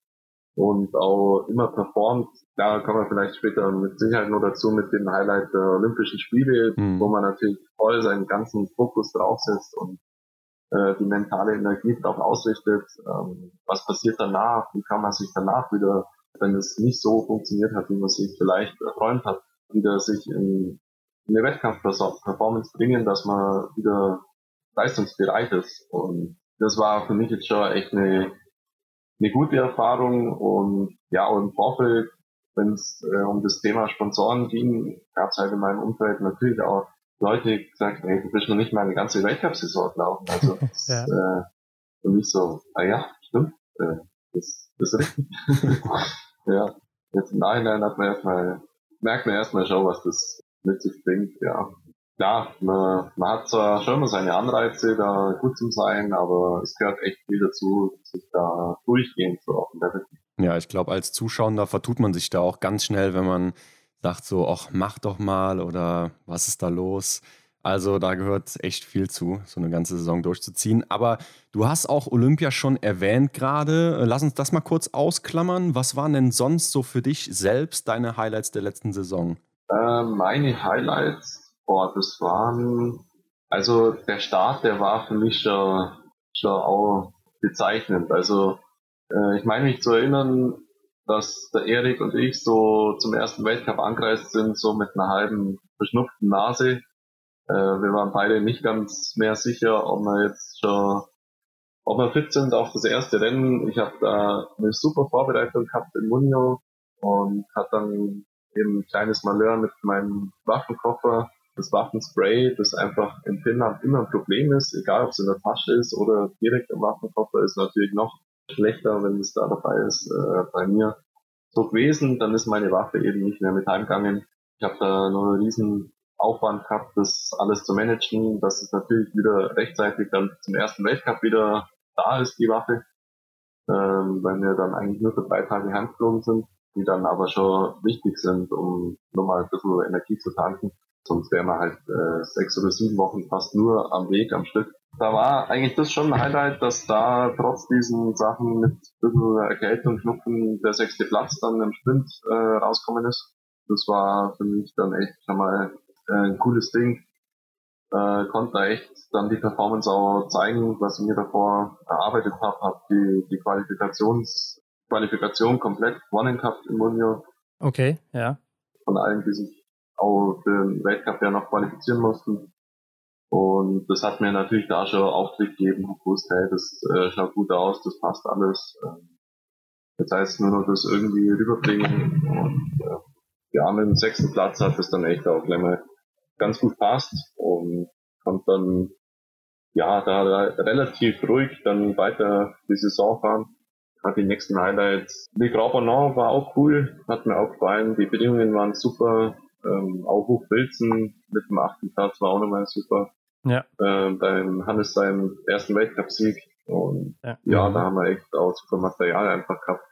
und auch immer performt. Da kommen wir vielleicht später mit Sicherheit noch dazu mit dem Highlight der Olympischen Spiele, mhm. wo man natürlich voll seinen ganzen Fokus draufsetzt und äh, die mentale Energie darauf ausrichtet, ähm, was passiert danach, wie kann man sich danach wieder, wenn es nicht so funktioniert hat, wie man sich vielleicht erträumt hat, wieder sich in, in eine Wettkampfperformance bringen, dass man wieder leistungsbereit ist. Und das war für mich jetzt schon echt eine, eine gute Erfahrung. Und ja, und im Vorfeld, wenn es äh, um das Thema Sponsoren ging, gab es halt in meinem Umfeld natürlich auch Leute gesagt, hey, du bist noch nicht mal eine ganze Weltcup-Saison gelaufen. Also das, ja. äh, für mich so, ah ja, stimmt, äh, das, das ist richtig. ja, jetzt im Nachhinein hat man erstmal, merkt man erstmal schon, was das mit sich bringt, ja. Klar, man, man hat zwar schon immer seine Anreize, da gut zu sein, aber es gehört echt viel dazu, sich da durchgehend zu auf dem Level. Ja, ich glaube, als Zuschauer vertut man sich da auch ganz schnell, wenn man sagt so, ach, mach doch mal oder was ist da los? Also da gehört echt viel zu, so eine ganze Saison durchzuziehen. Aber du hast auch Olympia schon erwähnt gerade. Lass uns das mal kurz ausklammern. Was waren denn sonst so für dich selbst deine Highlights der letzten Saison? Äh, meine Highlights, boah, das waren, also der Start, der war für mich schon, schon auch bezeichnend. Also äh, ich meine mich zu erinnern, dass der Erik und ich so zum ersten Weltcup angereist sind, so mit einer halben verschnupften Nase. Äh, wir waren beide nicht ganz mehr sicher, ob wir jetzt schon, ob wir fit sind auf das erste Rennen. Ich habe da eine super Vorbereitung gehabt in Munio und hat dann eben ein kleines Malheur mit meinem Waffenkoffer, das Waffenspray, das einfach in Finnland immer ein Problem ist, egal ob es in der Tasche ist oder direkt im Waffenkoffer, ist natürlich noch schlechter, wenn es da dabei ist, äh, bei mir so gewesen. Dann ist meine Waffe eben nicht mehr mit heimgegangen. Ich habe da nur einen riesen Aufwand gehabt, das alles zu managen, dass es natürlich wieder rechtzeitig dann zum ersten Weltcup wieder da ist, die Waffe. Ähm, weil wir dann eigentlich nur für drei Tage heimgeflogen sind, die dann aber schon wichtig sind, um nochmal ein bisschen Energie zu tanken. Sonst wären wir halt äh, sechs oder sieben Wochen fast nur am Weg, am Stück. Da war eigentlich das schon ein Highlight, dass da trotz diesen Sachen mit bisschen Erkältung, Schnupfen der sechste Platz dann im Sprint äh, rauskommen ist. Das war für mich dann echt schon mal äh, ein cooles Ding. Äh, konnte da echt dann die Performance auch zeigen, was ich mir davor erarbeitet habe, habe die, die Qualifikations Qualifikation komplett gewonnen gehabt im Munio. Okay, ja. Von allen, die sich auch für den Weltcup ja noch qualifizieren mussten. Und das hat mir natürlich da schon Auftritt gegeben, ich wusste, hey, das äh, schaut gut aus, das passt alles. Ähm, jetzt heißt es nur noch das irgendwie rüberbringen. Und äh, ja, mit dem sechsten Platz hat es dann echt auch gleich mal ganz gut passt und konnte dann ja da relativ ruhig dann weiter die Saison fahren. Hat die nächsten Highlights. Die Grand Bonnant war auch cool, hat mir auch gefallen. Die Bedingungen waren super. Ähm, auch Hochwilzen mit dem achten Platz war auch nochmal super. Ja. Ähm, beim Hannes seinem ersten Weltcup-Sieg. Und ja. ja, da haben wir echt auch super Material einfach gehabt.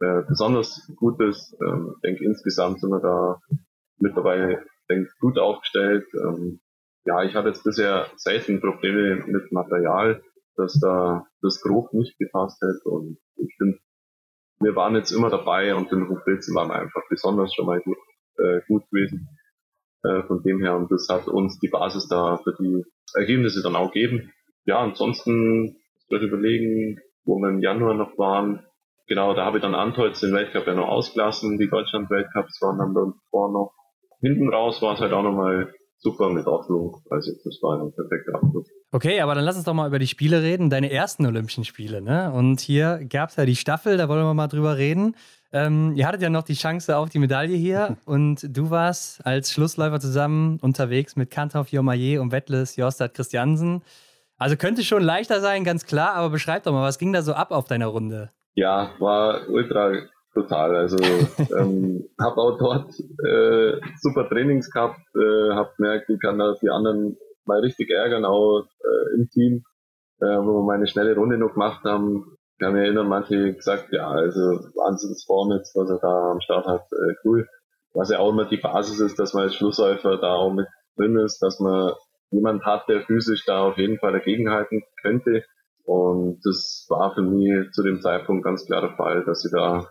Äh, besonders gutes, ähm, ich denke insgesamt sind wir da mittlerweile denk, gut aufgestellt. Ähm, ja, ich hatte jetzt bisher selten Probleme mit Material, dass da das grob nicht gepasst hätte und ich finde, wir waren jetzt immer dabei und den Hochwilzen waren einfach besonders schon mal gut, äh, gut gewesen. Äh, von dem her, und das hat uns die Basis da für die Ergebnisse dann auch gegeben. Ja, ansonsten, ich würde überlegen, wo wir im Januar noch waren, genau, da habe ich dann Antolz den Weltcup ja noch ausgelassen, die Deutschland-Weltcups waren dann davor noch. Hinten raus war es halt auch nochmal super mit Oslo. Also das war ein perfekter Abschluss. Okay, aber dann lass uns doch mal über die Spiele reden, deine ersten Olympischen Spiele. Ne? Und hier gab es ja die Staffel, da wollen wir mal drüber reden. Ähm, ihr hattet ja noch die Chance auf die Medaille hier und du warst als Schlussläufer zusammen unterwegs mit Kantorf Jomaye und Wettles Jostad Christiansen. Also könnte schon leichter sein, ganz klar, aber beschreib doch mal, was ging da so ab auf deiner Runde? Ja, war ultra total. Also ähm, habe auch dort äh, super Trainings gehabt, äh, habe gemerkt, ich kann da die anderen mal richtig ärgern, auch äh, im Team, äh, wo wir meine schnelle Runde noch gemacht haben ich kann mich erinnern, manche gesagt, ja, also Wahnsinnsform jetzt, was er da am Start hat, äh, cool. Was ja auch immer die Basis ist, dass man als Schlussläufer da auch mit drin ist, dass man jemand hat, der physisch da auf jeden Fall dagegenhalten könnte. Und das war für mich zu dem Zeitpunkt ganz klar der Fall, dass ich da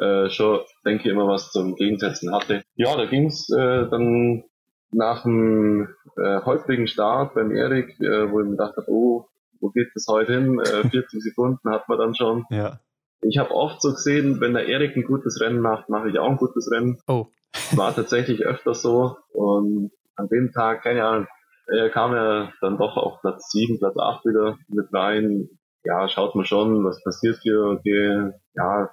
äh, schon, denke ich, immer was zum Gegensetzen hatte. Ja, da ging's äh, dann nach dem äh, holprigen Start beim Erik, äh, wo ich mir gedacht habe, oh, wo geht das heute hin? Äh, 40 Sekunden hat man dann schon. Ja. Ich habe oft so gesehen, wenn der Erik ein gutes Rennen macht, mache ich auch ein gutes Rennen. Oh. War tatsächlich öfter so. Und an dem Tag, keine Ahnung, er kam ja dann doch auf Platz 7, Platz 8 wieder mit rein. Ja, schaut man schon, was passiert hier. Okay, ja,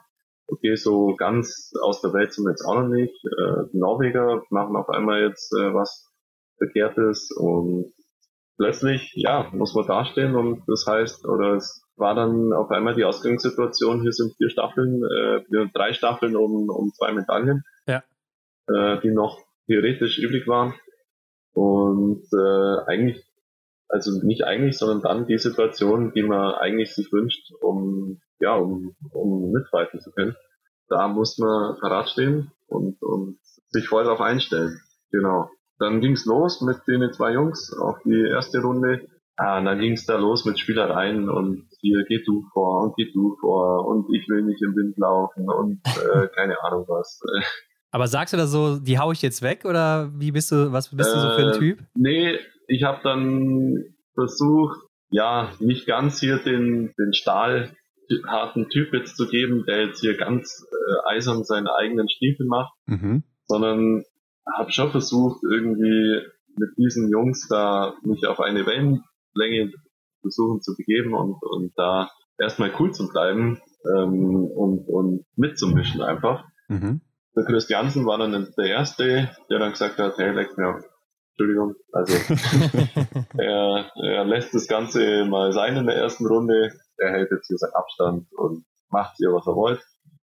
okay, so ganz aus der Welt sind wir jetzt auch noch nicht. Äh, die Norweger machen auf einmal jetzt äh, was Verkehrtes und plötzlich, ja, muss man dastehen und das heißt, oder es war dann auf einmal die Ausgangssituation, hier sind vier Staffeln, äh, drei Staffeln um, um zwei Medaillen, ja. äh, die noch theoretisch übrig waren. Und äh, eigentlich, also nicht eigentlich, sondern dann die Situation, die man eigentlich sich wünscht, um ja, um, um mitfighten zu können. Da muss man parat stehen und, und sich voll darauf einstellen. Genau. Dann ging's los mit den zwei Jungs auf die erste Runde. Ah, dann ging's da los mit Spielereien und hier geh du vor und geh du vor und ich will nicht im Wind laufen und äh, keine Ahnung was. Aber sagst du da so, die hau ich jetzt weg oder wie bist du, was bist du so für ein äh, Typ? Nee, ich habe dann versucht, ja, nicht ganz hier den, den stahlharten Typ jetzt zu geben, der jetzt hier ganz äh, eisern seine eigenen Stiefel macht, mhm. sondern habe schon versucht, irgendwie mit diesen Jungs da mich auf eine Wellenlänge versuchen zu begeben und, und da erstmal cool zu bleiben ähm, und, und mitzumischen einfach. Mhm. Der Chris Jansen war dann der Erste, der dann gesagt hat, hey, leck mir Entschuldigung, also er, er lässt das Ganze mal sein in der ersten Runde, er hält jetzt hier seinen Abstand und macht hier, was er wollt.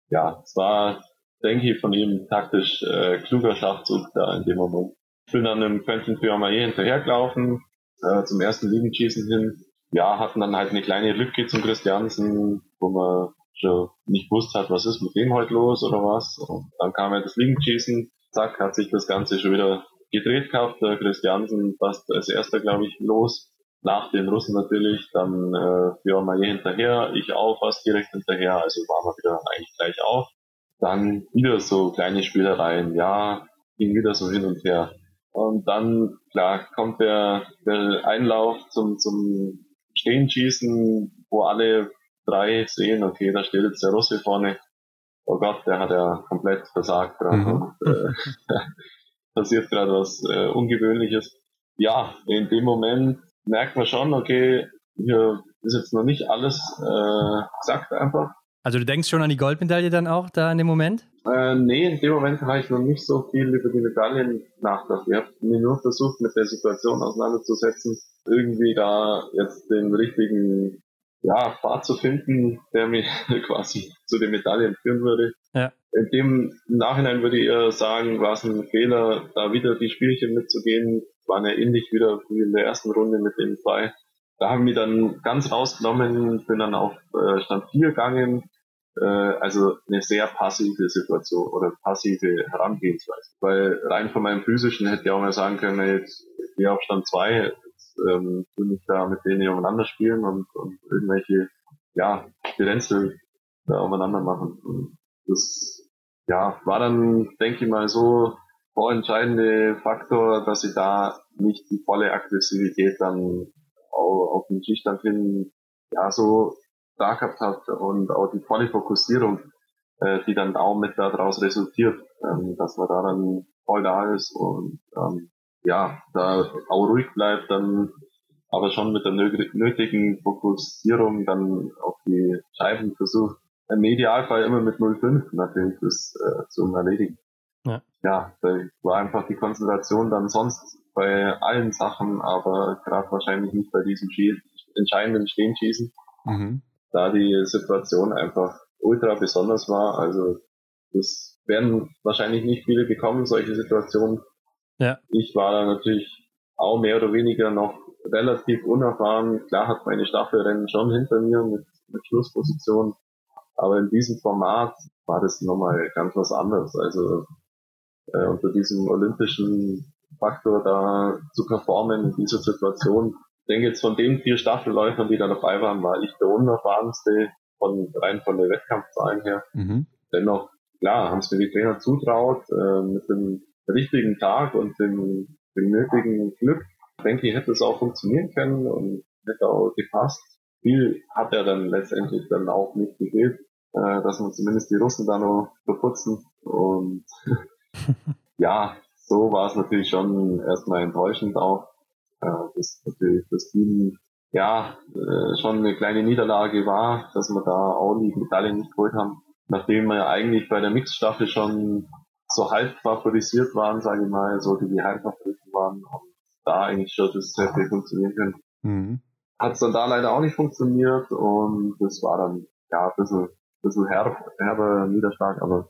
Ja, es war denke ich, von ihm taktisch äh, kluger Schachzug da in dem Moment. Ich bin dann im Quentin Fiormaillet hinterhergelaufen, äh, zum ersten Liegenschießen hin. Ja, hatten dann halt eine kleine Lücke zum Christiansen, wo man schon nicht gewusst hat, was ist mit dem heute los oder was. Und dann kam ja das Liegenschießen, zack, hat sich das Ganze schon wieder gedreht gehabt. Der Christiansen fast als erster, glaube ich, los. nach den Russen natürlich, dann äh, Björn Mayer hinterher, ich auch fast direkt hinterher, also waren wir wieder eigentlich gleich auf. Dann wieder so kleine Spielereien, ja, ging wieder so hin und her. Und dann, klar, kommt der, der Einlauf zum, zum Stehenschießen, wo alle drei sehen, okay, da steht jetzt der Russe vorne. Oh Gott, der hat ja komplett versagt dran. Mhm. Und, äh, passiert gerade was äh, Ungewöhnliches. Ja, in dem Moment merkt man schon, okay, hier ist jetzt noch nicht alles äh, gesagt einfach. Also du denkst schon an die Goldmedaille dann auch da in dem Moment? Äh, nee, in dem Moment habe ich noch nicht so viel über die Medaillen nachgedacht. Ich habe mir nur versucht, mit der Situation auseinanderzusetzen, irgendwie da jetzt den richtigen ja, Pfad zu finden, der mich quasi zu den Medaillen führen würde. Ja. In dem Nachhinein würde ich eher sagen, war es ein Fehler, da wieder die Spielchen mitzugehen. Waren ja ähnlich wieder wie in der ersten Runde mit den zwei. Da haben wir dann ganz rausgenommen, bin dann auf äh, Stand 4 gegangen. Äh, also eine sehr passive Situation oder passive Herangehensweise. Weil rein von meinem physischen hätte ich auch mal sagen können, jetzt gehe auf Stand 2, jetzt ähm, will ich da mit denen umeinander spielen und, und irgendwelche ja, Spirenzel da aufeinander machen. Und das ja, war dann, denke ich mal, so vorentscheidende Faktor, dass ich da nicht die volle Aggressivität dann auf den Schießstand hin ja so da gehabt habe und auch die volle Fokussierung, äh, die dann auch mit daraus resultiert, ähm, dass man da dann voll da ist und ähm, ja, da auch ruhig bleibt, dann aber schon mit der nötigen Fokussierung dann auf die Scheiben versucht, im Idealfall immer mit 0,5 natürlich das äh, zu erledigen. Ja. ja, da war einfach die Konzentration dann sonst bei allen Sachen, aber gerade wahrscheinlich nicht bei diesem Schie entscheidenden Stehenschießen, mhm. da die Situation einfach ultra besonders war. Also das werden wahrscheinlich nicht viele bekommen, solche Situationen. Ja. Ich war da natürlich auch mehr oder weniger noch relativ unerfahren. Klar hat meine Staffelrennen schon hinter mir mit, mit Schlussposition, aber in diesem Format war das nochmal ganz was anderes. Also äh, unter diesem olympischen Faktor da zu performen in dieser Situation. Ich denke jetzt von den vier Staffelläufern, die da dabei waren, war ich der unerfahrenste von rein von der Wettkampfzahlen her. Mhm. Dennoch, klar, haben es mir die Trainer zutraut, äh, mit dem richtigen Tag und dem, dem nötigen Glück. Ich denke, ich hätte es auch funktionieren können und hätte auch gepasst viel hat er dann letztendlich dann auch nicht gefehlt, äh, dass man zumindest die Russen da noch verputzen. Und ja, so war es natürlich schon erstmal enttäuschend auch, äh, dass natürlich das Team ja äh, schon eine kleine Niederlage war, dass wir da auch die Medaillen nicht geholt haben, nachdem wir ja eigentlich bei der Mixstaffel schon so halb favorisiert waren, sage ich mal, so die die Heimfavoriten waren und da eigentlich schon das hätte funktionieren können. Mhm hat es dann da leider auch nicht funktioniert und das war dann ja ein bisschen, bisschen herb, herber Niederschlag, aber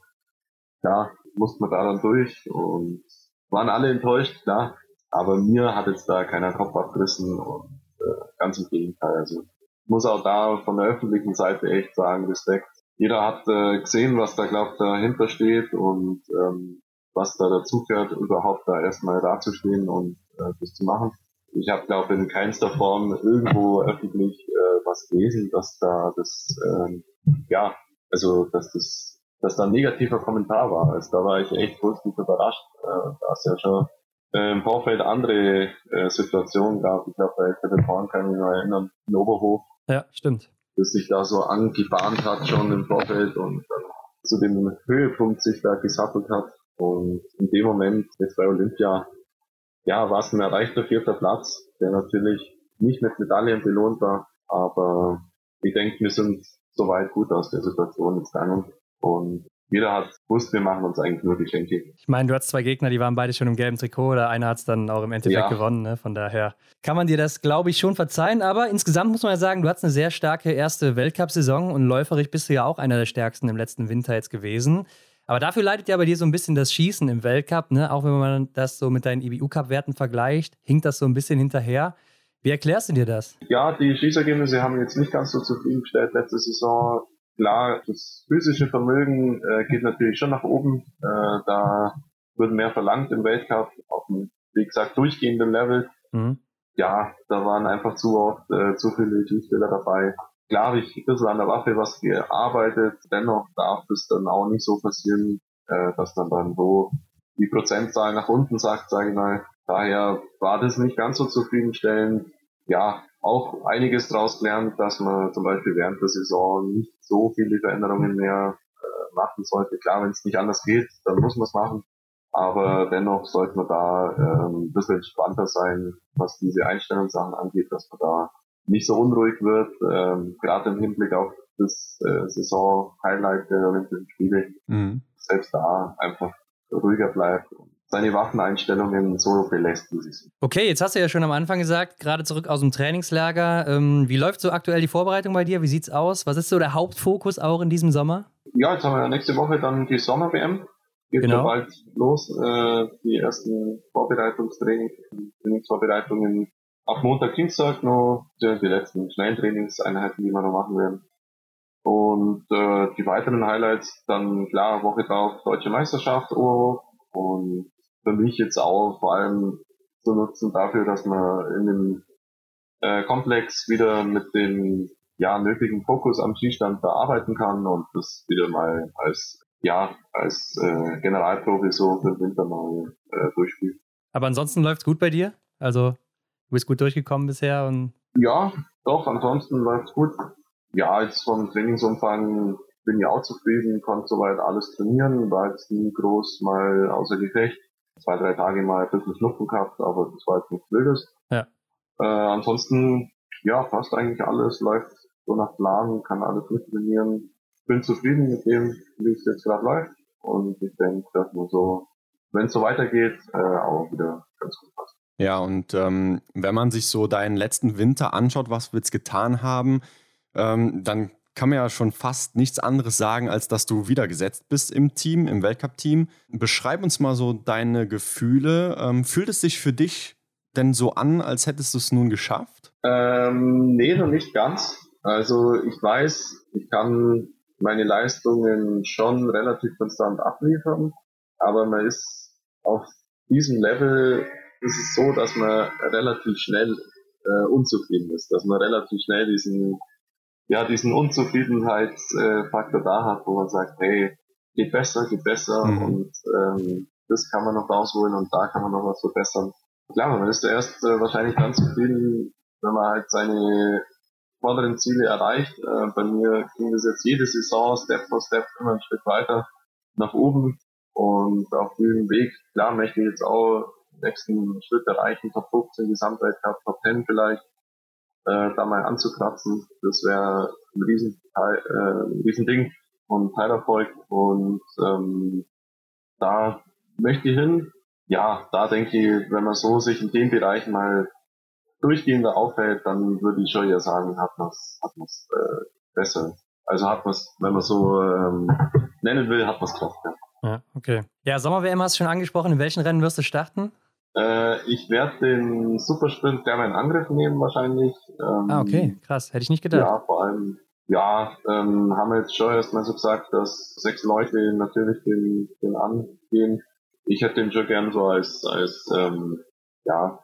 ja, musste man da dann durch und waren alle enttäuscht, klar, aber mir hat jetzt da keiner Kopf abgerissen und äh, ganz im Gegenteil, also muss auch da von der öffentlichen Seite echt sagen, Respekt. Jeder hat äh, gesehen, was da glaubt dahinter steht und ähm, was da dazugehört, überhaupt da erstmal dazustehen und äh, das zu machen ich habe, glaube in keinster Form irgendwo öffentlich äh, was gelesen, dass da das, ähm, ja, also dass das, dass da ein negativer Kommentar war. Also da war ich echt positiv überrascht, äh, da es ja schon äh, im Vorfeld andere äh, Situationen gab. Ich glaube, bei Kevin Horn kann ich mich noch erinnern, in Oberhof. Ja, stimmt. Dass sich da so angebahnt hat schon im Vorfeld und dann zu dem Höhepunkt sich da gesattelt hat. Und in dem Moment, jetzt bei Olympia, ja, war es ein erreichter vierter Platz, der natürlich nicht mit Medaillen belohnt war, aber ich denke, wir sind soweit gut aus der Situation jetzt gegangen und jeder hat gewusst, wir machen uns eigentlich nur Geschenke. Ich meine, du hast zwei Gegner, die waren beide schon im gelben Trikot, oder einer hat es dann auch im Endeffekt ja. gewonnen. Ne? Von daher kann man dir das, glaube ich, schon verzeihen. Aber insgesamt muss man ja sagen, du hattest eine sehr starke erste Weltcup-Saison und läuferig bist du ja auch einer der stärksten im letzten Winter jetzt gewesen. Aber dafür leidet ja bei dir so ein bisschen das Schießen im Weltcup, ne? Auch wenn man das so mit deinen IBU-Cup-Werten vergleicht, hinkt das so ein bisschen hinterher. Wie erklärst du dir das? Ja, die Schießergebnisse haben jetzt nicht ganz so zufriedengestellt letzte Saison. Klar, das physische Vermögen äh, geht natürlich schon nach oben. Äh, da wird mehr verlangt im Weltcup auf einem, wie gesagt, durchgehenden Level. Mhm. ja, da waren einfach zu oft äh, zu viele Tiefstelle dabei. Klar ich bisschen an der Waffe was gearbeitet, dennoch darf es dann auch nicht so passieren, äh, dass dann dann so die Prozentzahl nach unten sagt, sage ich mal. Daher war das nicht ganz so zufriedenstellend. Ja, auch einiges daraus gelernt, dass man zum Beispiel während der Saison nicht so viele Veränderungen mehr äh, machen sollte. Klar, wenn es nicht anders geht, dann muss man es machen. Aber dennoch sollte man da ähm, ein bisschen entspannter sein, was diese Einstellungssachen angeht, dass man da nicht so unruhig wird, ähm, gerade im Hinblick auf das äh, Saison-Highlight der Olympischen Spiele. Mhm. Selbst da einfach ruhiger bleibt und seine Waffeneinstellungen so belässt, wie sie sind. Okay, jetzt hast du ja schon am Anfang gesagt, gerade zurück aus dem Trainingslager. Ähm, wie läuft so aktuell die Vorbereitung bei dir? Wie sieht's aus? Was ist so der Hauptfokus auch in diesem Sommer? Ja, jetzt haben wir nächste Woche dann die Sommer-WM. Geht genau. bald los. Äh, die ersten Vorbereitungstrainings, Trainingsvorbereitungen ab Montag, Dienstag noch die, die letzten schnellen Trainingseinheiten, die wir noch machen werden. Und äh, die weiteren Highlights dann klar Woche drauf Deutsche Meisterschaft oh, und für mich jetzt auch vor allem zu nutzen dafür, dass man in dem äh, Komplex wieder mit dem ja, nötigen Fokus am Skistand da arbeiten kann und das wieder mal als ja, als äh, Generalprofi für den Winter mal äh, durchspielen. Aber ansonsten läuft's gut bei dir? Also du bist gut durchgekommen bisher und ja, doch, ansonsten läuft's gut. Ja, jetzt vom Trainingsumfang bin ich auch zufrieden, konnte soweit alles trainieren, war jetzt nie groß mal außer Gefecht. Zwei, drei Tage mal ein bisschen Schnupfen gehabt, aber das war jetzt nichts Wildes. Ja. Äh, ansonsten, ja, fast eigentlich alles läuft so nach Plan, kann alles mittrainieren. Bin zufrieden mit dem, wie es jetzt gerade läuft. Und ich denke, dass man so, wenn es so weitergeht, äh, auch wieder ganz gut passt. Ja, und ähm, wenn man sich so deinen letzten Winter anschaut, was wir jetzt getan haben, ähm, dann kann man ja schon fast nichts anderes sagen, als dass du wieder gesetzt bist im Team, im Weltcup-Team. Beschreib uns mal so deine Gefühle. Ähm, fühlt es sich für dich denn so an, als hättest du es nun geschafft? Ähm, nee, noch nicht ganz. Also ich weiß, ich kann meine Leistungen schon relativ konstant abliefern, aber man ist auf diesem Level ist es so, dass man relativ schnell äh, unzufrieden ist, dass man relativ schnell diesen ja, diesen Unzufriedenheitsfaktor da hat, wo man sagt, hey, geht besser, geht besser mhm. und ähm, das kann man noch rausholen und da kann man noch was verbessern. Klar, man ist erst äh, wahrscheinlich ganz zufrieden, wenn man halt seine vorderen Ziele erreicht. Äh, bei mir ging das jetzt jede Saison Step for Step immer ein Stück weiter nach oben und auf diesem Weg, klar, möchte ich jetzt auch nächsten Schritt erreichen, Top 15 Gesamtweltcup, Top 10 vielleicht äh, da mal anzukratzen. Das wäre ein riesen, äh, ein riesen Ding und Teilerfolg und ähm, da möchte ich hin. Ja, da denke ich, wenn man so sich in dem Bereich mal durchgehender aufhält, dann würde ich schon ja sagen, hat man es hat äh, besser. Also hat man es, wenn man so ähm, nennen will, hat man es geschafft. Ja. ja, okay. Ja, Sommer-WM hast du schon angesprochen. In welchen Rennen wirst du starten? Äh, ich werde den Supersprint gerne in Angriff nehmen wahrscheinlich. Ähm, ah, okay, krass. Hätte ich nicht gedacht. Ja, vor allem, ja, ähm, haben wir jetzt schon erstmal so gesagt, dass sechs Leute natürlich den, den angehen. Ich hätte den schon gern so als, als ähm, ja,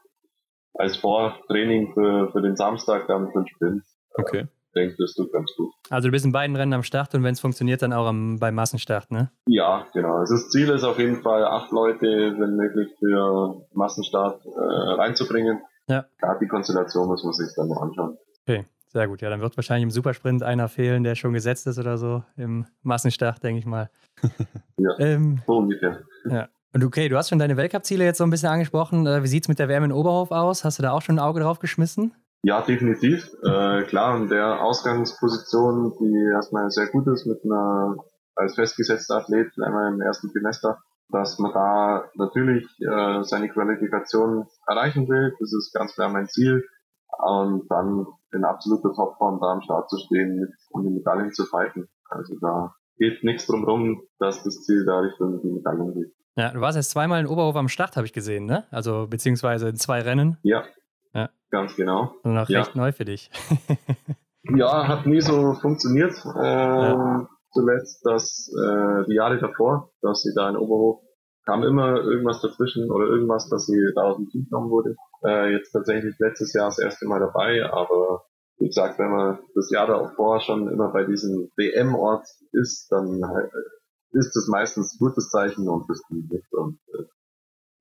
als Vortraining für, für den Samstag dann für den Sprint. Okay denke, das tut ganz gut. Also du bist in beiden Rennen am Start und wenn es funktioniert, dann auch am, beim Massenstart, ne? Ja, genau. Also das Ziel ist auf jeden Fall, acht Leute, wenn möglich, für Massenstart äh, reinzubringen. Ja. Gerade die Konstellation muss man sich dann noch anschauen. Okay, sehr gut. Ja, dann wird wahrscheinlich im Supersprint einer fehlen, der schon gesetzt ist oder so, im Massenstart, denke ich mal. ja, ähm, so ungefähr. Ja. Und okay, du hast schon deine Weltcup-Ziele jetzt so ein bisschen angesprochen. Äh, wie sieht es mit der Wärme in Oberhof aus? Hast du da auch schon ein Auge drauf geschmissen? Ja, definitiv. Äh, klar, in der Ausgangsposition, die erstmal sehr gut ist mit einer als festgesetzter Athlet einmal im ersten Semester, dass man da natürlich äh, seine Qualifikation erreichen will. Das ist ganz klar mein Ziel. Und dann in absoluter Topform da am Start zu stehen mit, um die Medaillen zu fighten. Also da geht nichts drum rum, dass das Ziel da Richtung die Medaillen geht. Ja, du warst jetzt zweimal in Oberhof am Start, habe ich gesehen, ne? Also beziehungsweise in zwei Rennen. Ja, ja. Ganz genau. Und auch ja. recht neu für dich. ja, hat nie so funktioniert. Ähm, ja. Zuletzt, dass äh, die Jahre davor, dass ich da in Oberhof kam immer irgendwas dazwischen oder irgendwas, dass sie da aus dem Team genommen wurde. Äh, jetzt tatsächlich letztes Jahr das erste Mal dabei, aber wie gesagt, wenn man das Jahr davor schon immer bei diesem WM-Ort ist, dann halt, ist das meistens ein gutes Zeichen und das nicht. Und äh,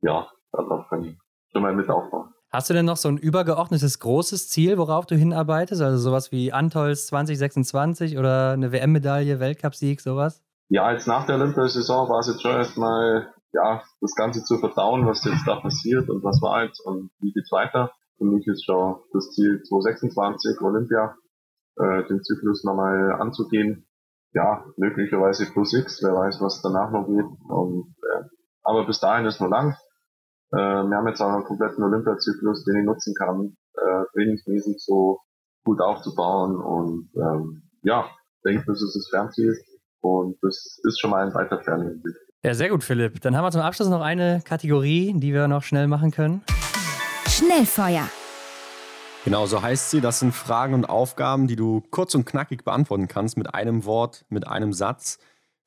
ja, darauf kann ich schon mal mit aufbauen. Hast du denn noch so ein übergeordnetes großes Ziel, worauf du hinarbeitest? Also sowas wie Antols 2026 oder eine WM-Medaille, Weltcupsieg, sowas? Ja, jetzt nach der Olympiasaison war es jetzt schon erstmal, ja, das Ganze zu verdauen, was jetzt da passiert und was war jetzt und wie geht's weiter. Für mich ist schon das Ziel 2026 Olympia, äh, den Zyklus nochmal anzugehen. Ja, möglicherweise plus X, wer weiß, was danach noch geht. Und, äh, aber bis dahin ist noch lang. Äh, wir haben jetzt auch einen kompletten Olympiazyklus, den ich nutzen kann, äh, trainingsmäßig so gut aufzubauen und ähm, ja, denke, das ist das Fernziel und das ist schon mal ein weiter Fernziel. Ja, sehr gut, Philipp. Dann haben wir zum Abschluss noch eine Kategorie, die wir noch schnell machen können. Schnellfeuer. Genau, so heißt sie. Das sind Fragen und Aufgaben, die du kurz und knackig beantworten kannst mit einem Wort, mit einem Satz.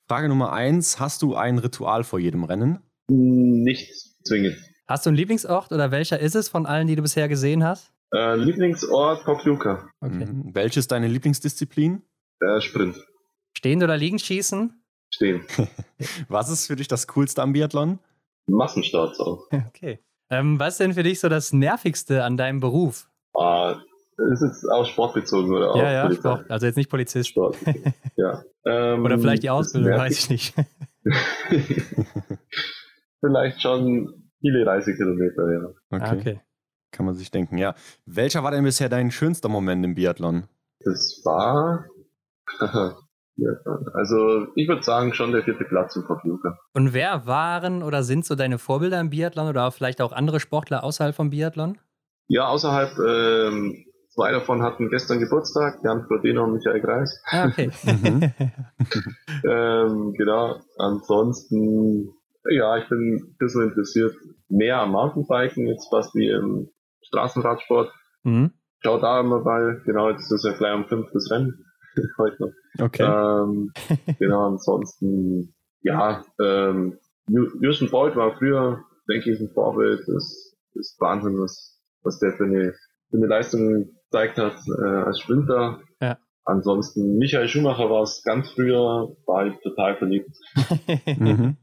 Frage Nummer eins: Hast du ein Ritual vor jedem Rennen? Nicht zwingend. Hast du einen Lieblingsort oder welcher ist es von allen, die du bisher gesehen hast? Äh, Lieblingsort Pokljuka. Okay. Mhm. Welche ist deine Lieblingsdisziplin? Äh, Sprint. Stehen oder liegen schießen? Stehen. Was ist für dich das Coolste am Biathlon? Massenstart auch. Okay. Ähm, was ist denn für dich so das Nervigste an deinem Beruf? Ah, ist es auch sportbezogen oder auch Ja, ja, Polizei? Sport. Also jetzt nicht Polizist. Sport. ja. Ähm, oder vielleicht die Ausbildung, weiß ich nicht. vielleicht schon Viele Reisekilometer, ja. Okay. Ah, okay. Kann man sich denken, ja. Welcher war denn bisher dein schönster Moment im Biathlon? Das war. also, ich würde sagen, schon der vierte Platz im Verflüger. Und wer waren oder sind so deine Vorbilder im Biathlon oder vielleicht auch andere Sportler außerhalb vom Biathlon? Ja, außerhalb. Ähm, zwei davon hatten gestern Geburtstag, Jan Frodeno und Michael Greis. Ah, okay. Mhm. ähm, genau. Ansonsten ja, ich bin ein bisschen interessiert mehr am Mountainbiken, jetzt fast wie im Straßenradsport. Mhm. Schau da immer mal, genau, jetzt ist ja gleich um fünf das Rennen heute noch. Okay. Ähm, genau, ansonsten, ja, ähm, Usain Bolt war früher, denke ich, ein Vorbild. Das ist Wahnsinn, was, was der für eine, für eine Leistung gezeigt hat äh, als Sprinter. Ja. Ansonsten, Michael Schumacher war es ganz früher, war ich total verliebt. mhm.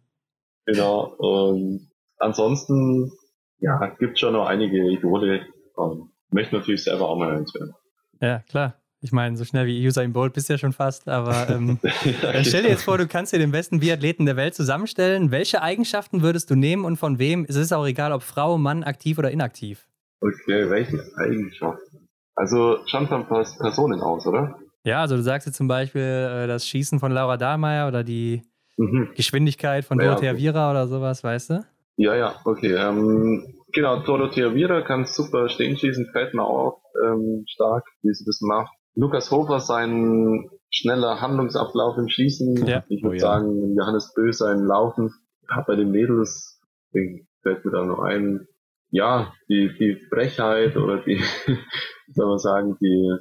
Genau. Und ansonsten, ja, gibt schon noch einige Idole. Und möchte natürlich selber auch mal eins werden. Ja, klar. Ich meine, so schnell wie User im Bolt bist du ja schon fast, aber ähm, ja, stell dir jetzt vor, du kannst dir den besten Biathleten der Welt zusammenstellen. Welche Eigenschaften würdest du nehmen und von wem? Es ist auch egal, ob Frau, Mann, aktiv oder inaktiv. Okay, welche Eigenschaften? Also schon von Personen aus, oder? Ja, also du sagst jetzt zum Beispiel äh, das Schießen von Laura Dahlmeier oder die Mhm. Geschwindigkeit von ja, Dorothea okay. Vira oder sowas, weißt du? Ja, ja, okay. Ähm, genau, Dorothea Vira kann super stehen schießen, fällt mir auch ähm, stark, wie sie das macht. Lukas Hofer, sein schneller Handlungsablauf im Schießen. Ja. Ich würde oh, ja. sagen, Johannes Bö sein Laufen. Ja, bei den Mädels fällt mir da noch ein, ja, die, die Frechheit oder die, soll man sagen, die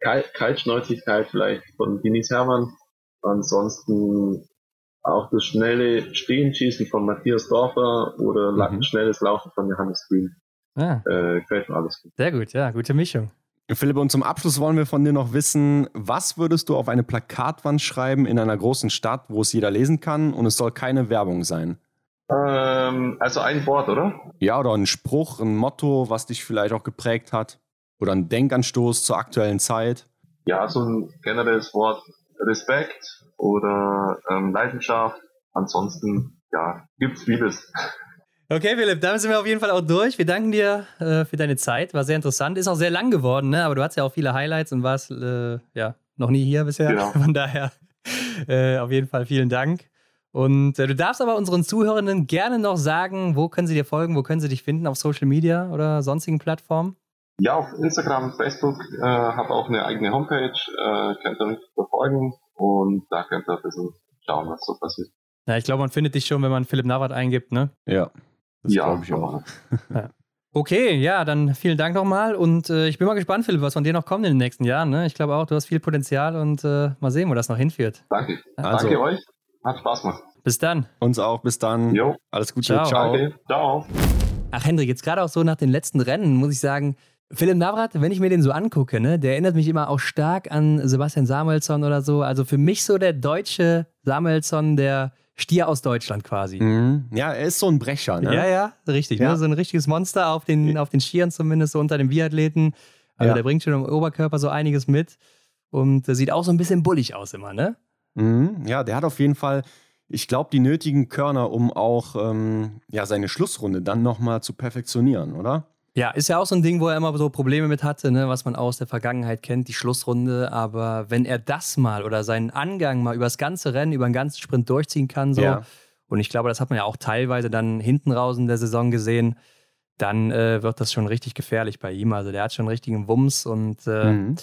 Kaltschnäuzigkeit vielleicht von Denise Hermann. Ansonsten auch das schnelle Stehenschießen von Matthias Dorfer oder mhm. schnelles Laufen von Johannes Green. Ah. Äh, gefällt mir alles gut. Sehr gut, ja, gute Mischung. Philipp, und zum Abschluss wollen wir von dir noch wissen, was würdest du auf eine Plakatwand schreiben in einer großen Stadt, wo es jeder lesen kann und es soll keine Werbung sein? Ähm, also ein Wort, oder? Ja, oder ein Spruch, ein Motto, was dich vielleicht auch geprägt hat. Oder ein Denkanstoß zur aktuellen Zeit. Ja, so ein generelles Wort. Respekt, oder ähm, Leidenschaft. Ansonsten, ja, gibt's vieles. Okay, Philipp, damit sind wir auf jeden Fall auch durch. Wir danken dir äh, für deine Zeit. War sehr interessant. Ist auch sehr lang geworden, ne? aber du hast ja auch viele Highlights und warst äh, ja noch nie hier bisher. Genau. Von daher äh, auf jeden Fall vielen Dank. Und äh, du darfst aber unseren Zuhörenden gerne noch sagen, wo können sie dir folgen, wo können sie dich finden auf Social Media oder sonstigen Plattformen? Ja, auf Instagram, Facebook, äh, habe auch eine eigene Homepage, äh, könnt ihr mich verfolgen. Und da könnt ihr ein bisschen schauen, was so passiert. Ja, ich glaube, man findet dich schon, wenn man Philipp Navrat eingibt, ne? Ja. Das ja, glaube ich auch. ja. Okay, ja, dann vielen Dank nochmal und äh, ich bin mal gespannt, Philipp, was von dir noch kommt in den nächsten Jahren. Ne? Ich glaube auch, du hast viel Potenzial und äh, mal sehen, wo das noch hinführt. Danke. Also, Danke euch. Hat Spaß gemacht. Bis dann. Uns auch. Bis dann. Jo. Alles Gute. Ciao. Ciao. Ciao. Ach, Hendrik, jetzt gerade auch so nach den letzten Rennen, muss ich sagen, Philipp Navrat, wenn ich mir den so angucke, ne, der erinnert mich immer auch stark an Sebastian Samuelsson oder so. Also für mich so der deutsche Samuelsson, der Stier aus Deutschland quasi. Mhm. Ja, er ist so ein Brecher, ne? Ja, ja, richtig. Ja. Ne? So ein richtiges Monster auf den, auf den Skiern zumindest, so unter den Biathleten. Also Ja. der bringt schon im Oberkörper so einiges mit und sieht auch so ein bisschen bullig aus immer, ne? Mhm. Ja, der hat auf jeden Fall, ich glaube, die nötigen Körner, um auch ähm, ja, seine Schlussrunde dann nochmal zu perfektionieren, oder? Ja, ist ja auch so ein Ding, wo er immer so Probleme mit hatte, ne, was man aus der Vergangenheit kennt, die Schlussrunde. Aber wenn er das mal oder seinen Angang mal über das ganze Rennen, über den ganzen Sprint durchziehen kann, so, Ja. und ich glaube, das hat man ja auch teilweise dann hinten raus in der Saison gesehen, dann äh, wird das schon richtig gefährlich bei ihm. Also der hat schon einen richtigen Wumms und äh, Mhm.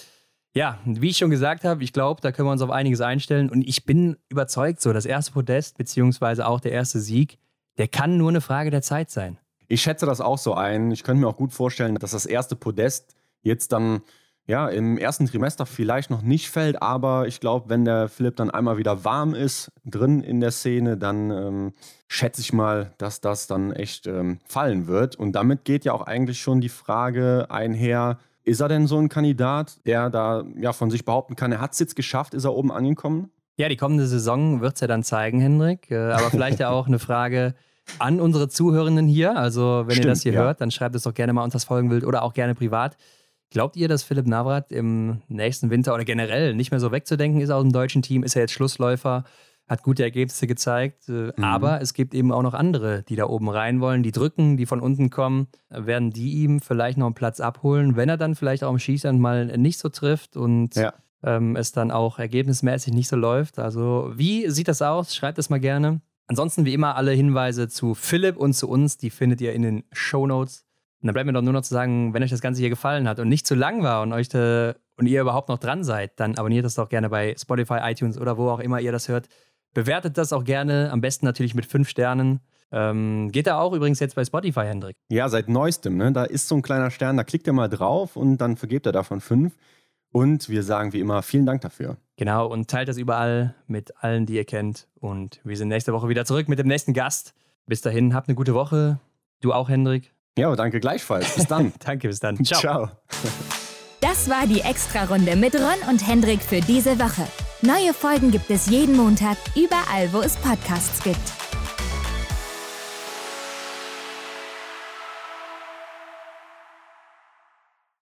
ja, wie ich schon gesagt habe, ich glaube, da können wir uns auf einiges einstellen. Und ich bin überzeugt, so das erste Podest, beziehungsweise auch der erste Sieg, der kann nur eine Frage der Zeit sein. Ich schätze das auch so ein. Ich könnte mir auch gut vorstellen, dass das erste Podest jetzt dann ja im ersten Trimester vielleicht noch nicht fällt, aber ich glaube, wenn der Philipp dann einmal wieder warm ist, drin in der Szene, dann ähm, schätze ich mal, dass das dann echt ähm, fallen wird. Und damit geht ja auch eigentlich schon die Frage einher, ist er denn so ein Kandidat, der da ja von sich behaupten kann, er hat es jetzt geschafft, ist er oben angekommen? Ja, die kommende Saison wird es ja dann zeigen, Hendrik. Äh, Aber vielleicht ja auch eine Frage an unsere Zuhörenden hier. Also, wenn ihr Stimmt, das hier ja. hört, dann schreibt es doch gerne mal unter das Folgenbild oder auch gerne privat. Glaubt ihr, dass Philipp Navrat im nächsten Winter oder generell nicht mehr so wegzudenken ist aus dem deutschen Team? Ist er jetzt Schlussläufer? Hat gute Ergebnisse gezeigt. äh, Mhm. Aber es gibt eben auch noch andere, die da oben rein wollen, die drücken, die von unten kommen. Werden die ihm vielleicht noch einen Platz abholen, wenn er dann vielleicht auch im Schießstand mal nicht so trifft und Ja. ähm, es dann auch ergebnismäßig nicht so läuft. Also, wie sieht das aus? Schreibt es mal gerne. Ansonsten, wie immer, alle Hinweise zu Philipp und zu uns, die findet ihr in den Show Notes. Und dann bleibt mir doch nur noch zu sagen, wenn euch das Ganze hier gefallen hat und nicht zu lang war und euch äh, und ihr überhaupt noch dran seid, dann abonniert das doch gerne bei Spotify, iTunes oder wo auch immer ihr das hört. Bewertet das auch gerne, am besten natürlich mit fünf Sternen. Ähm, geht da auch übrigens jetzt bei Spotify, Hendrik. Ja, seit neuestem, ne? Da ist so ein kleiner Stern, da klickt ihr mal drauf und dann vergebt er davon fünf. Und wir sagen wie immer vielen Dank dafür. Genau, und teilt das überall mit allen, die ihr kennt. Und wir sind nächste Woche wieder zurück mit dem nächsten Gast. Bis dahin, habt eine gute Woche. Du auch, Hendrik. Ja, danke gleichfalls. Bis dann. Danke, bis dann. Ciao. Ciao. Das war die Extra-Runde mit Ron und Hendrik für diese Woche. Neue Folgen gibt es jeden Montag, überall, wo es Podcasts gibt.